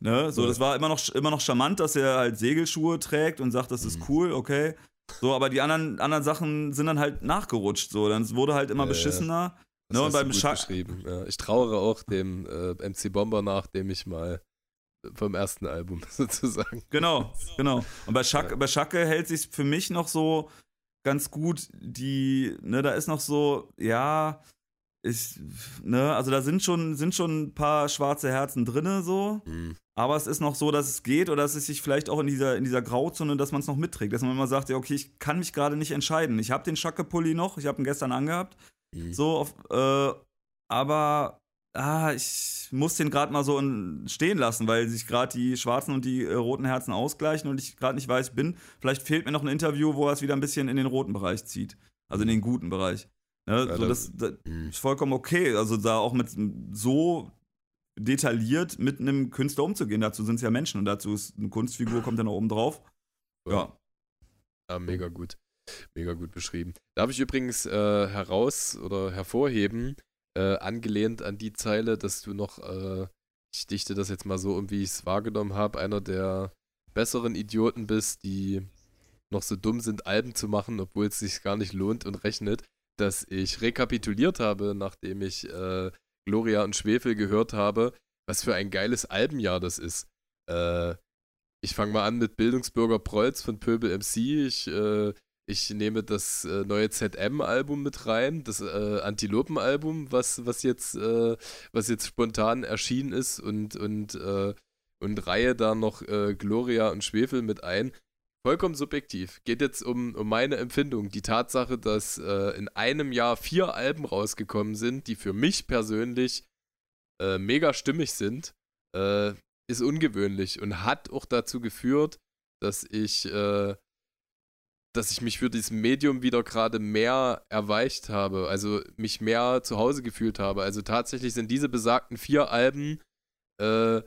Ne? So, das war immer noch, immer noch charmant, dass er halt Segelschuhe trägt und sagt, das ist Mhm. cool, okay. So, aber die anderen, anderen Sachen sind dann halt nachgerutscht. So, dann wurde halt immer Ja, beschissener. Das Ne, und beim gut Scha beschrieben. Ja, ich trauere auch dem äh, MC Bomber nach, dem ich mal vom ersten Album sozusagen. Genau, genau. Und bei, Schack, Ja. bei Schacke hält sich für mich noch so ganz gut die, ne, da ist noch so, ja, ich, ne, also da sind schon, sind schon ein paar schwarze Herzen drinne so, Mhm. aber es ist noch so, dass es geht oder dass es sich vielleicht auch in dieser, in dieser Grauzone, dass man es noch mitträgt, dass man immer sagt, ja, okay, ich kann mich gerade nicht entscheiden. Ich habe den Schacke-Pulli noch, ich habe ihn gestern angehabt, Mhm. so, auf, äh, aber ah, ich muss den gerade mal so in, stehen lassen, weil sich gerade die schwarzen und die äh, roten Herzen ausgleichen und ich gerade nicht weiß bin. Vielleicht fehlt mir noch ein Interview, wo er es wieder ein bisschen in den roten Bereich zieht. Also in den guten Bereich. Ne, Ja, so da- das, das Mhm. ist vollkommen okay. Also da auch mit so detailliert mit einem Künstler umzugehen. Dazu sind es ja Menschen und dazu ist eine Kunstfigur, kommt dann noch oben drauf. Ja. Ja, mega gut. Mega gut beschrieben. Darf ich übrigens äh, heraus oder hervorheben, äh, angelehnt an die Zeile, dass du noch, äh, ich dichte das jetzt mal so um, wie ich es wahrgenommen habe, einer der besseren Idioten bist, die noch so dumm sind, Alben zu machen, obwohl es sich gar nicht lohnt und rechnet, dass ich rekapituliert habe, nachdem ich äh, Gloria und Schwefel gehört habe, was für ein geiles Albenjahr das ist. Äh, ich fange mal an mit Bildungsbürger Prolz von Pöbel MC. Ich, äh, ich nehme das äh, neue ZM-Album mit rein, das äh, Antilopen-Album, was, was, jetzt, äh, was jetzt spontan erschienen ist und, und, äh, und reihe da noch Gloria und Schwefel mit ein. Vollkommen subjektiv. Geht jetzt um, um meine Empfindung. Die Tatsache, dass äh, in einem Jahr vier Alben rausgekommen sind, die für mich persönlich äh, mega stimmig sind, äh, ist ungewöhnlich und hat auch dazu geführt, dass ich äh, dass ich mich für dieses Medium wieder gerade mehr erweicht habe, also mich mehr zu Hause gefühlt habe. Also tatsächlich sind diese besagten vier Alben äh,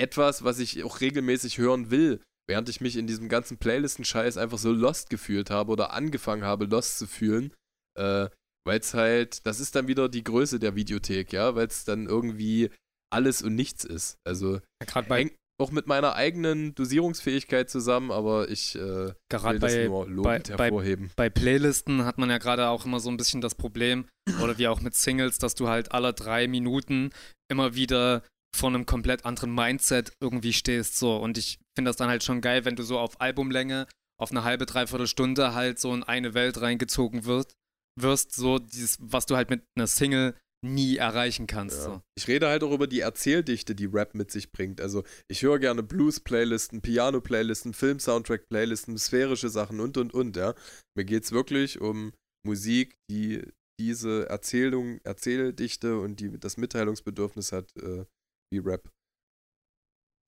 etwas, was ich auch regelmäßig hören will, während ich mich in diesem ganzen Playlisten-Scheiß einfach so lost gefühlt habe oder angefangen habe, lost zu fühlen. Äh, weil es halt, das ist dann wieder die Größe der Videothek, ja, weil es dann irgendwie alles und nichts ist. Also Gerade bei, hängt auch mit meiner eigenen Dosierungsfähigkeit zusammen, aber ich äh, gerade will das bei, nur lobend bei- bei- hervorheben. bei Playlisten hat man ja gerade auch immer so ein bisschen das Problem, oder wie auch mit Singles, dass du halt alle drei Minuten immer wieder vor einem komplett anderen Mindset irgendwie stehst. So. Und ich finde das dann halt schon geil, wenn du so auf Albumlänge, auf eine halbe, dreiviertel Stunde halt so in eine Welt reingezogen wirst, wirst, so dieses, was du halt mit einer Single nie erreichen kannst. Ja. So. Ich rede halt auch über die Erzähldichte, die Rap mit sich bringt. Also ich höre gerne Blues-Playlisten, Piano-Playlisten, Film-Soundtrack-Playlisten, sphärische Sachen und und und, ja. Mir geht es wirklich um Musik, die diese Erzählung, Erzähldichte und die das Mitteilungsbedürfnis hat, äh, wie Rap.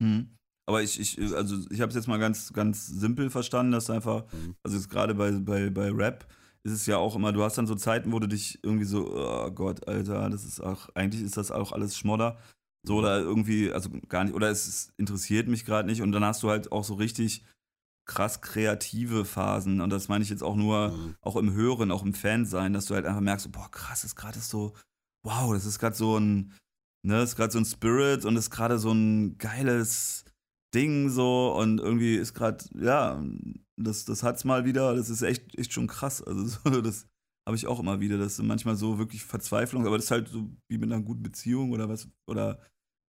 Mhm. Aber ich, ich, also ich habe es jetzt mal ganz, ganz simpel verstanden, dass du einfach, Mhm. also jetzt gerade bei, bei, bei Rap ist es ja auch immer, du hast dann so Zeiten, wo du dich irgendwie so, oh Gott, Alter, das ist auch, eigentlich ist das auch alles Schmodder. So oder irgendwie, also gar nicht, oder es ist, interessiert mich gerade nicht und dann hast du halt auch so richtig krass kreative Phasen und das meine ich jetzt auch nur, Mhm. auch im Hören, auch im Fansein, dass du halt einfach merkst, boah, krass, das ist gerade so, wow, das ist gerade so ein, ne, das ist gerade so ein Spirit und ist gerade so ein geiles Ding so und irgendwie ist gerade, ja, das, das hat's mal wieder, das ist echt, echt schon krass. Also so, das habe ich auch immer wieder, das sind manchmal so wirklich Verzweiflung, aber das ist halt so wie mit einer guten Beziehung oder was, oder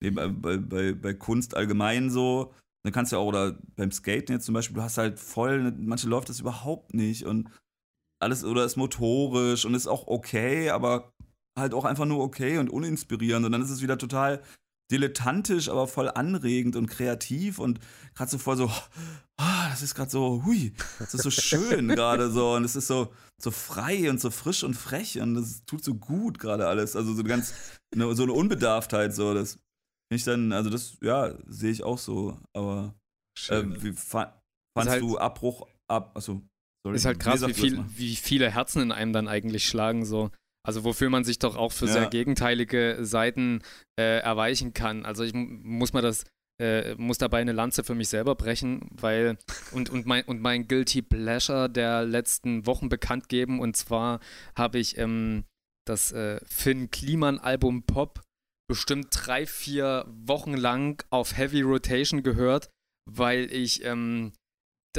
nee, bei, bei, bei, bei Kunst allgemein so. Dann kannst du ja auch, oder beim Skaten jetzt zum Beispiel, du hast halt voll, manche läuft das überhaupt nicht und alles, oder ist motorisch und ist auch okay, aber halt auch einfach nur okay und uninspirierend und dann ist es wieder total dilettantisch, aber voll anregend und kreativ und gerade so voll so, ah, das ist gerade so, hui, das ist so schön gerade so und es ist so, so frei und so frisch und frech und das tut so gut gerade alles, also so eine ganz, eine, so eine Unbedarftheit so, das finde ich dann, also das, ja, sehe ich auch so, aber Schön. äh, wie fa fandst halt- du Abbruch ab, achso, sorry. Ist halt krass, wie, viel, wie viele Herzen in einem dann eigentlich schlagen. So. Also wofür man sich doch auch für Ja. sehr gegenteilige Seiten äh, erweichen kann. Also ich muss mal das, äh, muss dabei eine Lanze für mich selber brechen, weil und, und, mein, und mein Guilty Pleasure der letzten Wochen bekannt geben. Und zwar habe ich ähm, das äh, Finn Kliman Album Pop bestimmt drei, vier Wochen lang auf Heavy Rotation gehört, weil ich ähm,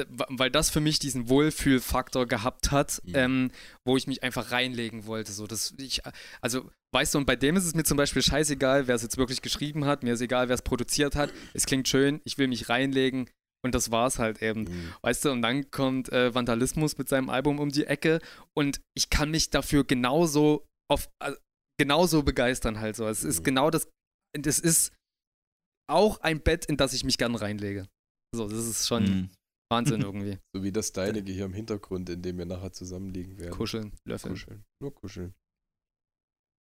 weil das für mich diesen Wohlfühlfaktor gehabt hat, Mhm. ähm, wo ich mich einfach reinlegen wollte. So, dass ich, also, weißt du, und bei dem ist es mir zum Beispiel scheißegal, wer es jetzt wirklich geschrieben hat, mir ist egal, wer es produziert hat. Es klingt schön, ich will mich reinlegen und das war's halt eben. Mhm. Weißt du, und dann kommt äh, Vandalismus mit seinem Album um die Ecke und ich kann mich dafür genauso auf äh, genauso begeistern halt so. Es ist Mhm. genau das, das ist auch ein Bett, in das ich mich gern reinlege. So, das ist schon Mhm. Wahnsinn irgendwie. So wie das deinige hier im Hintergrund, in dem wir nachher zusammenliegen werden. Kuscheln, löffeln. Kuscheln. Nur kuscheln.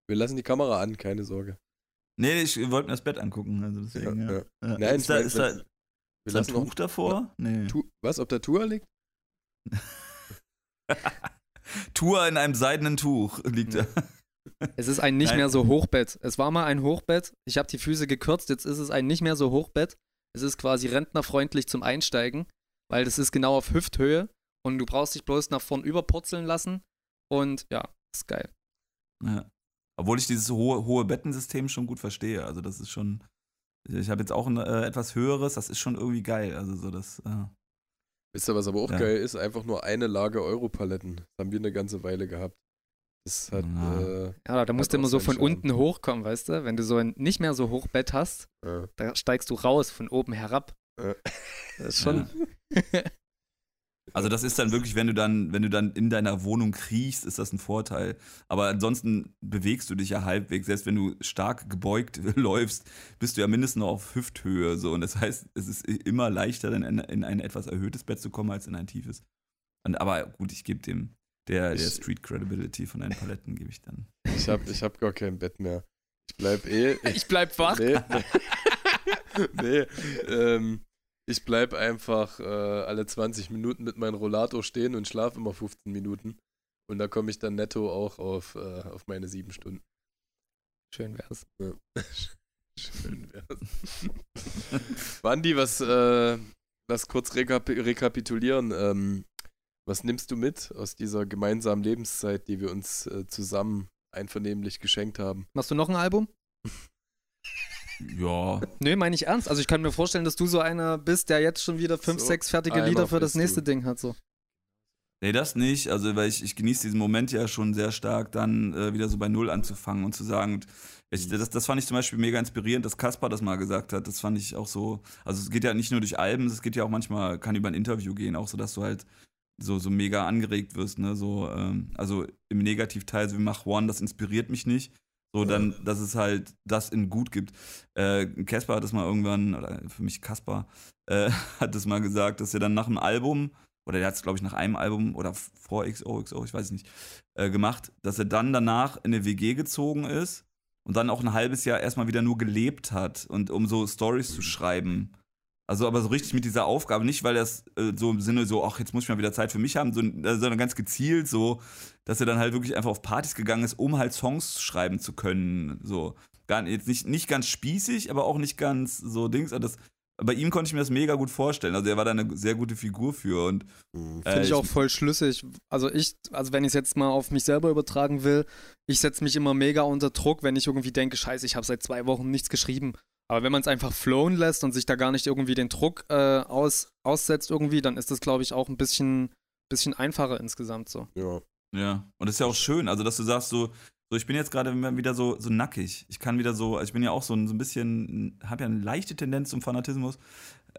Wir lassen die Kamera an, keine Sorge. Nee, ich wollte mir das Bett angucken, also deswegen, ja. Ja, ja. Nein, ist da, ist da, ist Wir da ein noch Tuch davor? Nee. Tu was, ob der Tour liegt? Tour in einem seidenen Tuch liegt da. Es ist ein nicht Nein. mehr so Hochbett. Es war mal ein Hochbett. Ich habe die Füße gekürzt. Jetzt ist es ein nicht mehr so Hochbett. Es ist quasi rentnerfreundlich zum Einsteigen, weil das ist genau auf Hüfthöhe und du brauchst dich bloß nach vorn überpurzeln lassen. Und ja, ist geil. Ja. Obwohl ich dieses hohe, hohe Bettensystem schon gut verstehe. Also das ist schon. Ich habe jetzt auch ein äh, etwas höheres, das ist schon irgendwie geil. Also so das. Äh, Wisst ihr, was aber auch Ja. geil ist? Einfach nur eine Lage Europaletten. Das haben wir eine ganze Weile gehabt. Das hat, Ja. äh, Ja, da musst du immer so von unten hochkommen, weißt du? Wenn du so ein nicht mehr so Hochbett hast, äh, da steigst du raus, von oben herab. Das ist schon. also das ist dann wirklich, wenn du dann, wenn du dann in deiner Wohnung kriechst, ist das ein Vorteil. Aber ansonsten bewegst du dich ja halbwegs. Selbst wenn du stark gebeugt läufst, bist du ja mindestens noch auf Hüfthöhe. So. Und das heißt, es ist immer leichter, dann in, in ein etwas erhöhtes Bett zu kommen, als in ein tiefes. Und, aber gut, ich gebe dem der, der Ich- Street Credibility von deinen Paletten gebe ich dann. ich habe ich hab gar kein Bett mehr. Ich bleib eh. Ich bleib wach. Nee, nee, nee ähm, ich bleib einfach äh, alle 20 Minuten mit meinem Rollator stehen und schlafe immer 15 Minuten. Und da komme ich dann netto auch auf, äh, auf meine sieben Stunden. Schön wär's. Ja. Schön wär's. Wandi, was, äh, lass kurz rekap rekapitulieren. Ähm, was nimmst du mit aus dieser gemeinsamen Lebenszeit, die wir uns äh, zusammen einvernehmlich geschenkt haben? Machst du noch ein Album? Ja. Nö, meine ich ernst. Also ich kann mir vorstellen, dass du so einer bist, der jetzt schon wieder fünf, So sechs fertige Lieder für das nächste du. Ding hat. So. Nee, das nicht. Also, weil ich, ich genieße diesen Moment ja schon sehr stark, dann äh, wieder so bei Null anzufangen und zu sagen, ich, das, das fand ich zum Beispiel mega inspirierend, dass Kaspar das mal gesagt hat. Das fand ich auch so. Also, es geht ja nicht nur durch Alben, es geht ja auch manchmal, kann über ein Interview gehen, auch so, dass du halt so, so mega angeregt wirst, ne? So, ähm, also im Negativteil, so wie Mach One, das inspiriert mich nicht. So, dann, dass es halt das in gut gibt. Äh, Caspar hat das mal irgendwann, oder für mich Kaspar, äh, hat das mal gesagt, dass er dann nach dem Album, oder der hat es, glaube ich, nach einem Album oder vor XOXO, ich weiß es nicht, äh, gemacht, dass er dann danach in eine WG gezogen ist und dann auch ein halbes Jahr erstmal wieder nur gelebt hat und um so Stories zu schreiben. Also aber so richtig mit dieser Aufgabe, nicht weil er es äh, so im Sinne so, ach, jetzt muss ich mal wieder Zeit für mich haben, so, äh, sondern ganz gezielt so, dass er dann halt wirklich einfach auf Partys gegangen ist, um halt Songs schreiben zu können. So. Gar, jetzt nicht, nicht ganz spießig, aber auch nicht ganz so Dings. aber Das, bei ihm konnte ich mir das mega gut vorstellen. Also er war da eine sehr gute Figur für und Hm. Finde Äh, ich auch voll schlüssig. Also ich, also wenn ich es jetzt mal auf mich selber übertragen will, ich setze mich immer mega unter Druck, wenn ich irgendwie denke, scheiße, ich habe seit zwei Wochen nichts geschrieben. Aber wenn man es einfach flowen lässt und sich da gar nicht irgendwie den Druck äh, aus, aussetzt irgendwie, dann ist das, glaube ich, auch ein bisschen, bisschen einfacher insgesamt so. Ja. Ja, und das ist ja auch schön, also dass du sagst so, so ich bin jetzt gerade wieder so, so nackig. Ich kann wieder so, also ich bin ja auch so ein, so ein bisschen, habe ja eine leichte Tendenz zum Fanatismus.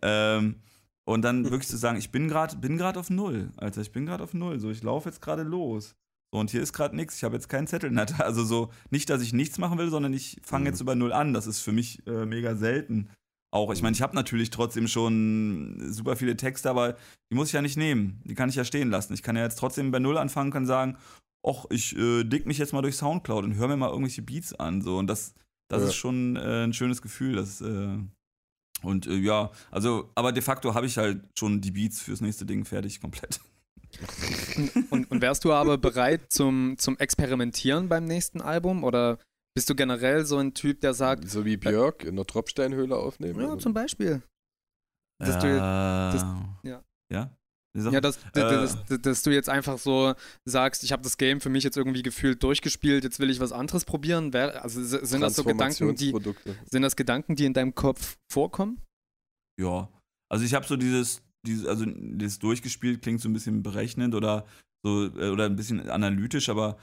Ähm, und dann wirklich zu sagen, ich bin gerade bin gerade auf Null, Alter, ich bin gerade auf Null. So, ich laufe jetzt gerade los. So, und hier ist gerade nichts, ich habe jetzt keinen Zettel in der Also so, nicht, dass ich nichts machen will, sondern ich fange Mhm. jetzt über Null an. Das ist für mich äh, mega selten. Auch, ich meine, ich habe natürlich trotzdem schon super viele Texte, aber die muss ich ja nicht nehmen. Die kann ich ja stehen lassen. Ich kann ja jetzt trotzdem bei Null anfangen, kann sagen, ach, ich äh, dick mich jetzt mal durch Soundcloud und höre mir mal irgendwelche Beats an. So. Und das, das Ja. ist schon äh, ein schönes Gefühl. Das, äh, und äh, ja, also, aber de facto habe ich halt schon die Beats fürs nächste Ding fertig komplett. Und, und wärst du aber bereit zum, zum Experimentieren beim nächsten Album? Oder bist du generell so ein Typ, der sagt, So wie Björk in der Tropfsteinhöhle aufnehmen. ja, oder? zum Beispiel. Dass du- das, ja. Ja? Sagt- Ja, dass, Äh. dass, dass, dass du jetzt einfach so sagst, ich habe das Game für mich jetzt irgendwie gefühlt durchgespielt, jetzt will ich was anderes probieren. Also sind das so Gedanken, die sind das Gedanken, die in deinem Kopf vorkommen? Ja. Also ich habe so dieses, dieses, also das durchgespielt klingt so ein bisschen berechnend oder so, äh, oder ein bisschen analytisch, aber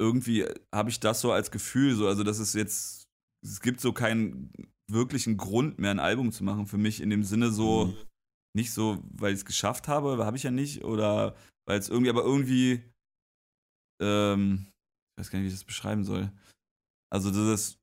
irgendwie habe ich das so als Gefühl, so, also das ist jetzt, es gibt so keinen wirklichen Grund mehr, ein Album zu machen für mich in dem Sinne so, Mhm. nicht so, weil ich es geschafft habe, habe ich ja nicht, oder weil es irgendwie, aber irgendwie, ähm, ich weiß gar nicht, wie ich das beschreiben soll. Also das ist,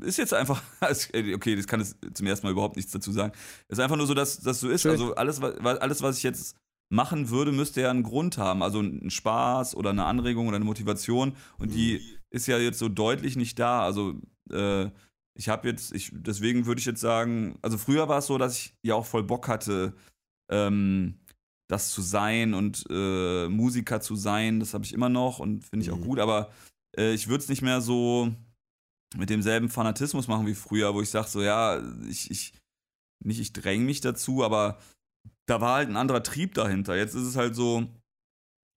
ist jetzt einfach, okay, das kann es zum ersten Mal überhaupt nichts dazu sagen. Es ist einfach nur so, dass das so ist. Schön. Also alles, alles, was ich jetzt machen würde, müsste ja einen Grund haben. Also einen Spaß oder eine Anregung oder eine Motivation. Und die ist ja jetzt so deutlich nicht da. Also äh, ich habe jetzt, ich, deswegen würde ich jetzt sagen, also früher war es so, dass ich ja auch voll Bock hatte, ähm, das zu sein und äh, Musiker zu sein. Das habe ich immer noch und finde ich auch Mhm. gut. Aber äh, ich würde es nicht mehr so mit demselben Fanatismus machen wie früher, wo ich sage so, ja, ich, ich, nicht ich dränge mich dazu, aber da war halt ein anderer Trieb dahinter. Jetzt ist es halt so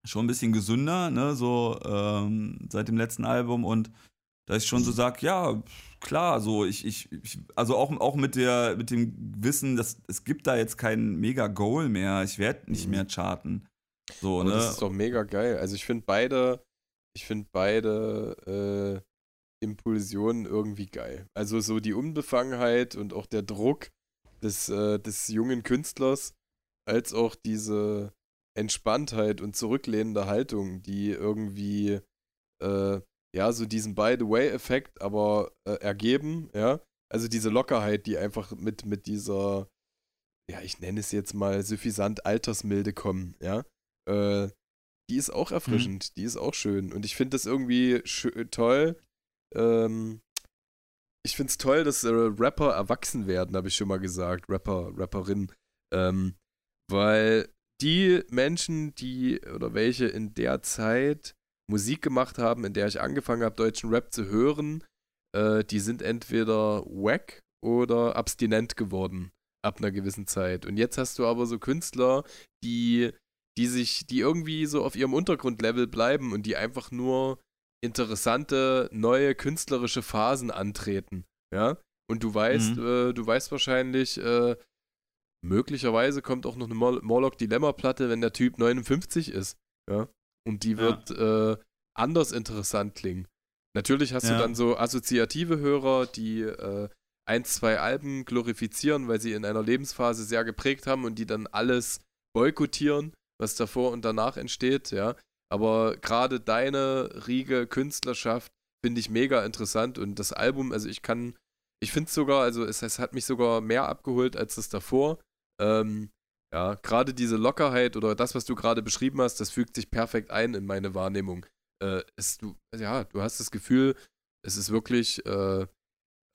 schon ein bisschen gesünder, ne, so ähm, seit dem letzten Album und da ich schon so sag, ja, klar, so ich, ich, ich also auch, auch mit der, mit dem Wissen, dass es gibt da jetzt kein Mega-Goal mehr, ich werde nicht Mhm. mehr charten. So, Aber ne? das ist doch mega geil. Also ich finde beide, ich finde beide äh, Impulsionen irgendwie geil. Also so die Unbefangenheit und auch der Druck des, äh, des jungen Künstlers, als auch diese Entspanntheit und zurücklehnende Haltung, die irgendwie äh, ja so diesen By-the-Way-Effekt aber äh, ergeben, ja. Also diese Lockerheit, die einfach mit, mit dieser, ja, ich nenne es jetzt mal suffisant Altersmilde kommen, ja. Äh, die ist auch erfrischend, die ist auch schön. Und ich finde das irgendwie toll, ähm, ich es toll, dass äh, Rapper erwachsen werden, habe ich schon mal gesagt. Rapper, Rapperin. Ähm, weil die Menschen, die oder welche in der Zeit Musik gemacht haben, in der ich angefangen habe, deutschen Rap zu hören, äh, die sind entweder wack oder abstinent geworden ab einer gewissen Zeit. Und jetzt hast du aber so Künstler, die, die sich, die irgendwie so auf ihrem Untergrundlevel bleiben und die einfach nur interessante, neue künstlerische Phasen antreten. Ja. Und du weißt, mhm. äh, du weißt wahrscheinlich, äh, möglicherweise kommt auch noch eine Morlock-Dilemma-Platte, wenn der Typ 59 ist. Ja. Und die wird ja. äh, anders interessant klingen. Natürlich hast ja. du dann so assoziative Hörer, die äh, ein, zwei Alben glorifizieren, weil sie in einer Lebensphase sehr geprägt haben und die dann alles boykottieren, was davor und danach entsteht, ja. Aber gerade deine Riege Künstlerschaft finde ich mega interessant und das Album, also ich kann, ich finde es sogar, also es, es, hat mich sogar mehr abgeholt als das davor. Ähm, ja, gerade diese Lockerheit oder das, was du gerade beschrieben hast, das fügt sich perfekt ein in meine Wahrnehmung. Äh, es, du, ja, du hast das Gefühl, es ist wirklich äh,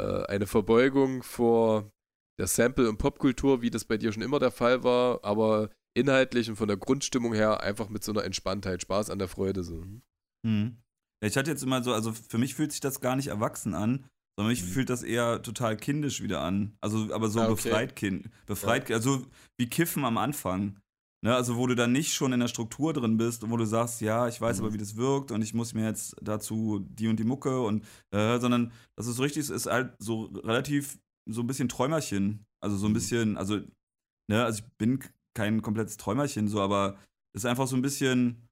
äh, eine Verbeugung vor der Sample- und Popkultur, wie das bei dir schon immer der Fall war, aber inhaltlich und von der Grundstimmung her einfach mit so einer Entspanntheit, Spaß an der Freude. So. Mhm. Ja, ich hatte jetzt immer so, also für mich fühlt sich das gar nicht erwachsen an, sondern mich mhm. fühlt das eher total kindisch wieder an. Also, aber so ah, okay. befreit kind, befreit, ja. also wie Kiffen am Anfang. Ne, also wo du dann nicht schon in der Struktur drin bist und wo du sagst, ja, ich weiß mhm. aber, wie das wirkt und ich muss mir jetzt dazu die und die Mucke und äh, sondern das ist richtig, es ist halt so relativ so ein bisschen Träumerchen. Also so ein mhm. bisschen, also, ne, also ich bin kein komplettes Träumerchen so, aber es ist einfach so ein bisschen,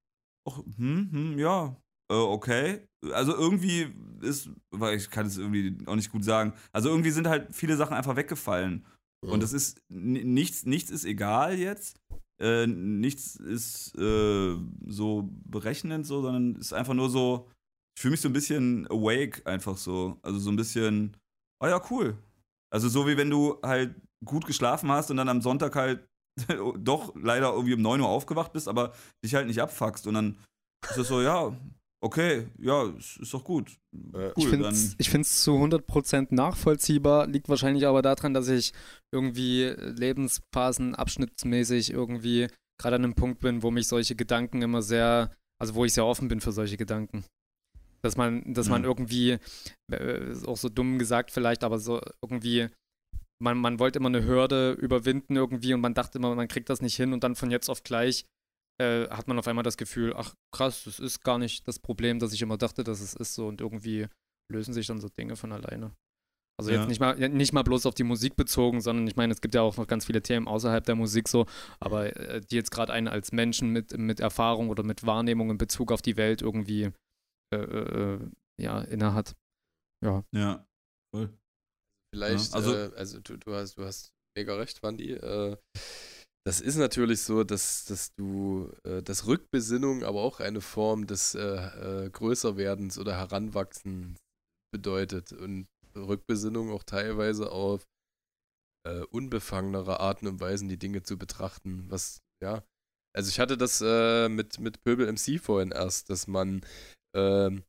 ach, hm, hm, ja, äh, okay. Also irgendwie ist, weil ich kann es irgendwie auch nicht gut sagen. Also irgendwie sind halt viele Sachen einfach weggefallen. Ja. Und das ist nichts, nichts ist egal jetzt. Äh, nichts ist äh, so berechnend so, sondern ist einfach nur so, ich fühle mich so ein bisschen awake einfach so. Also so ein bisschen, oh ja, cool. Also so wie wenn du halt gut geschlafen hast und dann am Sonntag halt doch leider irgendwie um 9 Uhr aufgewacht bist, aber dich halt nicht abfuckst und dann ist es so, ja, okay, ja, ist, doch gut. Cool, ich finde es zu 100% nachvollziehbar, liegt wahrscheinlich aber daran, dass ich irgendwie Lebensphasen abschnittsmäßig irgendwie gerade an einem Punkt bin, wo mich solche Gedanken immer sehr, also wo ich sehr offen bin für solche Gedanken. Dass man, dass mhm. man irgendwie, äh, auch so dumm gesagt vielleicht, aber so irgendwie, man, man wollte immer eine Hürde überwinden irgendwie und man dachte immer, man kriegt das nicht hin und dann von jetzt auf gleich äh, hat man auf einmal das Gefühl, ach krass, das ist gar nicht das Problem, das ich immer dachte, dass es ist so und irgendwie lösen sich dann so Dinge von alleine. Also ja. jetzt nicht mal, nicht mal bloß auf die Musik bezogen, sondern ich meine, es gibt ja auch noch ganz viele Themen außerhalb der Musik so, aber äh, die jetzt gerade einen als Menschen mit, mit Erfahrung oder mit Wahrnehmung in Bezug auf die Welt irgendwie äh, äh, ja, innehat. Ja. Ja, voll. Vielleicht, ja, also, äh, also du, du, hast, du hast mega recht, Wandi. Äh, das ist natürlich so, dass, dass du, äh, dass Rückbesinnung aber auch eine Form des äh, äh, Größerwerdens oder Heranwachsens bedeutet und Rückbesinnung auch teilweise auf äh, unbefangenere Arten und Weisen die Dinge zu betrachten. Was, ja, also ich hatte das äh, mit, mit Pöbel MC vorhin erst, dass man ähm,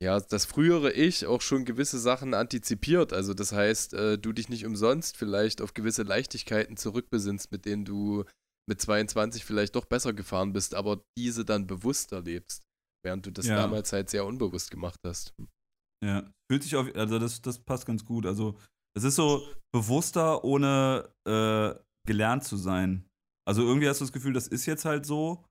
ja, das frühere Ich auch schon gewisse Sachen antizipiert. Also das heißt, äh, du dich nicht umsonst vielleicht auf gewisse Leichtigkeiten zurückbesinnst, mit denen du mit 22 vielleicht doch besser gefahren bist, aber diese dann bewusst erlebst, während du das ja. damals halt sehr unbewusst gemacht hast. Ja, fühlt sich auf, also das, das passt ganz gut. Also es ist so bewusster, ohne äh, gelernt zu sein. Also irgendwie hast du das Gefühl, das ist jetzt halt so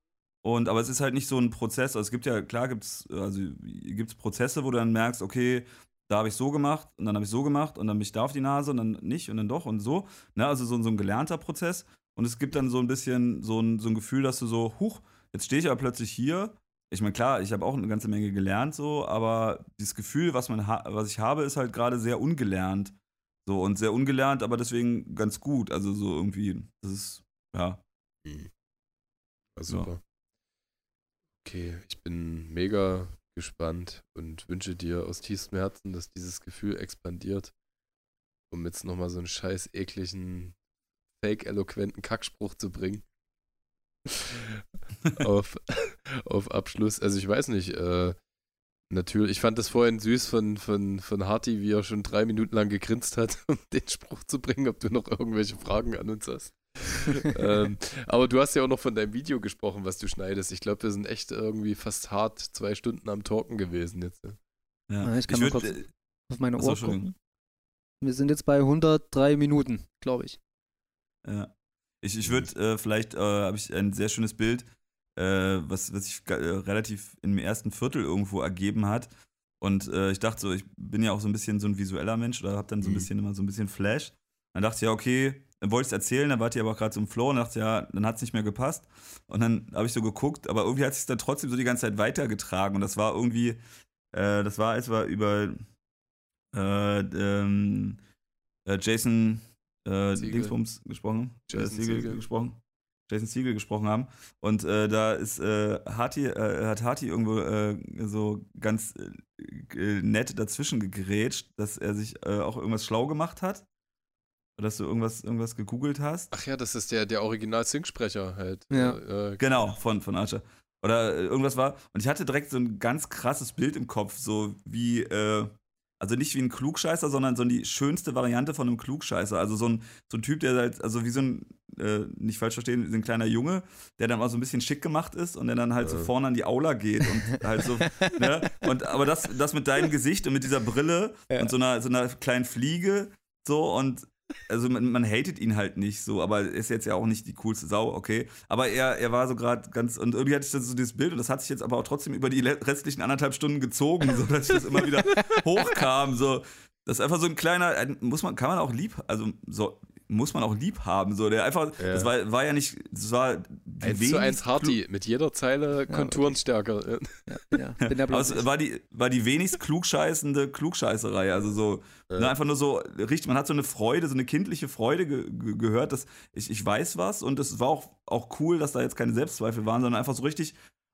und, aber es ist halt nicht so ein Prozess. Also es gibt ja, klar gibt es also gibt's Prozesse, wo du dann merkst, okay, da habe ich so gemacht und dann habe ich so gemacht und dann bin ich da auf die Nase und dann nicht und dann doch und so. Ne? Also so, so ein gelernter Prozess. Und es gibt dann so ein bisschen so ein, so ein Gefühl, dass du so, huch, jetzt stehe ich aber plötzlich hier. Ich meine, klar, ich habe auch eine ganze Menge gelernt, so, aber dieses Gefühl, was, man was ich habe, ist halt gerade sehr ungelernt. So, und sehr ungelernt, aber deswegen ganz gut. Also so irgendwie, das ist, ja. Mhm. super. Ja. Okay, ich bin mega gespannt und wünsche dir aus tiefstem Herzen, dass dieses Gefühl expandiert, um jetzt nochmal so einen scheiß ekligen, fake-eloquenten Kackspruch zu bringen. auf, auf Abschluss. Also ich weiß nicht, äh, Natürlich, ich fand das vorhin süß von, von, von Harty, wie er schon drei Minuten lang gegrinst hat, um den Spruch zu bringen, ob du noch irgendwelche Fragen an uns hast. ähm, aber du hast ja auch noch von deinem Video gesprochen, was du schneidest. Ich glaube, wir sind echt irgendwie fast hart zwei Stunden am Talken gewesen jetzt. Ja. Ja, ich kann ich mal kurz- äh, Auf meine Uhr gucken. Wir sind jetzt bei 103 Minuten, glaube ich. Ja. Ich, ich würde äh, vielleicht, äh, habe ich ein sehr schönes Bild, äh, was, was sich äh, relativ im ersten Viertel irgendwo ergeben hat. Und äh, ich dachte so, ich bin ja auch so ein bisschen so ein visueller Mensch oder habe dann so ein Mhm. bisschen immer so ein bisschen Flash. Dann dachte ich, ja, okay, dann wollte ich es erzählen, dann wart ihr aber auch gerade so im Flow und dachte, ja, dann hat es nicht mehr gepasst. Und dann habe ich so geguckt, aber irgendwie hat es sich dann trotzdem so die ganze Zeit weitergetragen. Und das war irgendwie, äh, das war, als wir über äh, ähm, äh, Jason äh, Siegel. Dingsbums gesprochen, Jason äh, Siegel, Siegel. gesprochen, Jason Siegel gesprochen haben. Und äh, da ist äh, Harty, äh, hat Harty irgendwo äh, so ganz nett dazwischen gegrätscht, dass er sich auch irgendwas schlau gemacht hat. Oder dass du irgendwas, irgendwas gegoogelt hast. Ach ja, das ist der, der Original-Sync-Sprecher halt. Ja. Äh, äh, Genau, von, von Archer. Oder äh, irgendwas war. Und ich hatte direkt so ein ganz krasses Bild im Kopf, so wie, äh, also nicht wie ein Klugscheißer, sondern so die schönste Variante von einem Klugscheißer. Also so ein, so ein Typ, der halt, also wie so ein, äh, nicht falsch verstehen, so ein kleiner Junge, der dann mal so ein bisschen schick gemacht ist und der dann halt so Äh. vorne an die Aula geht und halt so, ne? Und aber das, das mit deinem Gesicht und mit dieser Brille Ja. und so einer, so einer kleinen Fliege, so und also man, man hatet ihn halt nicht so, aber er ist jetzt ja auch nicht die coolste Sau, okay. Aber er, er war so gerade ganz, und irgendwie hatte ich dann so dieses Bild und das hat sich jetzt aber auch trotzdem über die restlichen anderthalb Stunden gezogen, so dass ich das immer wieder hochkam. So, das ist einfach so ein kleiner, ein- muss man, kann man auch lieb, also so, muss man auch lieb haben. So, der einfach, Ja. das war, war ja nicht, das war die 1 zu wenig 1 Harty, mit jeder Zeile Konturen stärker. Ja, ja. Bin Aber es war die, war die wenigst klugscheißende Klugscheißerei. Also so, Ja. ne, einfach nur so, richtig, man hat so eine Freude, so eine kindliche Freude ge ge gehört, dass ich, ich weiß was und es war auch, auch cool, dass da jetzt keine Selbstzweifel waren, sondern einfach so richtig,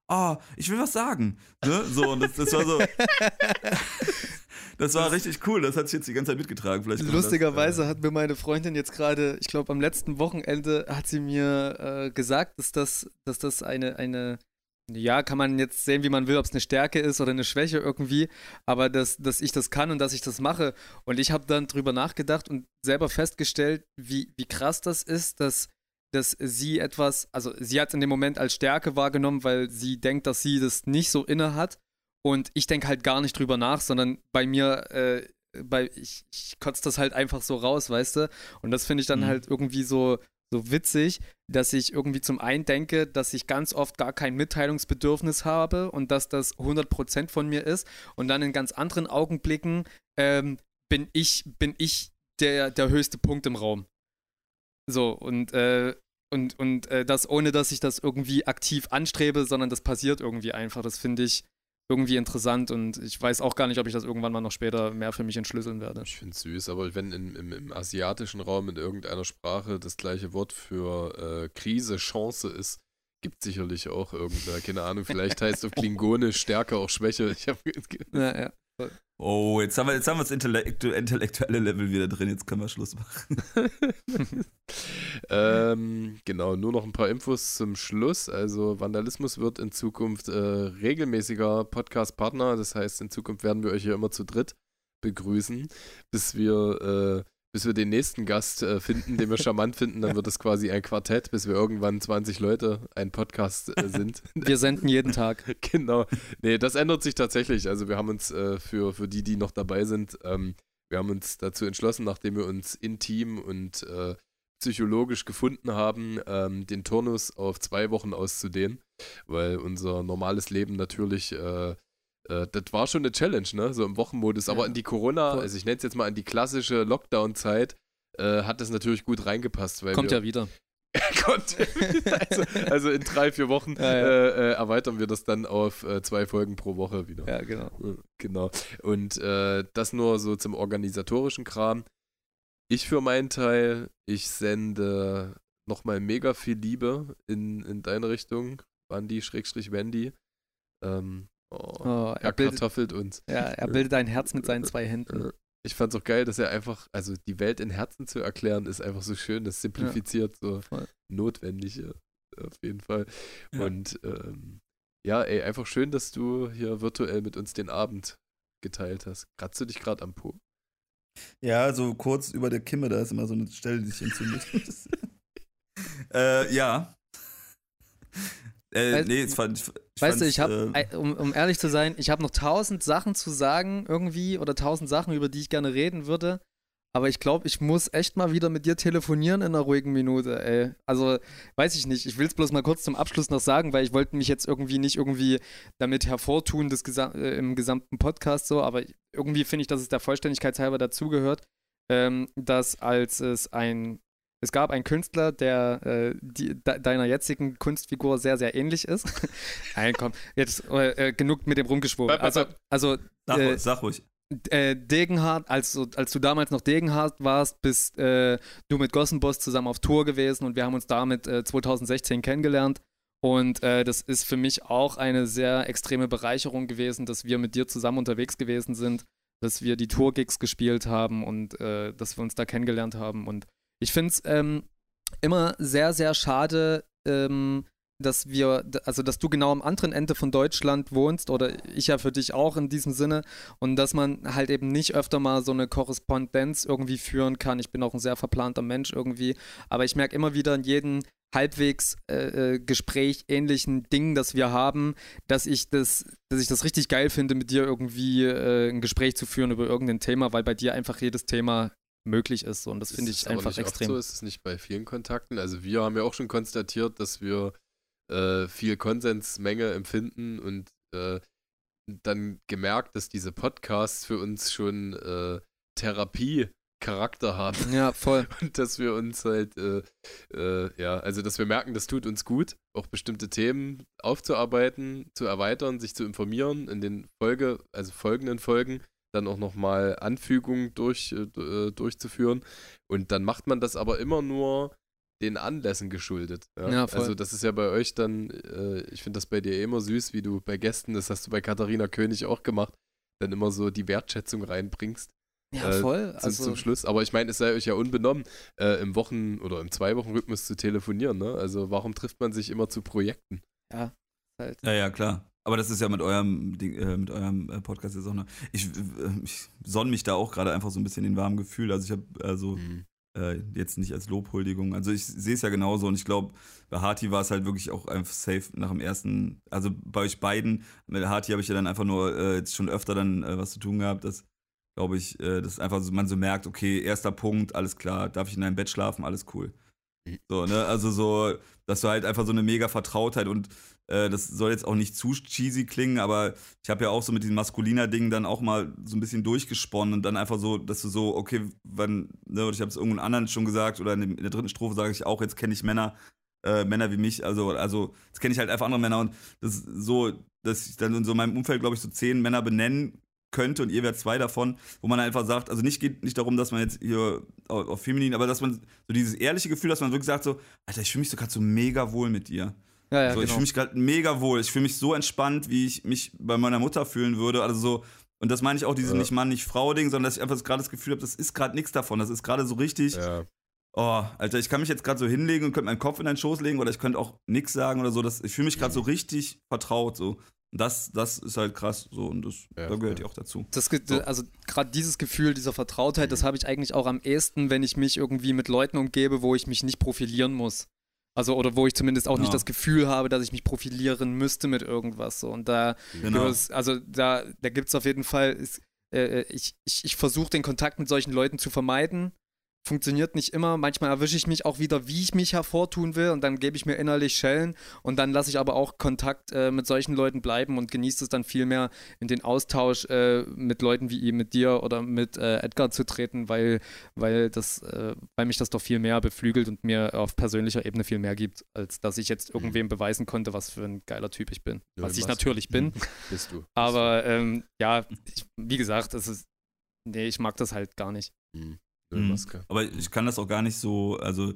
ah, ich will was sagen. Ne? So, und das, das war so. Das war richtig cool, das hat sich jetzt die ganze Zeit mitgetragen. Vielleicht kann man Lustigerweise hat mir meine Freundin jetzt gerade, ich glaube am letzten Wochenende hat sie mir äh, gesagt, dass das, dass das eine, eine, ja, kann man jetzt sehen, wie man will, ob es eine Stärke ist oder eine Schwäche irgendwie, aber dass, dass ich das kann und dass ich das mache. Und ich habe dann drüber nachgedacht und selber festgestellt, wie, wie krass das ist, dass, dass sie etwas, also sie hat es in dem Moment als Stärke wahrgenommen, weil sie denkt, dass sie das nicht so inne hat. Und ich denke halt gar nicht drüber nach, sondern bei mir, äh, bei, ich, ich kotze das halt einfach so raus, weißt du? Und das finde ich dann Mhm. halt irgendwie so, so witzig, dass ich irgendwie zum einen denke, dass ich ganz oft gar kein Mitteilungsbedürfnis habe und dass das 100% von mir ist. Und dann in ganz anderen Augenblicken ähm, bin ich, bin ich der, der höchste Punkt im Raum. So, und, äh, und, und äh, das ohne, dass ich das irgendwie aktiv anstrebe, sondern das passiert irgendwie einfach. Das finde ich irgendwie interessant und ich weiß auch gar nicht, ob ich das irgendwann mal noch später mehr für mich entschlüsseln werde. Ich finde es süß, aber wenn in, im, im asiatischen Raum in irgendeiner Sprache das gleiche Wort für äh, Krise, Chance ist, gibt sicherlich auch irgendeine, keine Ahnung, vielleicht heißt auf Klingonisch Stärke auch Schwäche. Ich habe Ja, ja. Oh, jetzt haben wir, jetzt haben wir das Intellektu intellektuelle Level wieder drin, jetzt können wir Schluss machen. ähm, genau, nur noch ein paar Infos zum Schluss. Also Vandalismus wird in Zukunft äh, regelmäßiger Podcast-Partner. Das heißt, in Zukunft werden wir euch hier immer zu dritt begrüßen, bis wir, äh, bis wir den nächsten Gast äh, finden, den wir charmant finden. Dann wird es quasi ein Quartett, bis wir irgendwann 20 Leute ein Podcast äh, sind. Wir senden jeden Tag. genau. Nee, das ändert sich tatsächlich. Also wir haben uns äh, für, für die, die noch dabei sind, ähm, wir haben uns dazu entschlossen, nachdem wir uns intim und psychologisch gefunden haben, ähm, den Turnus auf zwei Wochen auszudehnen, weil unser normales Leben natürlich, äh, das war schon eine Challenge, ne? So im Wochenmodus. Aber Ja. in die Corona, also ich nenne es jetzt mal in die klassische Lockdown-Zeit, äh, hat das natürlich gut reingepasst, weil Kommt wir, ja wieder. Kommt. also, also in drei, vier Wochen Ja, ja. Äh, äh, erweitern wir das dann auf äh, zwei Folgen pro Woche wieder. Ja, genau. Äh, Genau. Und das nur so zum organisatorischen Kram. Ich für meinen Teil, ich sende nochmal mega viel Liebe in, in deine Richtung, Bandy, Schrägstrich Wendy. Ähm, oh, Oh, er er, bildet, kartoffelt uns. ja, er bildet ein Herz mit seinen zwei Händen. Äh, Ich fand's auch geil, dass er einfach, also die Welt in Herzen zu erklären, ist einfach so schön, das simplifiziert so Voll. notwendig, äh, auf jeden Fall. Ja. Und ähm, Ja, ey, einfach schön, dass du hier virtuell mit uns den Abend geteilt hast. Kratzt du dich gerade am Po? Ja, so kurz über der Kimme, da ist immer so eine Stelle, die sich entzündet. äh, ja. Äh, Weißt- nee, es fand, ich, ich Weißt du, ich habe, äh, um, um ehrlich zu sein, ich habe noch tausend Sachen zu sagen irgendwie oder tausend Sachen, über die ich gerne reden würde. Aber ich glaube, ich muss echt mal wieder mit dir telefonieren in einer ruhigen Minute, ey. Also, weiß ich nicht. Ich will es bloß mal kurz zum Abschluss noch sagen, weil ich wollte mich jetzt irgendwie nicht irgendwie damit hervortun des Gesam äh, im gesamten Podcast so, aber irgendwie finde ich, dass es der Vollständigkeit halber dazugehört, ähm, dass als es ein es gab einen Künstler, der äh, die, de, deiner jetzigen Kunstfigur sehr, sehr ähnlich ist. Nein, komm, jetzt äh, äh, genug mit dem bap, Also, also sag, äh, ruhig, sag ruhig. äh, Degenhardt, als, du- als du damals noch Degenhardt warst, bist äh, du mit Gossenboss zusammen auf Tour gewesen und wir haben uns damit äh, 2016 kennengelernt. Und äh, das ist für mich auch eine sehr extreme Bereicherung gewesen, dass wir mit dir zusammen unterwegs gewesen sind, dass wir die Tour-Gigs gespielt haben und äh, dass wir uns da kennengelernt haben. Und ich finde es ähm, immer sehr, sehr schade, ähm, dass wir, also dass du genau am anderen Ende von Deutschland wohnst oder ich ja für dich auch in diesem Sinne und dass man halt eben nicht öfter mal so eine Korrespondenz irgendwie führen kann. Ich bin auch ein sehr verplanter Mensch irgendwie, aber ich merke immer wieder in jedem halbwegs äh, äh, Gespräch ähnlichen Dingen, das wir haben, dass ich das, dass ich das richtig geil finde, mit dir irgendwie äh, ein Gespräch zu führen über irgendein Thema, weil bei dir einfach jedes Thema möglich ist so, und das finde ich einfach extrem. So ist es nicht bei vielen Kontakten. Also wir haben ja auch schon konstatiert, dass wir äh, viel Konsensmenge empfinden und äh, dann gemerkt, dass diese Podcasts für uns schon äh, Therapie-Charakter haben. Ja, voll. Und dass wir uns halt, äh, äh, ja, also dass wir merken, das tut uns gut, auch bestimmte Themen aufzuarbeiten, zu erweitern, sich zu informieren, in den Folge, also folgenden Folgen dann auch nochmal Anfügungen durch, äh, äh, durchzuführen. Und dann macht man das aber immer nur den Anlässen geschuldet. Ja? Ja, voll. Also das ist ja bei euch dann, äh, ich finde das bei dir immer süß, wie du bei Gästen, das hast du bei Katharina König auch gemacht, dann immer so die Wertschätzung reinbringst Ja, äh, voll. zum, Also, zum Schluss. Aber ich meine, es sei euch ja unbenommen, äh, im Wochen- oder im Zwei-Wochen-Rhythmus zu telefonieren. Ne? Also warum trifft man sich immer zu Projekten? ja, halt. Ja, ja, klar. Aber das ist ja mit eurem, Ding, äh, mit eurem äh, Podcast jetzt auch noch. Ich, äh, ich sonne mich da auch gerade einfach so ein bisschen in warmen Gefühl. Also ich habe also äh, jetzt nicht als Lobhuldigung. Also ich sehe es ja genauso und ich glaube, bei Hati war es halt wirklich auch einfach safe nach dem ersten, also bei euch beiden, mit Hati habe ich ja dann einfach nur äh, jetzt schon öfter dann äh, was zu tun gehabt, dass glaube ich, dass einfach so, man so merkt, okay, erster Punkt, alles klar, darf ich in deinem Bett schlafen, alles cool. Mhm. So, ne, also so, dass du halt einfach so eine mega Vertrautheit und äh, das soll jetzt auch nicht zu cheesy klingen, aber ich habe ja auch so mit diesem maskuliner Ding dann auch mal so ein bisschen durchgesponnen und dann einfach so, dass du so, okay, wann, ne, ich habe es irgendeinem anderen schon gesagt oder in, dem, in der dritten Strophe sage ich auch, jetzt kenne ich Männer, äh, Männer wie mich, also, also jetzt kenne ich halt einfach andere Männer und das ist so, dass ich dann in so meinem Umfeld, glaube ich, so zehn Männer benennen könnte und ihr wärt zwei davon, wo man einfach sagt, also nicht geht nicht darum, dass man jetzt hier auf, auf feminin, aber dass man so dieses ehrliche Gefühl, dass man wirklich sagt so, Alter, ich fühle mich so gerade so mega wohl mit dir. Ja, ja, so, Ich genau. fühle mich gerade mega wohl. Ich fühle mich so entspannt, wie ich mich bei meiner Mutter fühlen würde. Also so, und das meine ich auch, dieses Ja. nicht Mann, nicht Frau-Ding, sondern dass ich einfach gerade das Gefühl habe, das ist gerade nichts davon. Das ist gerade so richtig, Ja. oh, Alter, ich kann mich jetzt gerade so hinlegen und könnte meinen Kopf in deinen Schoß legen oder ich könnte auch nichts sagen oder so. Das, ich fühle mich gerade so richtig vertraut. So. Und das, das ist halt krass. So, und das, Ja, da gehört ihr auch dazu. Das. Also gerade dieses Gefühl dieser Vertrautheit, das habe ich eigentlich auch am ehesten, wenn ich mich irgendwie mit Leuten umgebe, wo ich mich nicht profilieren muss. Also oder wo ich zumindest auch Ja. nicht das Gefühl habe, dass ich mich profilieren müsste mit irgendwas. So. Und da, Genau. also da, da gibt es auf jeden Fall, ist, äh, ich, ich, ich versuche den Kontakt mit solchen Leuten zu vermeiden. Funktioniert nicht immer. Manchmal erwische ich mich auch wieder, wie ich mich hervortun will und dann gebe ich mir innerlich Schellen und dann lasse ich aber auch Kontakt äh, mit solchen Leuten bleiben und genieße es dann viel mehr in den Austausch äh, mit Leuten wie ihm, mit dir oder mit äh, Edgar zu treten, weil, weil, das, äh, weil mich das doch viel mehr beflügelt und mir auf persönlicher Ebene viel mehr gibt, als dass ich jetzt irgendwem beweisen konnte, was für ein geiler Typ ich bin. Nö, was ich was- natürlich bin. Bist du. Aber ähm, ja, ich, wie gesagt, es ist. Nee, ich mag das halt gar nicht. Hm. Nö, Mhm. Aber ich kann das auch gar nicht so, also,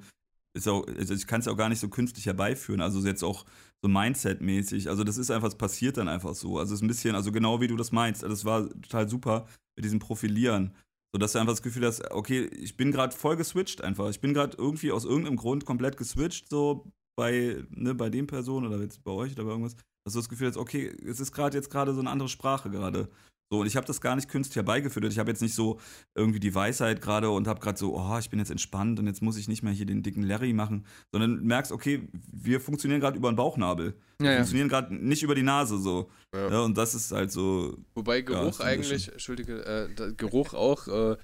ist auch, also ich kann es auch gar nicht so künstlich herbeiführen. Also jetzt auch so Mindset-mäßig. Also das ist einfach, es passiert dann einfach so. Also es ist ein bisschen, also genau wie du das meinst. Also das war total super mit diesem Profilieren. So dass du einfach das Gefühl hast, okay, ich bin gerade voll geswitcht einfach. Ich bin gerade irgendwie aus irgendeinem Grund komplett geswitcht. So bei, ne, bei den Personen oder jetzt bei euch oder bei irgendwas, dass du das Gefühl hast, okay, es ist gerade jetzt gerade so eine andere Sprache gerade. So, und ich habe das gar nicht künstlich herbeigeführt. Ich habe jetzt nicht so irgendwie die Weisheit gerade und habe gerade so, oh, ich bin jetzt entspannt und jetzt muss ich nicht mehr hier den dicken Larry machen, sondern merkst, okay, wir funktionieren gerade über den Bauchnabel. Ja, Wir ja. funktionieren gerade nicht über die Nase so. Ja. Ja. und das ist halt so. Wobei Geruch eigentlich, Entschuldige, äh, Geruch auch äh,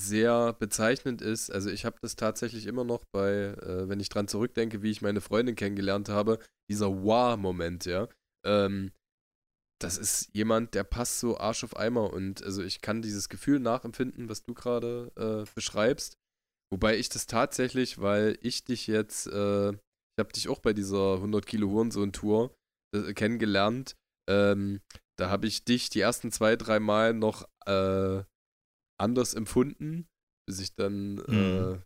sehr bezeichnend ist. Also ich habe das tatsächlich immer noch bei, äh, wenn ich dran zurückdenke, wie ich meine Freundin kennengelernt habe, dieser Wow-Moment, ja. Ähm, das ist jemand, der passt so Arsch auf Eimer und also ich kann dieses Gefühl nachempfinden, was du gerade äh, beschreibst. Wobei ich das tatsächlich, weil ich dich jetzt, äh, ich habe dich auch bei dieser 100 Kilo Hurensohn-Tour äh, kennengelernt. Ähm, da habe ich dich die ersten zwei, drei Mal noch äh, anders empfunden, bis ich dann äh, Mhm.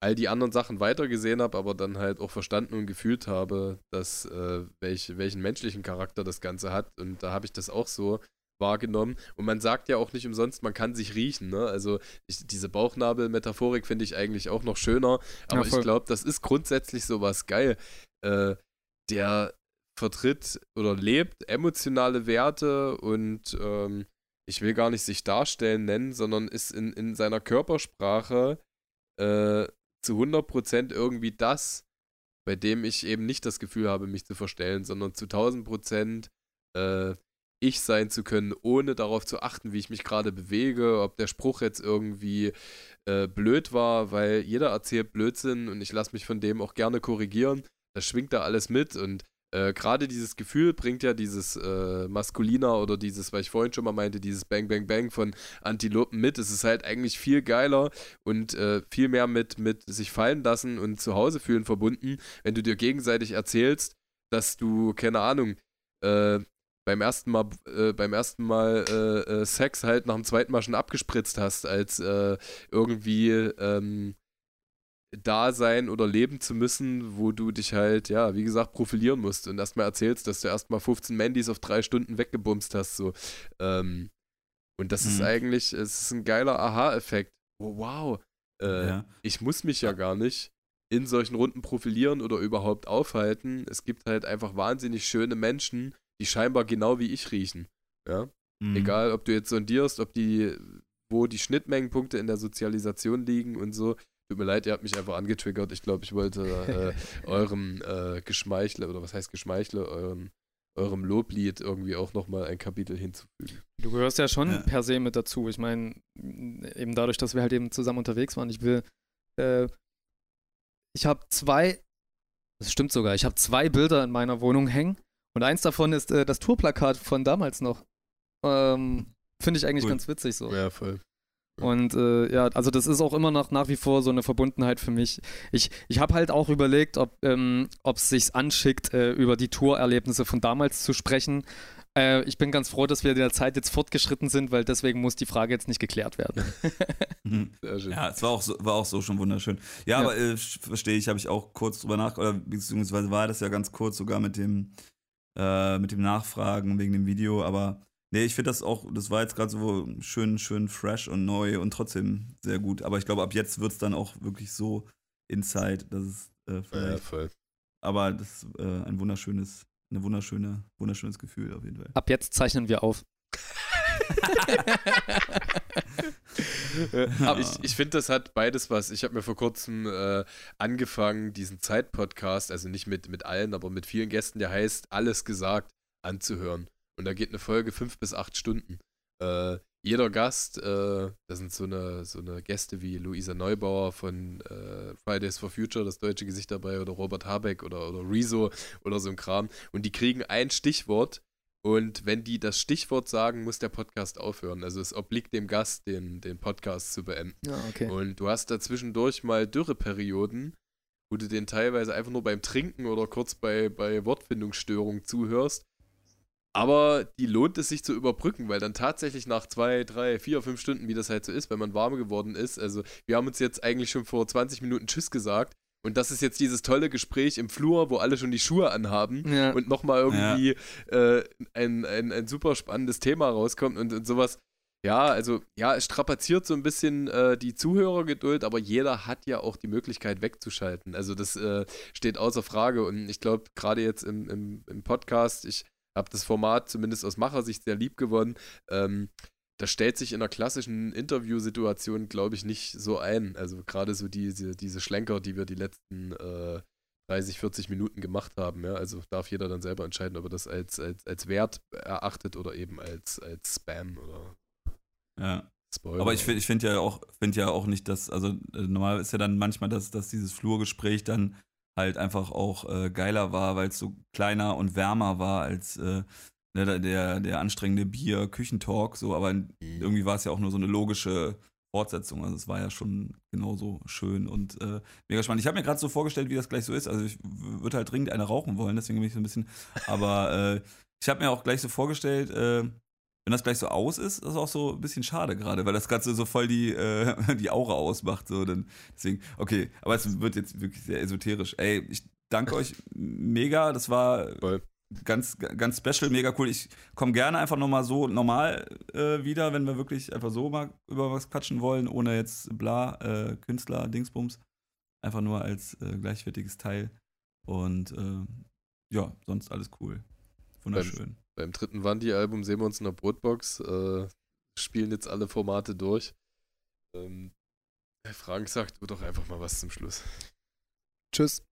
All die anderen Sachen weitergesehen habe, aber dann halt auch verstanden und gefühlt habe, dass äh, welch, welchen menschlichen Charakter das Ganze hat. Und da habe ich das auch so wahrgenommen. Und man sagt ja auch nicht umsonst, man kann sich riechen. Ne? Also ich, diese Bauchnabel-Metaphorik finde ich eigentlich auch noch schöner. Aber Ja, ich glaube, das ist grundsätzlich sowas geil. Äh, der vertritt oder lebt emotionale Werte und ähm, ich will gar nicht sich darstellen nennen, sondern ist in, in seiner Körpersprache äh, zu 100% irgendwie das, bei dem ich eben nicht das Gefühl habe, mich zu verstellen, sondern zu 1000% äh, ich sein zu können, ohne darauf zu achten, wie ich mich gerade bewege, ob der Spruch jetzt irgendwie äh, blöd war, weil jeder erzählt Blödsinn und ich lasse mich von dem auch gerne korrigieren. Das schwingt da alles mit und äh, gerade dieses Gefühl bringt ja dieses äh, Maskuliner oder dieses, was ich vorhin schon mal meinte, dieses Bang Bang Bang von Antilopen mit. Es ist halt eigentlich viel geiler und äh, viel mehr mit, mit sich fallen lassen und zu Hause fühlen verbunden, wenn du dir gegenseitig erzählst, dass du, keine Ahnung, äh, beim ersten Mal, äh, beim ersten Mal äh, äh, Sex halt nach dem zweiten Mal schon abgespritzt hast, als äh, irgendwie ähm, da sein oder leben zu müssen, wo du dich halt, ja, wie gesagt, profilieren musst und erstmal erzählst, dass du erstmal 15 Mandys auf drei Stunden weggebumst hast, so. Ähm, und das ist Mhm. eigentlich, es ist ein geiler Aha-Effekt. Oh, wow. Äh, ja. ich muss mich ja gar nicht in solchen Runden profilieren oder überhaupt aufhalten. Es gibt halt einfach wahnsinnig schöne Menschen, die scheinbar genau wie ich riechen. Ja. Mhm. Egal, ob du jetzt sondierst, ob die, wo die Schnittmengenpunkte in der Sozialisation liegen und so. Tut mir leid, ihr habt mich einfach angetriggert. Ich glaube, ich wollte äh, eurem äh, Geschmeichle, oder was heißt Geschmeichle, eurem, eurem Loblied irgendwie auch nochmal ein Kapitel hinzufügen. Du gehörst ja schon Ja. per se mit dazu. Ich meine, eben dadurch, dass wir halt eben zusammen unterwegs waren. Ich will, äh, ich habe zwei, das stimmt sogar, ich habe zwei Bilder in meiner Wohnung hängen und eins davon ist äh, das Tourplakat von damals noch. Ähm, Finde ich eigentlich Cool. ganz witzig so. Ja, voll. Und äh, ja, also das ist auch immer noch nach wie vor so eine Verbundenheit für mich. Ich, ich habe halt auch überlegt, ob ähm, es sich anschickt, äh, über die Tourerlebnisse von damals zu sprechen. Äh, ich bin ganz froh, dass wir in der Zeit jetzt fortgeschritten sind, weil deswegen muss die Frage jetzt nicht geklärt werden. Mhm. Sehr schön. Ja, es war auch so, war auch so schon wunderschön. Ja, Ja. aber äh, verstehe ich, habe ich auch kurz drüber nach, oder beziehungsweise war das ja ganz kurz sogar mit dem, äh, mit dem Nachfragen wegen dem Video, aber nee, ich finde das auch, das war jetzt gerade so schön, schön fresh und neu und trotzdem sehr gut. Aber ich glaube, ab jetzt wird es dann auch wirklich so inside, dass es äh, Ja, vielleicht, voll. aber das ist äh, ein wunderschönes, eine wunderschöne, wunderschönes Gefühl auf jeden Fall. Ab jetzt zeichnen wir auf. Ich, ich finde, das hat beides was. Ich habe mir vor kurzem äh, angefangen, diesen Zeit-Podcast, also nicht mit, mit allen, aber mit vielen Gästen, der heißt Alles gesagt, anzuhören. Und da geht eine Folge fünf bis acht Stunden. Äh, jeder Gast, äh, das sind so eine, so eine Gäste wie Luisa Neubauer von äh, Fridays for Future, das deutsche Gesicht dabei, oder Robert Habeck oder, oder Rezo oder so ein Kram. Und die kriegen ein Stichwort und wenn die das Stichwort sagen, muss der Podcast aufhören. Also es obliegt dem Gast, den, den Podcast zu beenden. Ja, okay. Und du hast dazwischendurch mal Dürreperioden, wo du den teilweise einfach nur beim Trinken oder kurz bei, bei Wortfindungsstörungen zuhörst. Aber die lohnt es sich zu überbrücken, weil dann tatsächlich nach zwei, drei, vier, fünf Stunden, wie das halt so ist, wenn man warm geworden ist, also wir haben uns jetzt eigentlich schon vor 20 Minuten Tschüss gesagt und das ist jetzt dieses tolle Gespräch im Flur, wo alle schon die Schuhe anhaben Ja. und nochmal irgendwie äh, ein, ein, ein super spannendes Thema rauskommt und, und sowas. Ja, also ja, es strapaziert so ein bisschen äh, die Zuhörergeduld, aber jeder hat ja auch die Möglichkeit wegzuschalten. Also das äh, steht außer Frage und ich glaube, gerade jetzt im, im, im, Podcast, ich habe das Format zumindest aus Machersicht sehr lieb gewonnen. Ähm, das stellt sich in einer klassischen Interviewsituation, glaube ich, nicht so ein. Also gerade so diese, diese Schlenker, die wir die letzten äh, 30, 40 Minuten gemacht haben. Ja? Also darf jeder dann selber entscheiden, ob er das als, als, als Wert erachtet oder eben als, als Spam oder ja. Spoiler. Aber ich finde ich find ja, auch, find ja auch nicht, dass, also äh, normal ist ja dann manchmal, dass, dass dieses Flurgespräch dann halt einfach auch äh, geiler war, weil es so kleiner und wärmer war als äh, ne, der, der anstrengende Bier-Küchentalk, so, aber mhm. irgendwie war es ja auch nur so eine logische Fortsetzung. Also es war ja schon genauso schön und äh, mega spannend. Ich habe mir gerade so vorgestellt, wie das gleich so ist. Also ich würde halt dringend eine rauchen wollen, deswegen bin ich so ein bisschen. Aber äh, ich habe mir auch gleich so vorgestellt, äh, wenn das gleich so aus ist, ist auch so ein bisschen schade gerade, weil das so, so voll die, äh, die Aura ausmacht. So, dann, deswegen, okay, aber es wird jetzt wirklich sehr esoterisch. Ey, ich danke euch mega, das war voll. ganz, ganz special, mega cool. Ich komme gerne einfach nochmal so normal äh, wieder, wenn wir wirklich einfach so mal über was quatschen wollen, ohne jetzt bla, äh, Künstler, Dingsbums. Einfach nur als äh, gleichwertiges Teil. Und äh, ja, sonst alles cool. Wunderschön. Beim dritten Wandi-Album sehen wir uns in der Brotbox, äh, spielen jetzt alle Formate durch. Ähm, Frank sagt du doch einfach mal was zum Schluss. Tschüss.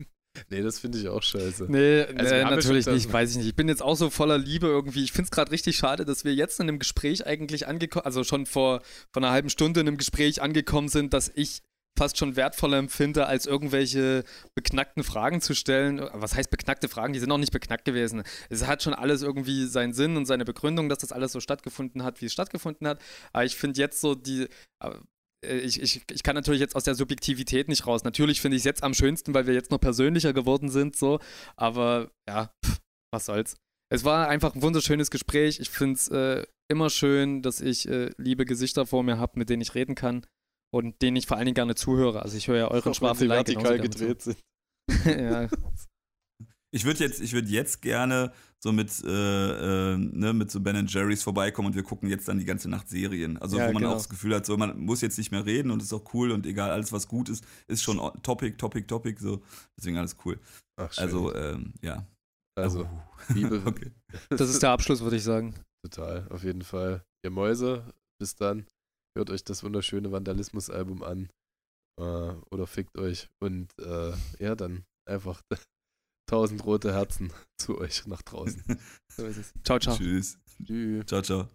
Nee, das finde ich auch scheiße. Nee, also, nee natürlich nicht, weiß ich nicht. Ich bin jetzt auch so voller Liebe irgendwie. Ich finde es gerade richtig schade, dass wir jetzt in einem Gespräch eigentlich angekommen, also schon vor, vor einer halben Stunde in einem Gespräch angekommen sind, dass ich fast schon wertvoller empfinde, als irgendwelche beknackten Fragen zu stellen. Was heißt beknackte Fragen? Die sind auch nicht beknackt gewesen. Es hat schon alles irgendwie seinen Sinn und seine Begründung, dass das alles so stattgefunden hat, wie es stattgefunden hat. Aber ich finde jetzt so die. Ich, ich, ich kann natürlich jetzt aus der Subjektivität nicht raus. Natürlich finde ich es jetzt am schönsten, weil wir jetzt noch persönlicher geworden sind, so. Aber ja, pff, was soll's. Es war einfach ein wunderschönes Gespräch. Ich finde es äh, immer schön, dass ich äh, liebe Gesichter vor mir habe, mit denen ich reden kann und denen ich vor allen Dingen gerne zuhöre. Also ich höre ja euren Schwafelei vertikal gedreht sind. ja. Ich würde jetzt, ich jetzt gerne so mit, äh, äh, ne, mit so Ben Jerry's vorbeikommen und wir gucken jetzt dann die ganze Nacht Serien. Also ja, wo man genau. auch das Gefühl hat, so man muss jetzt nicht mehr reden und ist auch cool und egal, alles was gut ist, ist schon Topic, Topic, Topic, so. Deswegen alles cool. Ach, schön. Also, ähm, ja. Also, oh. Liebe. okay. Das ist der Abschluss, würde ich sagen. Total, auf jeden Fall. Ihr Mäuse, bis dann. Hört euch das wunderschöne Vandalismus-Album an. Äh, oder fickt euch. Und äh, ja, dann einfach tausend rote Herzen zu euch nach draußen. Ciao, ciao. Tschüss. Tschüss. Ciao, ciao.